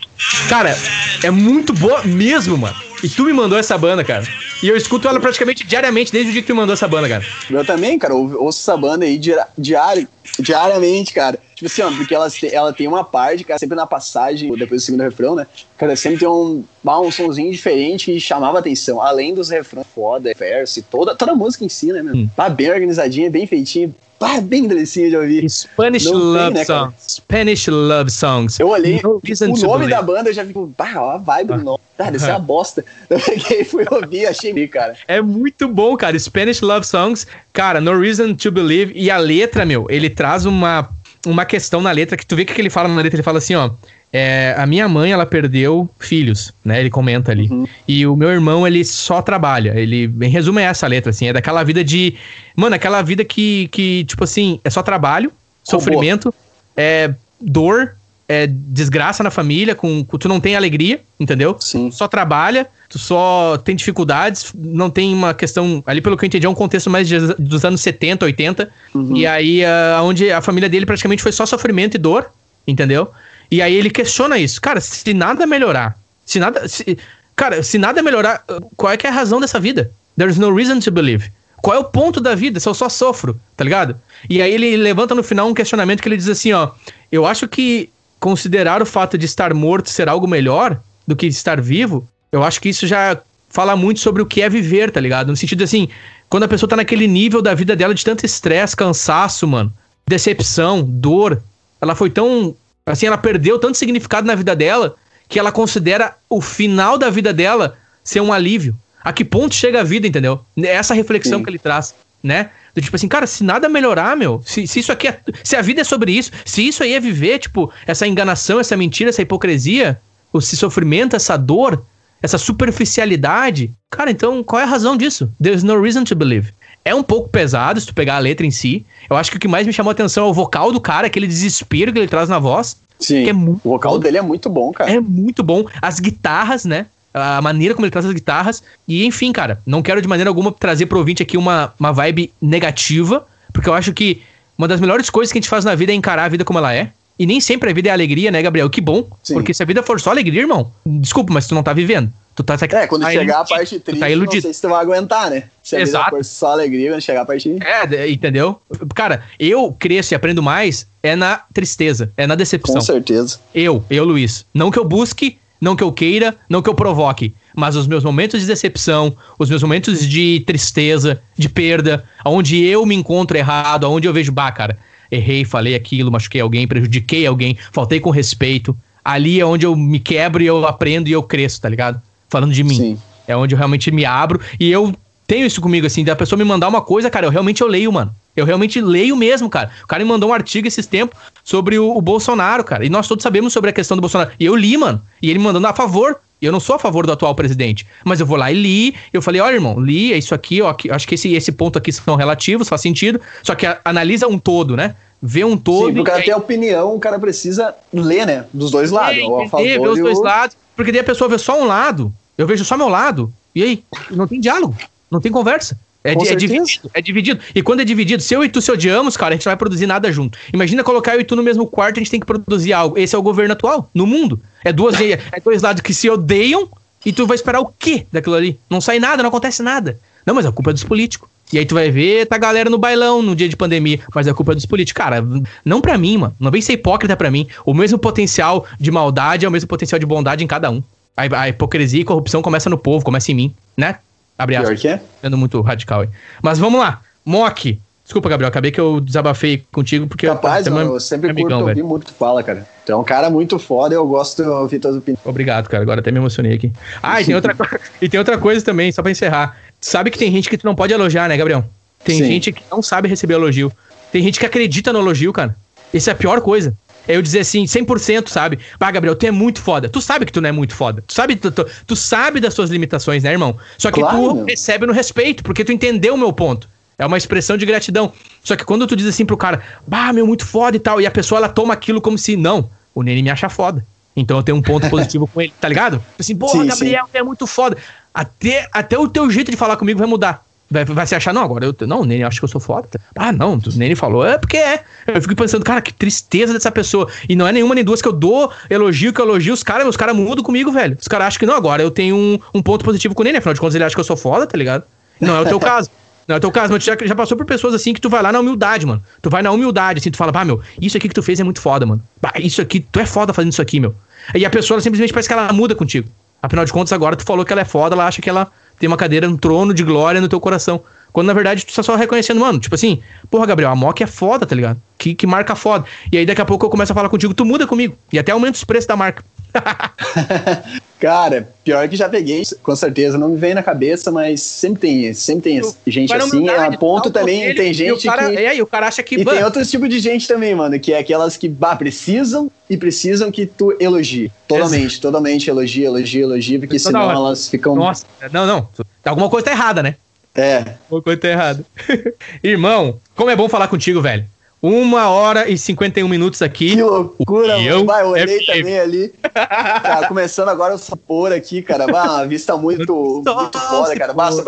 Cara, é muito boa mesmo, mano. E tu me mandou essa banda, cara. E eu escuto ela praticamente diariamente desde o dia que tu me mandou essa banda, cara. Eu também, cara. Eu ouço essa banda aí diário, diariamente, cara. Tipo assim, ó, porque ela, ela tem uma parte, cara, sempre na passagem, depois do segundo refrão, né? Cara, sempre tem um, um sonzinho diferente que chamava atenção. Além dos refrões foda, verso, toda, toda a música em si, né, meu? Hum. Tá bem organizadinha, bem feitinha. Ah, bem delicinho de ouvir. Spanish Não Love tem, né, Songs. Spanish Love Songs. Eu olhei no o nome da banda, eu já fico, bah, ó a vibe do nome. Cara, isso é uma bosta. Eu peguei, fui ouvir, achei cara. É muito bom, cara. Spanish Love Songs, cara, No Reason to Believe. E a letra, meu, ele traz uma, uma questão na letra que tu vê que ele fala na letra, ele fala assim, ó. É, a minha mãe, ela perdeu filhos, né? Ele comenta ali. Uhum. E o meu irmão, ele só trabalha. Ele, em resumo, é essa letra, assim. É daquela vida de. Mano, aquela vida que, que tipo assim, é só trabalho, sofrimento, é dor, é desgraça na família, com, com, tu não tem alegria, entendeu? Sim. Só trabalha, tu só tem dificuldades, não tem uma questão. Ali, pelo que eu entendi, é um contexto mais de, dos anos 70, 80. Uhum. E aí, uh, onde a família dele praticamente foi só sofrimento e dor, entendeu? E aí ele questiona isso. Cara, se nada melhorar, se nada. Se, cara, se nada melhorar, qual é que é a razão dessa vida? There's no reason to believe. Qual é o ponto da vida se eu só sofro, tá ligado? E aí ele levanta no final um questionamento que ele diz assim, ó. Eu acho que considerar o fato de estar morto ser algo melhor do que estar vivo, eu acho que isso já fala muito sobre o que é viver, tá ligado? No sentido assim, quando a pessoa tá naquele nível da vida dela de tanto estresse, cansaço, mano, decepção, dor, ela foi tão Assim, ela perdeu tanto significado na vida dela que ela considera o final da vida dela ser um alívio. A que ponto chega a vida, entendeu? É essa reflexão Sim. que ele traz, né? Do tipo assim, cara, se nada melhorar, meu, se, se isso aqui é. Se a vida é sobre isso, se isso aí é viver, tipo, essa enganação, essa mentira, essa hipocrisia, esse sofrimento, essa dor, essa superficialidade, cara, então qual é a razão disso? There's no reason to believe. É um pouco pesado se tu pegar a letra em si. Eu acho que o que mais me chamou a atenção é o vocal do cara, aquele desespero que ele traz na voz. Sim. É o vocal dele é muito bom, cara. É muito bom. As guitarras, né? A maneira como ele traz as guitarras. E enfim, cara, não quero de maneira alguma trazer pro ouvinte aqui uma, uma vibe negativa, porque eu acho que uma das melhores coisas que a gente faz na vida é encarar a vida como ela é. E nem sempre a vida é alegria, né, Gabriel? Que bom. Sim. Porque se a vida for só alegria, irmão, desculpa, mas tu não tá vivendo. Tu tá, é, quando tá chegar iludido, a parte triste, tá iludido. não sei se tu vai aguentar, né? Se a Exato. vida for só alegria, quando chegar a parte... É, entendeu? Cara, eu cresço e aprendo mais é na tristeza, é na decepção. Com certeza. Eu, eu, Luiz. Não que eu busque, não que eu queira, não que eu provoque, mas os meus momentos de decepção, os meus momentos de tristeza, de perda, onde eu me encontro errado, onde eu vejo, bah, cara, errei, falei aquilo, machuquei alguém, prejudiquei alguém, faltei com respeito. Ali é onde eu me quebro e eu aprendo e eu cresço, tá ligado? falando de mim. Sim. É onde eu realmente me abro e eu tenho isso comigo, assim, da pessoa me mandar uma coisa, cara, eu realmente eu leio, mano. Eu realmente leio mesmo, cara. O cara me mandou um artigo esses tempos sobre o, o, Bolsonaro, cara. E nós todos sabemos sobre a questão do Bolsonaro. E eu li, mano. E ele me mandando a favor. E eu não sou a favor do atual presidente. Mas eu vou lá e li. Eu falei, olha, irmão, li, é isso aqui, ó. Acho que esse, esse ponto aqui são relativos, faz sentido. Só que a, analisa um todo, né? Vê um todo. Sim, porque até aí... a opinião, o cara precisa ler, né? Dos dois lados. É, entender, a favor ver os dois o... lados. Porque daí a pessoa vê só um lado. Eu vejo só meu lado. E aí? Não tem diálogo. Não tem conversa. É, é, dividido, é dividido. E quando é dividido, se eu e tu se odiamos, cara, a gente não vai produzir nada junto. Imagina colocar eu e tu no mesmo quarto, a gente tem que produzir algo. Esse é o governo atual, no mundo. É, duas, é dois lados que se odeiam e tu vai esperar o quê daquilo ali? Não sai nada, não acontece nada. Não, mas a culpa é dos políticos. E aí tu vai ver, tá a galera no bailão no dia de pandemia, mas a culpa é dos políticos. Cara, não pra mim, mano. Não vem ser hipócrita pra mim. O mesmo potencial de maldade é o mesmo potencial de bondade em cada um. A, a, hipocrisia e corrupção começa no povo, começa em mim, né? Abre aspas. Pior que é? Sendo muito radical aí. Mas vamos lá. Mock. Desculpa, Gabriel, acabei que eu desabafei contigo porque Capaz, eu, mano, eu sempre amigão, curto ouvir muito tu fala, cara. Tu é um cara muito foda eu gosto de ouvir tuas opiniões. Obrigado, cara. Agora até me emocionei aqui. Ah, e tem outra, e tem outra coisa também, só pra encerrar. Sabe que tem gente que tu não pode elogiar, né, Gabriel? Tem Sim. gente que não sabe receber elogio. Tem gente que acredita no elogio, cara. Isso é a pior coisa. É eu dizer assim, 100%, sabe? Ah, Gabriel, tu é muito foda. Tu sabe que tu não é muito foda. Tu sabe, tu, tu, tu sabe das suas limitações, né, irmão? Só que claro, tu meu. recebe no respeito, porque tu entendeu o meu ponto. É uma expressão de gratidão. Só que quando tu diz assim pro cara, bah, meu, muito foda e tal, e a pessoa ela toma aquilo como se, não, o Nene me acha foda. Então eu tenho um ponto positivo com ele, tá ligado? Assim, porra, sim, Gabriel, sim. é muito foda. Até, até o teu jeito de falar comigo vai mudar. Vai, vai se achar, não, agora eu. Não, o Nene acho que eu sou foda. Ah, não, o Nene falou, é porque é. Eu fico pensando, cara, que tristeza dessa pessoa. E não é nenhuma nem duas que eu dou elogio, que eu elogio os caras, os caras mudam comigo, velho. Os caras acham que não, agora eu tenho um, um ponto positivo com o Nene, afinal de contas ele acha que eu sou foda, tá ligado? Não é o teu caso. Não é o teu caso, mas tu já, já passou por pessoas assim que tu vai lá na humildade, mano. Tu vai na humildade, assim, tu fala, pá, meu, isso aqui que tu fez é muito foda, mano. Bah, isso aqui, tu é foda fazendo isso aqui, meu. E a pessoa simplesmente parece que ela muda contigo. Afinal de contas, agora tu falou que ela é foda, ela acha que ela tem uma cadeira, um trono de glória no teu coração. Quando na verdade tu tá só reconhecendo, mano, tipo assim, porra, Gabriel, a Mock é foda, tá ligado? Que, que marca foda. E aí daqui a pouco eu começo a falar contigo, tu muda comigo. E até aumenta os preços da marca. Cara, pior que já peguei, com certeza, não me vem na cabeça, mas sempre tem, sempre tem gente assim, a ponto também dele, tem gente cara, que... É, e o cara acha que... E tem outros tipos de gente também, mano, que é aquelas que, bah, precisam e precisam que tu elogie. Totalmente, Exato. totalmente elogie, elogie, elogie, porque senão hora. elas ficam... Nossa, não, não, alguma coisa tá errada, né? É. Uma coisa tá errada. Irmão, como é bom falar contigo, velho. Uma hora e 51 minutos aqui. Que loucura, mano. Vai, eu olhei é também ali. Cara, começando agora o sapor aqui, cara. Vai, uma vista muito, muito foda, cara. Basta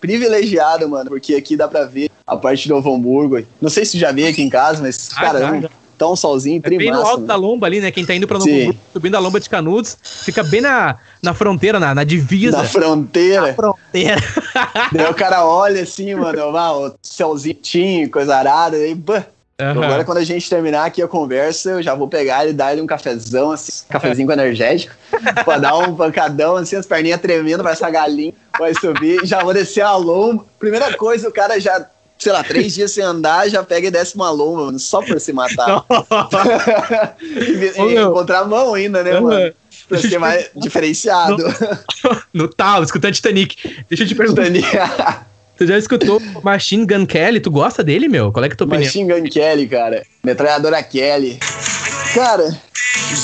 privilegiado, mano. Porque aqui dá pra ver a parte do Novo Hamburgo. Não sei se já veio aqui em casa, mas, ah, cara, já, já. tá um solzinho é Bem no alto né? da lomba ali, né? Quem tá indo pra Novo Hamburgo, subindo a lomba de Canudos, fica bem na, na fronteira, na, na divisa. Na fronteira. Na fronteira. Daí o cara olha assim, mano, ah, o céuzinho, coisa arada, aí, bah, Uhum. Agora, quando a gente terminar aqui a conversa, eu já vou pegar ele e dar ele um cafezão, assim, um cafezinho com energético, pra dar um pancadão, assim, as perninhas tremendo, vai essa galinha, vai subir, já vou descer a lomba. Primeira coisa, o cara já, sei lá, três dias sem andar, já pega e desce uma lomba, mano, só por se matar. e, e encontrar a mão ainda, né, mano? Pra ser mais diferenciado. No, no tal, escutando Titanic. Deixa eu te perguntar. Tu já escutou Machine Gun Kelly? Tu gosta dele, meu? Qual é que é a tua opinião? Machine Gun Kelly, cara. Metralhadora Kelly. Cara,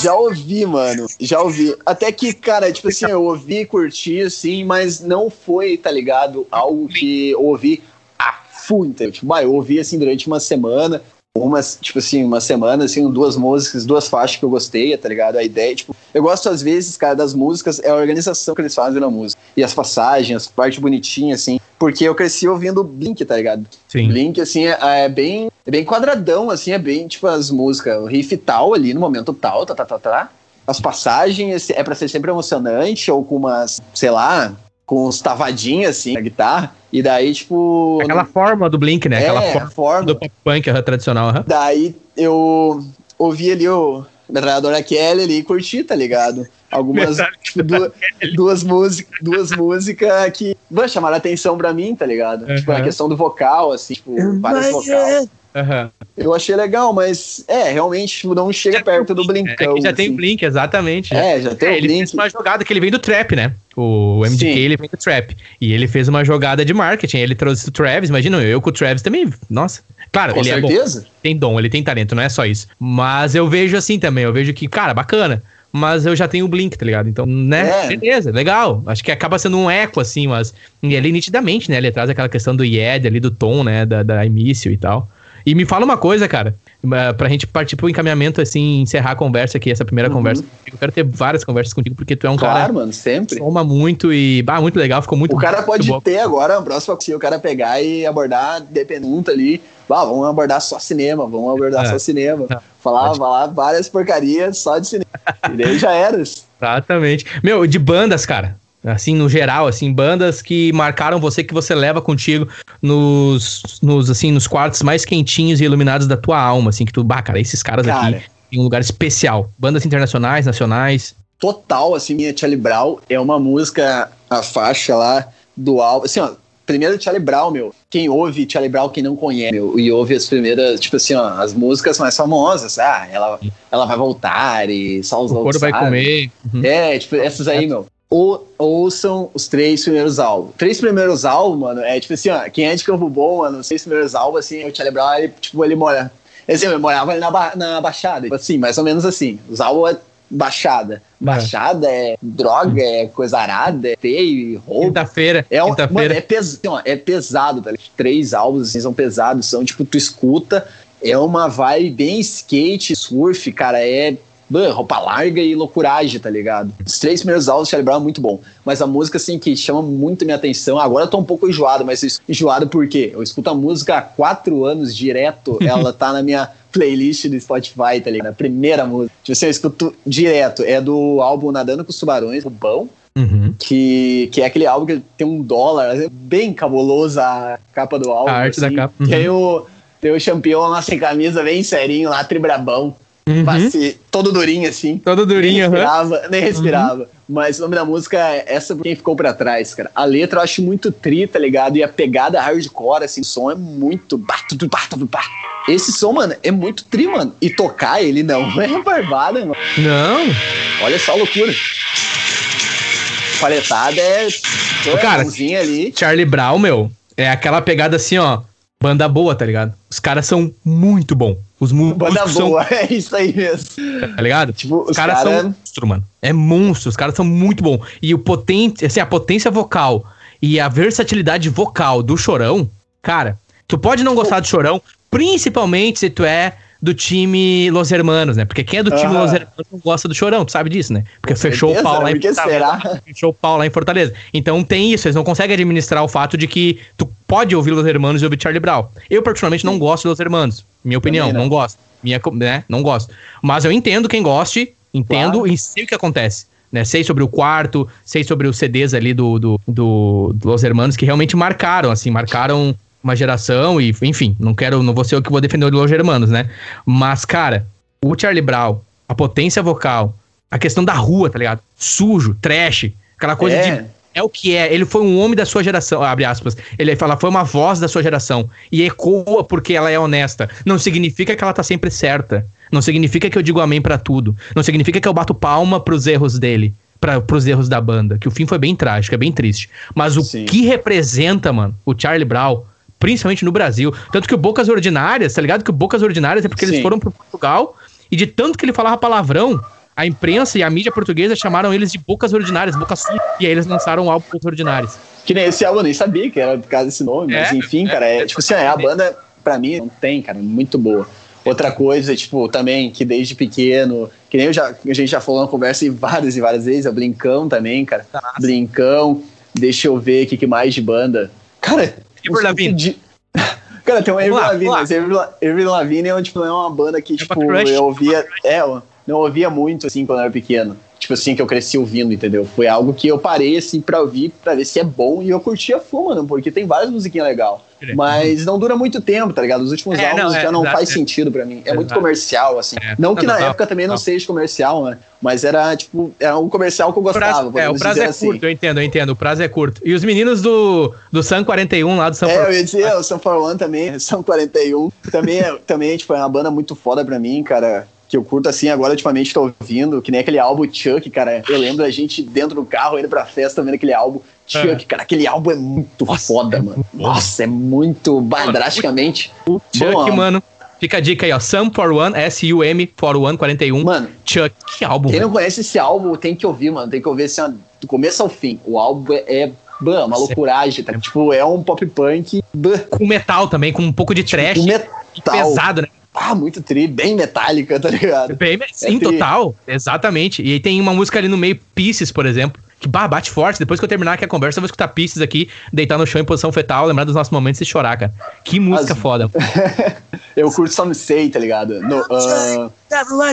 já ouvi, mano. Já ouvi. Até que, cara, tipo assim, eu ouvi e curti, assim, mas não foi, tá ligado? Algo que eu ouvi a full, entendeu? Tipo, bah, eu ouvi, assim, durante uma semana. Umas, tipo assim, uma semana, assim, duas músicas, duas faixas que eu gostei, tá ligado? A ideia, tipo, eu gosto às vezes, cara, das músicas, é a organização que eles fazem na música. E as passagens, as partes bonitinhas, assim, porque eu cresci ouvindo Blink, tá ligado? Sim. Blink, assim, é, é bem é bem quadradão, assim, é bem, tipo, as músicas, o riff tal ali, no momento tal, tá, tá, tá, tá. As passagens é pra ser sempre emocionante, ou com umas, sei lá, com uns tavadinhos, assim, na guitarra. E daí, tipo. Aquela forma do Blink, né? Aquela é, forma, forma. do pop punk tradicional. Uh. Daí eu ouvi ali o Metralhadora Kelly ali e curti, tá ligado? Algumas. tipo, duas, duas músicas duas músicas que mano, chamaram atenção pra mim, tá ligado? Tipo, a questão do vocal, assim, tipo, vários vocais. Uhum. Eu achei legal, mas é, realmente tipo, não chega já perto do Blinkão. É já assim. tem o Blink, exatamente. É, já tem é, o ele Blink. fez uma jogada que ele vem do trap, né? O MDK, Sim. ele vem do trap. E ele fez uma jogada de marketing. Ele trouxe o Travis, imagina, eu com o Travis também, nossa. Claro, Com ele certeza. é bom. Tem dom, ele tem talento, não é só isso. Mas eu vejo assim também, eu vejo que, cara, bacana. Mas eu já tenho o Blink, tá ligado? Então, né? É. Beleza, legal. Acho que acaba sendo um eco, assim, mas. E ali nitidamente, né? Ele traz aquela questão do Yed ali, do tom, né? Da, da início e tal. E me fala uma coisa, cara, pra gente partir pro encaminhamento, assim, encerrar a conversa aqui, essa primeira Uhum. conversa. Eu quero ter várias conversas contigo, porque tu é um Claro, cara mano, que sempre. soma muito e. Ah, muito legal, ficou muito O cara muito pode bom. ter agora, a próxima, se o cara pegar e abordar, dependendo ali, ah, vamos abordar só cinema, vamos abordar É. só cinema. É. Falar, Pode. falar várias porcarias só de cinema. e daí já era. Exatamente. Meu, de bandas, cara. Assim, no geral, assim, bandas que marcaram você, que você leva contigo nos, nos, assim, nos quartos mais quentinhos e iluminados da tua alma, assim, que tu, bah, cara, esses caras Cara. aqui em um lugar especial. Bandas internacionais, nacionais. Total, assim, minha Charlie Brown é uma música, a faixa lá do álbum. Assim, ó, primeiro Charlie Brown, meu. Quem ouve Charlie Brown, quem não conhece, meu, e ouve as primeiras, tipo assim, ó, as músicas mais famosas. Ah, ela, ela vai voltar e só os O couro vai comer. Uhum. É, tipo, essas aí, meu. Ou, ouçam os três primeiros álbuns. Três primeiros álbuns, mano, é tipo assim, ó, quem é de Campo Bom, mano, os três primeiros álbuns, assim, o Charlie Brown, ele, tipo, ele mora. Assim, ele morava ali na, ba- na Baixada, tipo assim, mais ou menos assim. Os álbuns é Baixada. Baixada é droga, é coisa arada, é feio, roubo. Quinta-feira. É, um, mano, Quinta-feira. é, pes, assim, ó, é pesado, tá? ligado? Três álbuns assim, são pesados, são tipo, tu escuta, é uma vibe bem skate, surf, cara, é mano, roupa larga e loucuragem, tá ligado? Os três primeiros álbuns do Charlie Brown é muito bom, mas a música, assim, que chama muito minha atenção, agora eu tô um pouco enjoado, mas isso- enjoado por quê? Eu escuto a música há quatro anos direto, ela tá na minha playlist do Spotify, tá ligado? A primeira música. Tipo assim, eu escuto direto, é do álbum Nadando com os Tubarões, Rubão, Uhum. que, que é aquele álbum que tem um dólar, é bem cabuloso a capa do álbum. A arte da capa, uhum. Tem, o, tem o campeão lá sem camisa, bem serinho, lá, tribrabão. Uhum. passe- todo durinho assim. Todo durinho, nem aham. respirava, nem respirava. Mas o nome da música é essa por quem ficou pra trás, cara. A letra eu acho muito tri, tá ligado? E a pegada hardcore, assim, o som é muito. Esse som, mano, é muito tri, mano. E tocar ele não é barbada, mano. Não. Olha só a loucura. Paletada é. Cara, ali. Charlie Brown, meu, é aquela pegada assim, ó. Banda boa, tá ligado? Os caras são muito bons. Os Banda são, boa, é isso aí mesmo. tá ligado? Tipo, Os os caras caras. são monstro, mano. É monstro, os caras são muito bons. E o potente, assim, a potência vocal e a versatilidade vocal do Chorão, cara, tu pode não gostar do Chorão, principalmente se tu é do time Los Hermanos, né? Porque quem é do time Aham. Los Hermanos não gosta do Chorão, tu sabe disso, né? Porque fechou o pau lá em por que será? Fechou o pau lá em Fortaleza. Então tem isso, eles não conseguem administrar o fato de que tu pode ouvir Los Hermanos e ouvir Charlie Brown. Eu, particularmente, não gosto de Los Hermanos. Minha opinião, Também não. não gosto. Minha, né? Não gosto. Mas eu entendo quem goste, entendo Claro. e sei o que acontece. Né? Sei sobre o quarto, sei sobre os CDs ali do, do, do, do Los Hermanos que realmente marcaram, assim, marcaram uma geração e, enfim, não quero, não vou ser eu que vou defender o Los Hermanos, né? Mas, cara, o Charlie Brown, a potência vocal, a questão da rua, tá ligado? Sujo, trash, aquela coisa É. de é o que é. Ele foi um homem da sua geração, abre aspas. Ele fala, foi uma voz da sua geração. E ecoa porque ela é honesta. Não significa que ela tá sempre certa. Não significa que eu digo amém pra tudo. Não significa que eu bato palma pros erros dele. Pra, pros erros da banda. Que o fim foi bem trágico, é bem triste. Mas o Sim. que representa, mano, o Charlie Brown, principalmente no Brasil. Tanto que o Bocas Ordinárias, tá ligado? Que o Bocas Ordinárias é porque eles Sim. foram pro Portugal e de tanto que ele falava palavrão, a imprensa e a mídia portuguesa chamaram eles de Bocas Ordinárias, Bocas Sujas. E aí eles lançaram o álbum Bocas Ordinárias. Que nem esse álbum, eu nem sabia que era por causa desse nome, mas É, enfim, é, cara, é, é, tipo assim, é, a banda, pra mim, não tem, cara, muito boa. Outra coisa, tipo, também, que desde pequeno, que nem eu já, a gente já falou na conversa várias e várias vezes, é o Blincão também, cara. Nossa. Blincão, deixa eu ver o que, que mais de banda. Cara, Igor Lavigne. Cara, tem uma Avril Lavigne, mas Avril Lavigne é, tipo, é uma banda que, é tipo, eu ouvia. É, eu não ouvia muito, assim, quando eu era pequeno tipo assim, que eu cresci ouvindo, entendeu? Foi algo que eu parei, assim, pra ouvir, pra ver se é bom, e eu curtia full, mano, porque tem várias musiquinhas legais. Mas não dura muito tempo, tá ligado? Os últimos é, álbuns não, já é, não faz sentido pra mim. É exato. muito comercial, assim. É. Não que não, na não, época também não, seja comercial, né? Mas era, tipo, era um comercial que eu gostava. O prazo, é, o prazo é assim. curto, eu entendo, eu entendo. O prazo é curto. E os meninos do, do Sun 41 lá do Sun É, eu ia dizer, o Sun 41 também, Sun 41. Também, é, também, tipo, é uma banda muito foda pra mim, cara que eu curto assim, agora ultimamente tô ouvindo, que nem aquele álbum Chuck, cara. Eu lembro a gente dentro do carro indo pra festa vendo aquele álbum Chuck, é. cara. Aquele álbum é muito Nossa, foda, é mano. Nossa, é muito bah, drasticamente. O Chuck, bom, mano. Fica a dica aí, ó. Sum for One, S-U-M for One 41. Mano, Chuck, que álbum. Quem não conhece esse álbum tem que ouvir, mano. Tem que ouvir assim, ó, do começo ao fim. O álbum é, é Bam, uma loucuragem, tá? Tipo, é um pop punk. Com metal também, com um pouco de trash. Com metal. Pesado, né? Ah, muito tri, bem metálica, tá ligado? Bem, é sim, é total. Exatamente. E aí tem uma música ali no meio, Pieces, por exemplo. Que bah, bate forte. Depois que eu terminar aqui a conversa, eu vou escutar Pieces aqui, deitar no chão em posição fetal, lembrar dos nossos momentos e chorar, cara. Que música As... foda. eu curto Some Say, tá ligado? No, uh...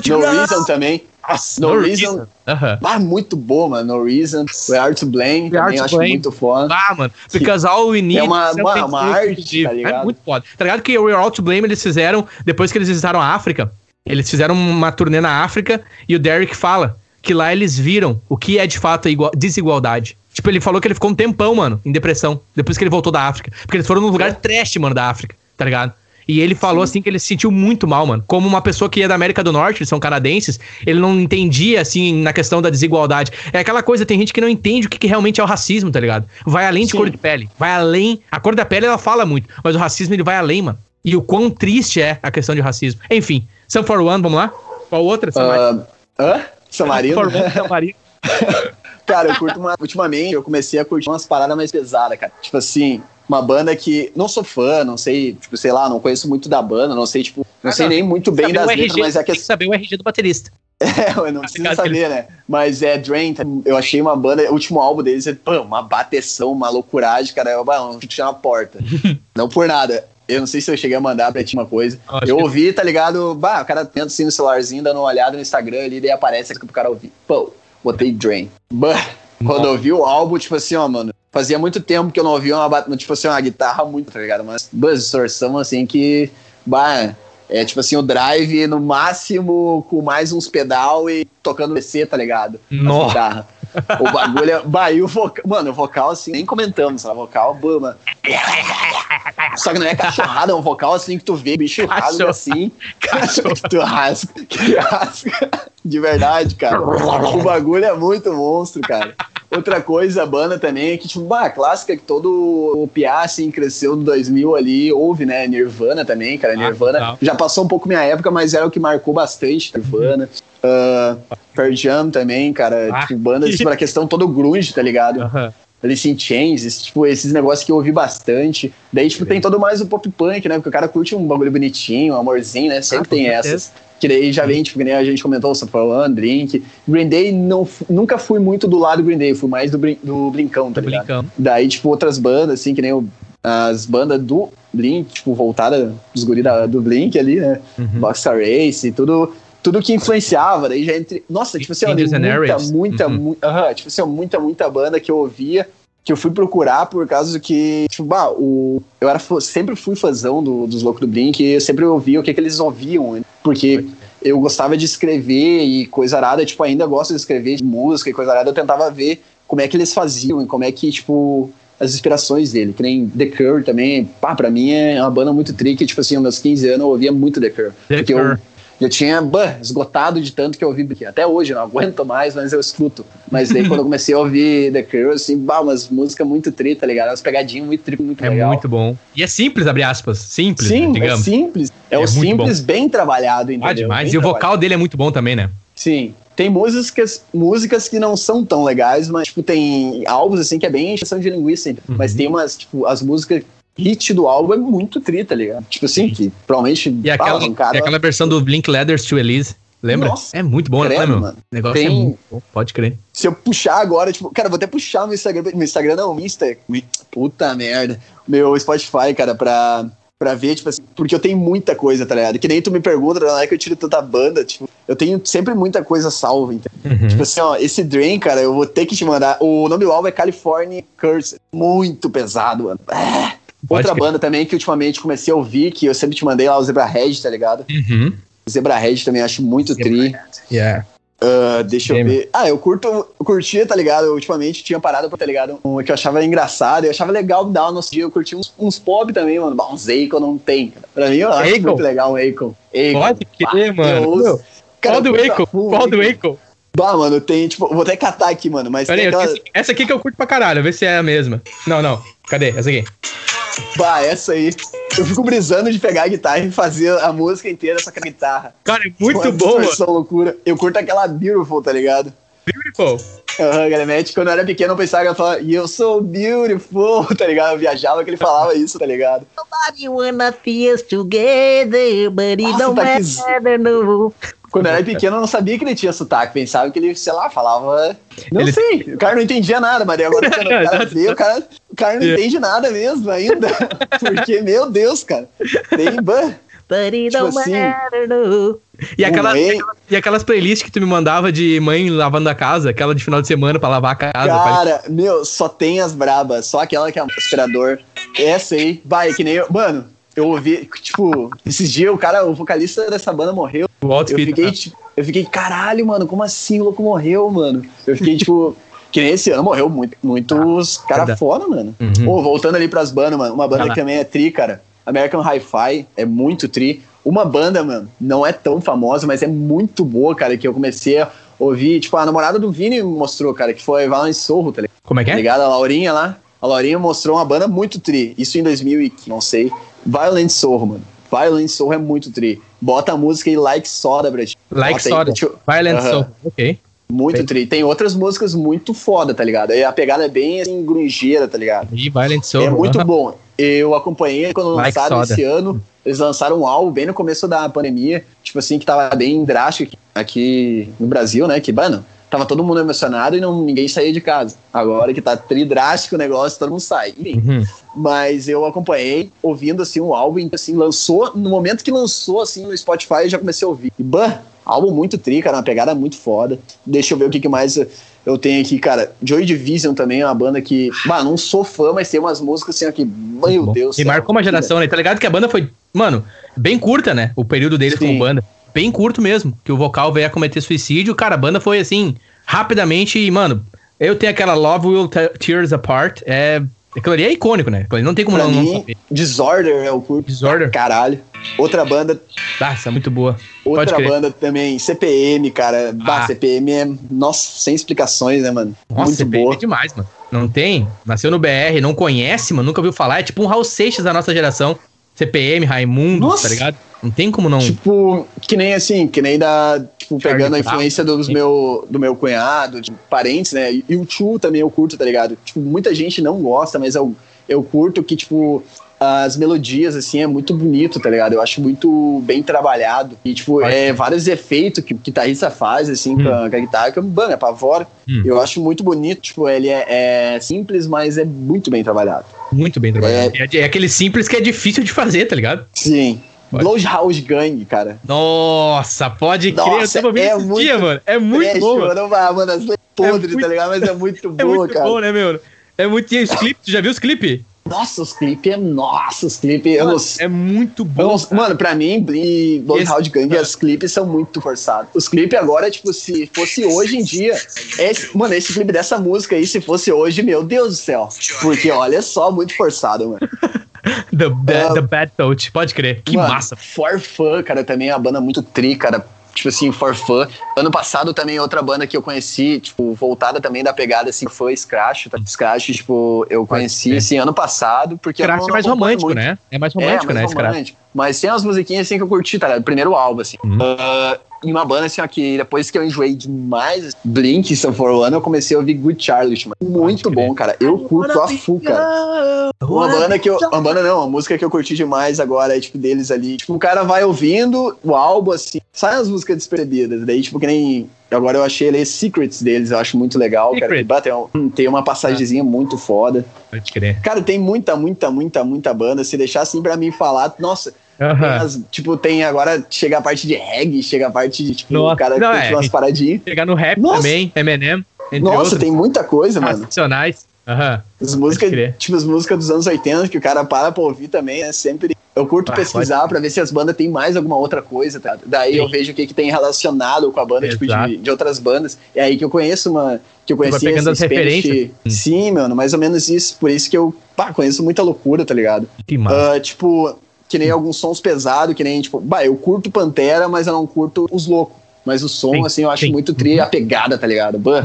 no Reason também. Nossa, No, no Reason. reason. Uh-huh. Ah, muito boa, mano. No Reason. We Are to Blame. We também acho blame. muito foda. Ah, mano. Because all we need é uma, uma, uma arte, tá É muito foda. Tá ligado que o We Are All to Blame eles fizeram, depois que eles visitaram a África, eles fizeram uma turnê na África e o Derek fala que lá eles viram o que é de fato desigualdade. Tipo, ele falou que ele ficou um tempão, mano, em depressão, depois que ele voltou da África. Porque eles foram num lugar é. trash, mano, da África, tá ligado? E ele falou Sim. assim que ele se sentiu muito mal, mano. Como uma pessoa que é da América do Norte, eles são canadenses, ele não entendia, assim, na questão da desigualdade. É aquela coisa, tem gente que não entende o que, que realmente é o racismo, tá ligado? Vai além de Sim. cor de pele. Vai além. A cor da pele ela fala muito, mas o racismo ele vai além, mano. E o quão triste é a questão de racismo. Enfim, Sun for One, vamos lá? Qual outra? Uh, hã? Samarino? Samarino. cara, eu curto uma. Ultimamente, eu comecei a curtir umas paradas mais pesadas, cara. Tipo assim, uma banda que não sou fã, não sei, tipo, sei lá, não conheço muito da banda, não sei, tipo, não ah, sei não, nem muito bem das letras, mas é que. Tem que saber o RG do baterista. É, eu não preciso saber, né? Mas é Drain, eu achei uma banda, o último álbum deles é pô, uma bateção, uma loucuragem, cara, eu um chute na porta. não por nada. Eu não sei se eu cheguei a mandar pra ti uma coisa. eu ouvi, tá ligado? Bah, o cara tenta assim no celularzinho, dando uma olhada no Instagram ali, daí aparece aqui pro cara ouvir. Pô, botei Drain. Bah, quando eu ouvi o álbum, tipo assim, ó, mano, Fazia muito tempo que eu não ouvia uma, tipo assim, uma guitarra muito, tá ligado? Mas duas distorção, assim, que. Bah, é tipo assim, o drive no máximo com mais uns pedal e tocando PC, tá ligado? Nossa. O bagulho é. Bah, e o vocal. Mano, o vocal, assim, nem comentamos, sabe? O vocal, bama. Só que não é cachorrada, é um vocal assim que tu vê, bicho rasga assim. Cachorro. que tu rasga. Que rasga. De verdade, cara. O bagulho é muito monstro, cara. Outra coisa, a banda também, é que, tipo, bah, clássica que todo o Piá, assim, cresceu no 2000 ali, houve, né? Nirvana também, cara. Ah, Nirvana já passou um pouco minha época, mas era o que marcou bastante, Nirvana. Uh, Pearl Jam também, cara. Ah. Tipo, banda, tipo, a questão todo grunge, tá ligado? Uhum. Alice in Chains, tipo, esses negócios que eu ouvi bastante. Daí, tipo, tem todo mais o pop punk, né? Porque o cara curte um bagulho bonitinho, um amorzinho, né? Sempre ah, tem essas. Que daí já vem, tipo, que nem a gente comentou, você falando, Drink. Green Day, não, nunca fui muito do lado do Green Day, fui mais do, do Blincão, tá do ligado? Blincão. Daí, tipo, outras bandas, assim, que nem o, as bandas do Blink, tipo, voltada dos guris do Blink ali, né? Uhum. Boxer Race e tudo tudo que influenciava, daí já entre. Nossa, tipo assim, muita, muita, uhum. muita, uh tipo assim, muita, muita banda que eu ouvia, que eu fui procurar por causa que, tipo, bah, o, eu era, sempre fui fãzão do, dos Loucos do Blink e eu sempre ouvia o que, que eles ouviam, porque eu gostava de escrever e coisa arada, tipo, ainda gosto de escrever música e coisa arada, eu tentava ver como é que eles faziam e como é que, tipo, as inspirações dele, que nem The Cure também, pá, pra mim é uma banda muito tricky, tipo assim, aos meus 15 anos eu ouvia muito The Cure. The Cure. eu já tinha bah, esgotado de tanto que eu ouvi aqui. Até hoje, não aguento mais, mas eu escuto. Mas daí quando eu comecei a ouvir The Cure, assim, bah, umas músicas muito tri, tá ligado? Umas pegadinhas muito tri, muito é legal. É muito bom. E é simples, abre aspas. Simples, Sim, né, digamos. é simples. É, é o simples bom. bem trabalhado, entendeu? Ah, demais. Bem e o vocal dele é muito bom também, né? Sim. Tem músicas, músicas que não são tão legais, mas, tipo, tem álbuns, assim, que é bem questão de linguiça. Uhum. Mas tem umas, tipo, as músicas hit do álbum é muito tri, tá ligado? Tipo assim, que provavelmente. E aquela, cara- aquela versão do Blink Leathers to Elise, lembra? Nossa, é muito bom, né, credo, meu? mano. O negócio é Tem- muito bom, pode crer. Se eu puxar agora, tipo, cara, vou até puxar meu Instagram. Meu Instagram não, meu Insta. Puta merda. Meu Spotify, cara, pra, pra ver, tipo assim, porque eu tenho muita coisa, tá ligado? Que nem tu me pergunta, não é que eu tiro tanta banda, tipo, eu tenho sempre muita coisa salva, entendeu? Uhum. Tipo assim, ó, esse Drain, cara, eu vou ter que te mandar. O nome do álbum é California Curse. Muito pesado, mano. Ah. Pode Outra crer. banda também que ultimamente comecei a ouvir, que eu sempre te mandei lá, o Zebra Red, tá ligado? Uhum. Zebra Red também acho muito tri. Yeah. Ah, deixa eu Game. ver. Ah, eu curto, eu curtia, tá ligado? Eu ultimamente tinha parado pra, tá ligado? Um que eu achava engraçado, eu achava legal dar o nosso dia. Eu curti uns, uns pop também, mano. Bah, uns Akon não tem. cara. Pra mim, eu acho Akon? muito legal um Akon. Pode crer, eu mano. ouço. Meu, Cara, Qual do eu Akon? Qual do Akon? Bah, mano, tem, tipo, vou até catar aqui, mano, mas Pera aí, aquela... essa- aqui que eu curto pra caralho, vê se é a mesma. Não, não. Cadê? Essa aqui. Bah, essa aí. Eu fico brisando de pegar a guitarra e fazer a música inteira só com a guitarra. Cara, é muito Uma boa. distorção loucura. Eu curto aquela Beautiful, tá ligado? Beautiful. Aham, Galemete, quando eu era pequeno eu pensava que ela falava, e eu sou beautiful, tá ligado? Eu viajava que ele falava isso, tá ligado? Nobody wanna feel together, but it Nossa, don't tá que- matter, no. Quando eu era pequeno eu não sabia que ele tinha sotaque, pensava que ele, sei lá, falava. Não Ele- sei, o cara não entendia nada, mas agora quando o cara Exato. vê, o cara, o cara não É. entende nada mesmo ainda. Porque, meu Deus, cara. Tem. ban- Tipo assim. E, aquela, e, aquelas, e aquelas playlists que tu me mandava de mãe lavando a casa, aquela de final de semana pra lavar a casa. pai. Cara, meu, só tem as brabas, só aquela que é um aspirador. Essa aí, vai, que nem eu. Mano, eu ouvi, tipo, esses dias o cara, o vocalista dessa banda morreu. O Eu fiquei, tipo, eu fiquei, caralho, mano, como assim o louco morreu, mano? Eu fiquei, tipo, que nem esse ano morreu muito, muitos cara verdade. foda, mano. Uhum. Pô, voltando ali pras bandas, mano, uma banda lá. que também é tri, cara. American Hi-Fi é muito tri. Uma banda, mano, não é tão famosa, mas é muito boa, cara, que eu comecei a ouvir, tipo, a namorada do Vini mostrou, cara, que foi Valence Sorro, tá ligado? Como é que Tá é? ligado? A Laurinha lá. A Laurinha mostrou uma banda muito tri. Isso em 2000 e não sei. Violent Sorro, mano. Violent Sorro é muito tri. Bota a música aí Like Soda pra ti. Like Soda. Violent. Soul. Ok. Muito Bem. tri. Tem outras músicas muito foda, tá ligado? Aí a pegada é bem assim, grungeira, tá ligado? E Violent Soul. é muito aham. bom. Eu acompanhei quando Like lançaram Soda. esse ano. Eles lançaram um álbum bem no começo da pandemia, tipo assim, que tava bem drástico aqui, aqui no Brasil, né? Que, mano, tava todo mundo emocionado e não, ninguém saía de casa. Agora que tá tri drástico o negócio, todo mundo sai. Enfim, Uhum. mas eu acompanhei ouvindo assim um álbum, assim, lançou, no momento que lançou assim no Spotify, eu já comecei a ouvir. E bah, álbum muito tri, cara, uma pegada muito foda. Deixa eu ver o que, que mais eu tenho aqui, cara. Joy Division também é uma banda que, bah, não sou fã, mas tem umas músicas assim ó, que, meu. Deus. E céu. marcou uma geração, né? Tá ligado que a banda foi, mano, bem curta, né? O período deles Sim. como banda. Bem curto mesmo. Que o vocal veio a cometer suicídio. Cara, a banda foi assim, rapidamente. E, mano, eu tenho aquela Love Will Te- Tears Apart. É. Aquilo ali é icônico, né? Aquilo ali não tem como Pra não, não mim, saber. Disorder é o curto. Disorder? Caralho. Outra banda, Ah, essa é muito boa. Outra banda também, CPM, cara. Bah, Ah. CPM é, nossa, sem explicações, né, mano? Nossa, muito CPM boa. é demais, mano. Não tem? Nasceu no BR, não conhece, mano, nunca ouviu falar. É tipo um Raul Seixas da nossa geração. CPM, Raimundo, Nossa. tá ligado? Não tem como não. Tipo, que nem assim, que nem da. Tipo, Charlie pegando a Brown. influência dos meu, do meu cunhado, tipo, parentes, né? E o Chu também eu curto, tá ligado? Tipo, muita gente não gosta, mas eu, eu curto que, tipo, as melodias, assim, é muito bonito, tá ligado? Eu acho muito bem trabalhado. E, tipo, Pode é vários efeitos que o guitarrista faz, assim, com, a, com a guitarra, que é, mano, é pavor. Hum. Eu acho muito bonito, tipo, ele é, é simples, mas é muito bem trabalhado. Muito bem trabalhado. É... é aquele simples que é difícil de fazer, tá ligado? Sim. Pode. Bloodhouse Gang, cara. Nossa, pode crer. Nossa, eu tava é esse muito dia, mano. É muito bom. mano. mano, vai, mano, as letras podres, muito- tá ligado? Mas é muito É boa, muito cara. bom, né, meu? É muito. E os clipes, tu já viu os clipes? Nossa, os clipes é. Nossa, os clipes. Mano, não é muito bom. não- mano, pra mim, Bloodhound Gang, Ah. os clipes são muito forçados. Os clipes agora, tipo, se fosse hoje em dia. Esse, mano, esse clipe dessa música aí, se fosse hoje, meu Deus do céu. Porque olha só, muito forçado, mano. The, the, Ah. the Bad Touch, pode crer. Que Mano, massa. For Fun, cara, também é uma banda muito tri, cara. Tipo assim, For Fun. Ano passado também outra banda que eu conheci, tipo, voltada também da pegada, assim, foi Scratch. Tá? Scratch, tipo, eu conheci, assim, ano passado, porque não é mais romântico, muito. né? É mais É, romântico, mais né, romântico. Mas tem umas musiquinhas assim que eu curti, tá ligado? Primeiro álbum, assim. Uhum. Ah, E uma banda assim, ó, que depois que eu enjoei demais Blink e Sun For One, eu comecei a ouvir Good Charlotte, mano. Muito bom, cara. Eu curto a cara. Uma banda que eu. Uma banda não, uma música que eu curti demais agora, é tipo, deles ali. Tipo, o cara vai ouvindo o álbum, assim, sai as músicas despercebidas. Daí, tipo, que nem. Agora eu achei ali Secrets deles, eu acho muito legal, cara. Secret. Bah, Tem, um- tem uma passagemzinha muito foda. Pode crer. Cara, tem muita, muita, muita, muita banda. Se deixar assim pra mim falar, nossa, tem Aham. as- tipo, tem agora, chega a parte de reggae, chega a parte de, tipo, Nossa, o cara não, é. umas paradinhas. Chegar no rap Nossa. também, Eminem, Nossa, outros. tem muita coisa, mano. Nacionais. Aham. As músicas, tipo, as músicas dos anos 80 que o cara para pra ouvir também, é sempre. Eu curto Ah, pesquisar pra ver se as bandas têm mais alguma outra coisa, tá? Daí Sim. eu vejo o que, que tem relacionado com a banda, tipo, Exato. de, de outras bandas. É aí que eu conheço uma. Que eu vai conheci pegando as referências. Hum. Sim, mano, mais ou menos isso. Por isso que eu, pá, conheço muita loucura, tá ligado? Que massa. Ah, tipo, que nem alguns sons pesados, que nem, tipo, bah, eu curto Pantera, mas eu não curto os loucos. Mas o som, Sim, assim, eu acho sim. muito tri a pegada, tá ligado? Bah,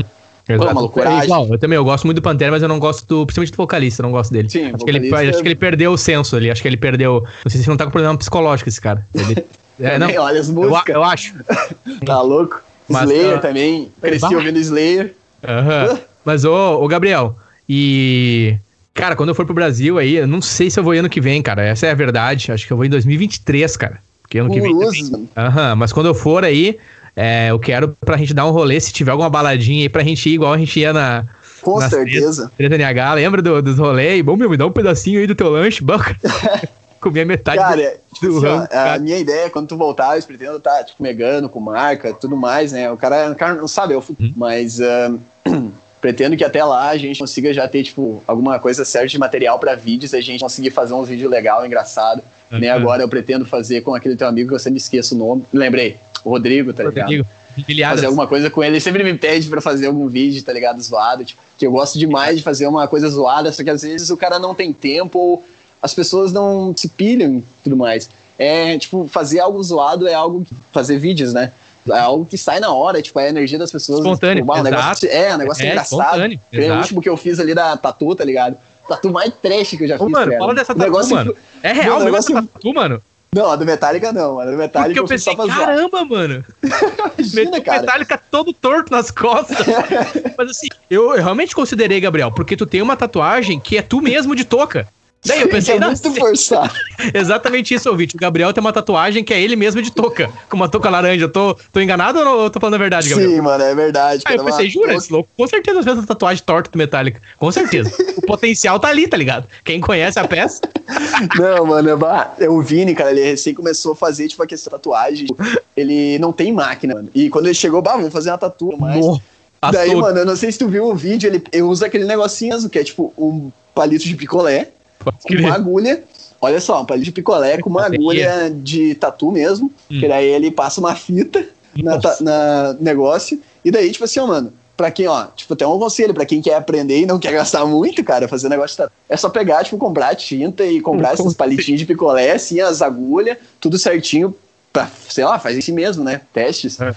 Exato. loucuragem. É igual, eu também eu gosto muito do Pantera, mas eu não gosto do, principalmente do vocalista, eu não gosto dele. Sim, acho, que ele, acho que ele perdeu o senso ali, acho que ele perdeu. Não sei se não tá com problema psicológico esse cara. Ele, é, não, olha as eu, músicas, eu acho. tá louco? Mas, Slayer ah, também, cresci bah. ouvindo Slayer. Aham. Mas, ô, ô, Gabriel, e. Cara, quando eu for pro Brasil aí, eu não sei se eu vou ano que vem, cara. Essa é a verdade. Acho que eu vou em 2023, cara. Porque ano que vem. Aham, mas quando eu for aí, é, eu quero pra gente dar um rolê, se tiver alguma baladinha aí, pra gente ir igual a gente ia na Com Nas certeza. Treta NH. Lembra do- dos rolês? Bom, meu, me dá um pedacinho aí do teu lanche. Bom, Comia metade Cara, do, tipo do assim, ó, rango, a cara. minha ideia é quando tu voltar, eu pretendo estar, tipo, megando com marca, tudo mais, né? O cara, o cara não sabe, é futuro. Uhum. Mas ah, pretendo que até lá a gente consiga já ter, tipo, alguma coisa certa de material pra vídeos, a gente conseguir fazer uns vídeos legal, engraçado. Nem Aham. agora eu pretendo fazer com aquele teu amigo que eu sempre esqueço o nome. Lembrei, o Rodrigo, tá ligado? Rodrigo, Bilhadas. fazer alguma coisa com ele. Ele sempre me pede pra fazer algum vídeo, tá ligado? Zoado. Tipo, que eu gosto demais de fazer uma coisa zoada, só que às vezes o cara não tem tempo ou as pessoas não se pilham e tudo mais. É, tipo, fazer algo zoado é algo. que- Fazer vídeos, né? É algo que sai na hora, tipo, é a energia das pessoas. Espontâneo, tipo, um exato. negócio, é, um negócio É, engraçado. nem O último que eu fiz ali da tatu, tá ligado? Tatu mais trash que eu já Ô, fiz. mano, cara. fala dessa tatu, negócio- mano. É real o mesmo negócio- essa tatu, mano? Não, a do Metallica não, a do Metallica Porque eu pensei, caramba, mano. Imagina, cara. Metallica todo torto nas costas. Mas assim, eu, eu realmente considerei, Gabriel, porque tu tem uma tatuagem que é tu mesmo de touca. Daí eu pensei, é muito forçado. exatamente isso, ouvinte. O Gabriel tem uma tatuagem que é ele mesmo de touca, com uma touca laranja. Eu tô, tô enganado ou eu tô falando a verdade, Gabriel? Sim, mano, é verdade. Aí eu pensei, jura, esse louco? Com certeza fez essa tatuagem torta do Metallica. Com certeza. o potencial tá ali, tá ligado? Quem conhece a peça. Não, mano, é é o Vini, cara, ele recém começou a fazer, tipo, a questão da tatuagem. Ele não tem máquina, mano. E quando ele chegou, bah, vamos fazer uma tatu, mas... No, Daí, mano, eu não sei se tu viu o vídeo, ele, usa aquele negocinho azul, que é tipo um palito de picolé com uma agulha. Olha só, um palito de picolé com uma agulha de tatu mesmo. Hum. Que daí ele passa uma fita na, na negócio. E daí, tipo assim, ó, mano, pra quem, ó, tipo, tem um conselho, pra quem quer aprender e não quer gastar muito, cara, fazer negócio de tatu. É só pegar, tipo, comprar tinta e comprar Um esses palitinhos de picolé, assim, as agulhas, tudo certinho. Pra, sei lá, faz isso mesmo, né? Testes. É.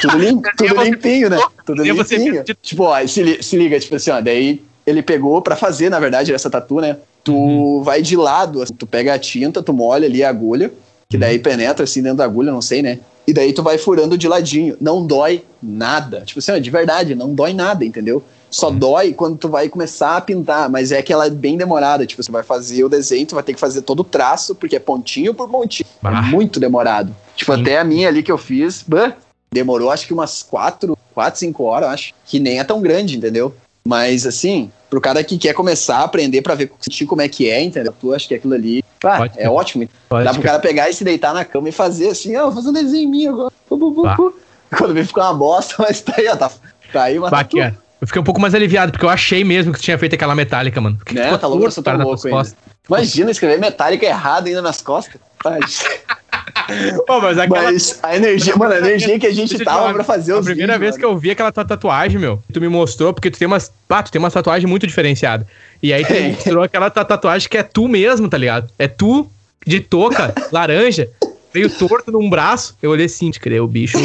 Tudo, lim, tudo limpinho, né? Tudo limpinho. Tipo, ó, se, li- se liga, tipo assim, ó, daí ele pegou pra fazer, na verdade, essa tatu, né? Tu Uhum. vai de lado, assim, tu pega a tinta, tu molha ali a agulha, que daí Uhum. penetra assim dentro da agulha, não sei, né? E daí tu vai furando de ladinho. Não dói nada. Tipo assim, de verdade, não dói nada, entendeu? Só Uhum. dói quando tu vai começar a pintar, mas é que ela é bem demorada. Tipo, você vai fazer o desenho, tu vai ter que fazer todo o traço, porque é pontinho por pontinho. Bah. É muito demorado. Tipo, Sim. até a minha ali que eu fiz, bah, demorou acho que umas quatro, quatro, cinco horas, acho. Que nem é tão grande, entendeu? Mas assim, pro cara que quer começar a aprender pra ver sentir como é que é, entendeu? Tu acha que aquilo ali pá, Pode é ótimo. Pode Dá pro cara pegar e se deitar na cama e fazer assim, ó, vou fazer um desenho em mim agora. Quando vem ficar uma bosta, mas tá aí, ó, tá, tá aí uma. Bacana. Eu fiquei um pouco mais aliviado, porque eu achei mesmo que tu tinha feito aquela metálica, mano. Porque Né, ficou tá louco, eu tuas ainda. costas. Imagina escrever metálica errado ainda nas costas. Tá, Pô, mas aquela... Mas a energia, mano, a energia que a gente Deixa tava pra fazer os A primeira vídeos, vez mano. que eu vi aquela tua tatuagem, meu, tu me mostrou, porque tu tem umas. Ah, tu tem uma tatuagem muito diferenciada. E aí tu me mostrou aquela tua tatuagem que é tu mesmo, tá ligado? É tu de touca, laranja, meio torto num braço. Eu olhei assim, crer, o bicho.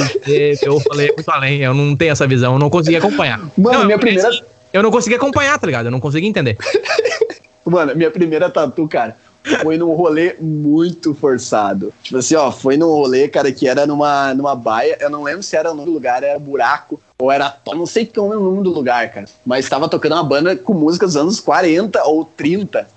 Eu falei muito além, eu não tenho essa visão, eu não consegui acompanhar. Mano, não, minha primeira- assim, eu não consegui acompanhar, tá ligado? Eu não consegui entender. Mano, minha primeira tatu, cara. Foi num rolê muito forçado. Tipo assim, ó, foi num rolê, cara, que era numa, numa baia. Eu não lembro se era no lugar, era buraco. Ou era. Não sei qual é o nome do lugar, cara. Mas tava tocando uma banda com músicas dos anos 40 ou 30.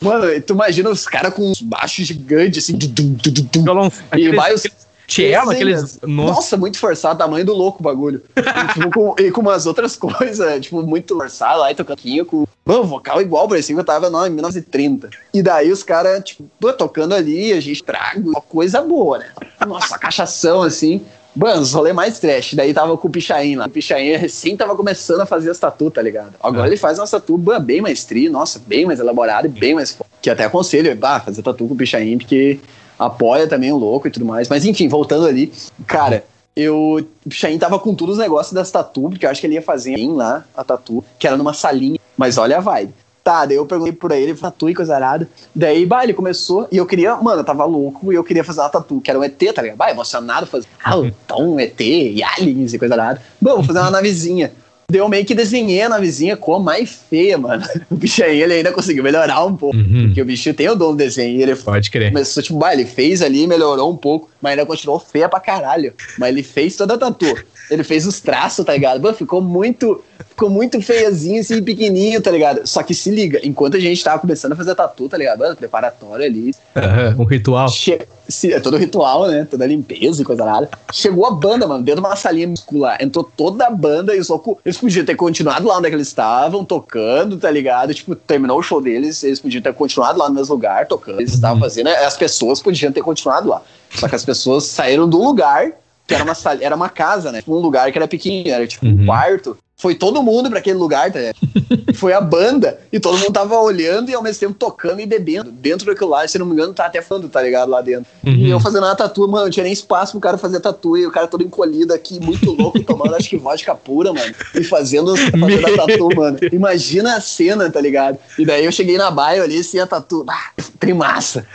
Mano, tu imagina os caras com uns baixos gigantes, assim. Dum, dum, dum, Violão, e vai os. Cello, aqueles. Nossa. Nossa. muito forçado, tamanho do louco o bagulho. e, tipo, com, e com umas outras coisas, tipo, muito forçado lá e tocando com. Mano, vocal igual, parecia que eu tava não, em 1930. E daí os caras, tipo, tocando ali, a gente traga uma coisa boa, né? Nossa, cachação assim. Mano, os rolê mais trash. Daí tava com o Pichain lá. O Pichain recém tava começando a fazer as tatu, tá ligado? Agora Ah. ele faz uma tatu bem mais tri, nossa, bem mais elaborada e bem mais foda. Que até aconselho, bah, fazer tatu com o Pichain, porque apoia também o louco e tudo mais. Mas enfim, voltando ali, cara, eu. O Pichain tava com todos os negócios das tatu, porque eu acho que ele ia fazer em lá a tatu, que era numa salinha. Mas olha a vibe. Tá, daí eu perguntei por ele, tatu e coisa arada. Daí, bah, ele começou, e eu queria, mano, eu tava louco, e eu queria fazer uma tatu, que era um ET, tá ligado? Bah, emocionado, fazer, ah, então, ET, e aliens e coisa arada. Bom, vou fazer uma navezinha. Daí eu meio que desenhei a navezinha com a mais feia, mano. O bicho aí, ele ainda conseguiu melhorar um pouco, Uhum. porque o bicho tem o dom do desenho, e ele Pode crer. Começou, tipo, bah, ele fez ali, melhorou um pouco, mas ainda continuou feia pra caralho. Mas ele fez toda a tatu. Ele fez os traços, tá ligado? Mano, ficou muito, ficou muito feiazinho, assim, pequenininho, tá ligado? Só que se liga, enquanto a gente tava começando a fazer tatu, tá ligado? Mano, preparatório ali. Aham, um ritual. Che se, é todo ritual, né? Toda limpeza e coisa nada. Chegou a banda, mano, dentro de uma salinha muscular. Entrou toda a banda e os loucos. Eles podiam ter continuado lá onde é eles estavam, tocando, tá ligado? Tipo, terminou o show deles, eles podiam ter continuado lá no mesmo lugar, tocando. Eles estavam fazendo, né? as pessoas podiam ter continuado lá. Só que as pessoas saíram do lugar, que era uma, era uma casa, né? Tipo, um lugar que era pequenininho, era tipo Uhum. um quarto. Foi todo mundo pra aquele lugar, tá ligado? Foi a banda e todo mundo tava olhando e ao mesmo tempo tocando e bebendo. Dentro daquilo lá, se não me engano, tá até falando, tá ligado? Lá dentro. Uhum. E eu fazendo uma tatu, mano, não tinha nem espaço pro cara fazer tatu. E o cara todo encolhido aqui, muito louco, tomando acho que vodka pura, mano. E fazendo, fazendo a tatu, mano. Imagina a cena, tá ligado? E daí eu cheguei na baia, olhei assim a tatu. Ah, trimassa.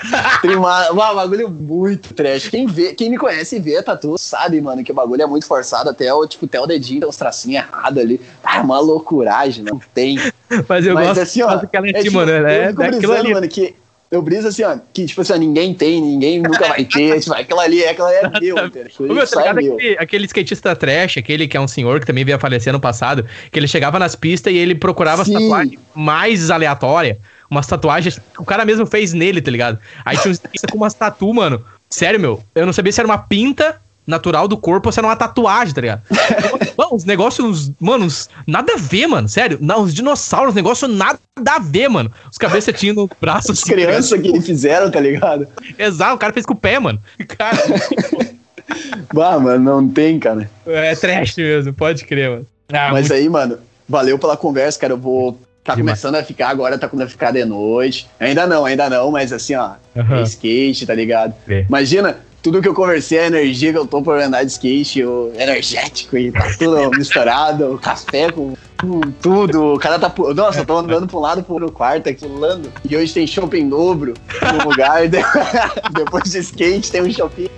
Trimassa. Uau, bagulho muito trash. Quem, vê, quem me conhece e vê a tatu sabe, mano, que o bagulho é muito forçado. Até o, tipo, até o dedinho uns tracinhos errados ali. Ah, uma loucuragem, não tem. Mas eu Mas gosto assim, ó, daquela em é, cima, tipo, né? É daquilo ali. mano, que eu briso assim, ó, que tipo assim, ó, ninguém tem, ninguém nunca vai ter, tipo, aquela ali, aquela é meu, entendeu? Meu, tá é meu. aquele, aquele skatista trash, aquele que é um senhor que também veio a falecer no passado, que ele chegava nas pistas e ele procurava as Sim. tatuagens mais aleatórias, umas tatuagens que o cara mesmo fez nele, tá ligado? Aí tinha um skatista com umas tatu, mano. Sério, meu, eu não sabia se era uma pinta natural do corpo ou se era uma tatuagem, tá ligado? Mano, os negócios, mano, uns- nada a ver, mano, sério. Não, os dinossauros, os negócios nada a ver, mano. Os cabeças tinham no braço As assim, tá crianças que eles fizeram, tá ligado? Exato, o cara fez com o pé, mano. Cara, Bah, mano, não tem, cara. é trash mesmo, pode crer, mano. Ah, Mas muito- aí, mano, valeu pela conversa, cara. Eu vou. Tá Demais. começando a ficar agora, tá começando a ficar de noite. Ainda não, ainda não, mas assim, ó, é skate, tá ligado? É. Imagina, tudo que eu conversei, a energia que eu tô por andar de skate, o energético e tá tudo misturado, o café com, com tudo. O cara tá. Nossa, eu tô andando pra um lado pro outro quarto aqui, pulando. E hoje tem shopping dobro no lugar. de- Depois de skate tem um shopping.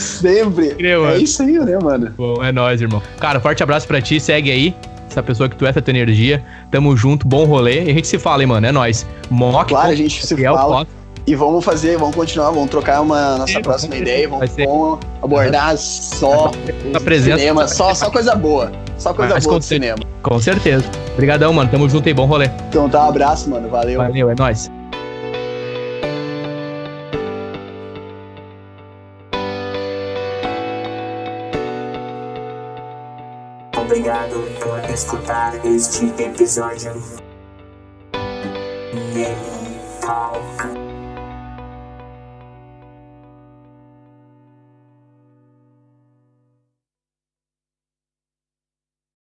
Sempre. É isso aí, né, mano? Bom, é nóis, irmão. Cara, forte abraço pra ti, segue aí. Essa pessoa que tu é, essa tua energia. Tamo junto, bom rolê. E a gente se fala, hein, mano. É nóis. Mock, Claro, a gente se Gabriel, fala. Mock. E vamos fazer, vamos continuar, vamos trocar uma nossa próxima ideia vamos, abordar uhum. só o cinema, só, só coisa boa. Só coisa Mas boa do cinema. Com certeza. Obrigadão, mano. Tamo junto aí, bom rolê. Então tá, um abraço, mano. Valeu. Valeu, é nóis. Obrigado por escutar este episódio.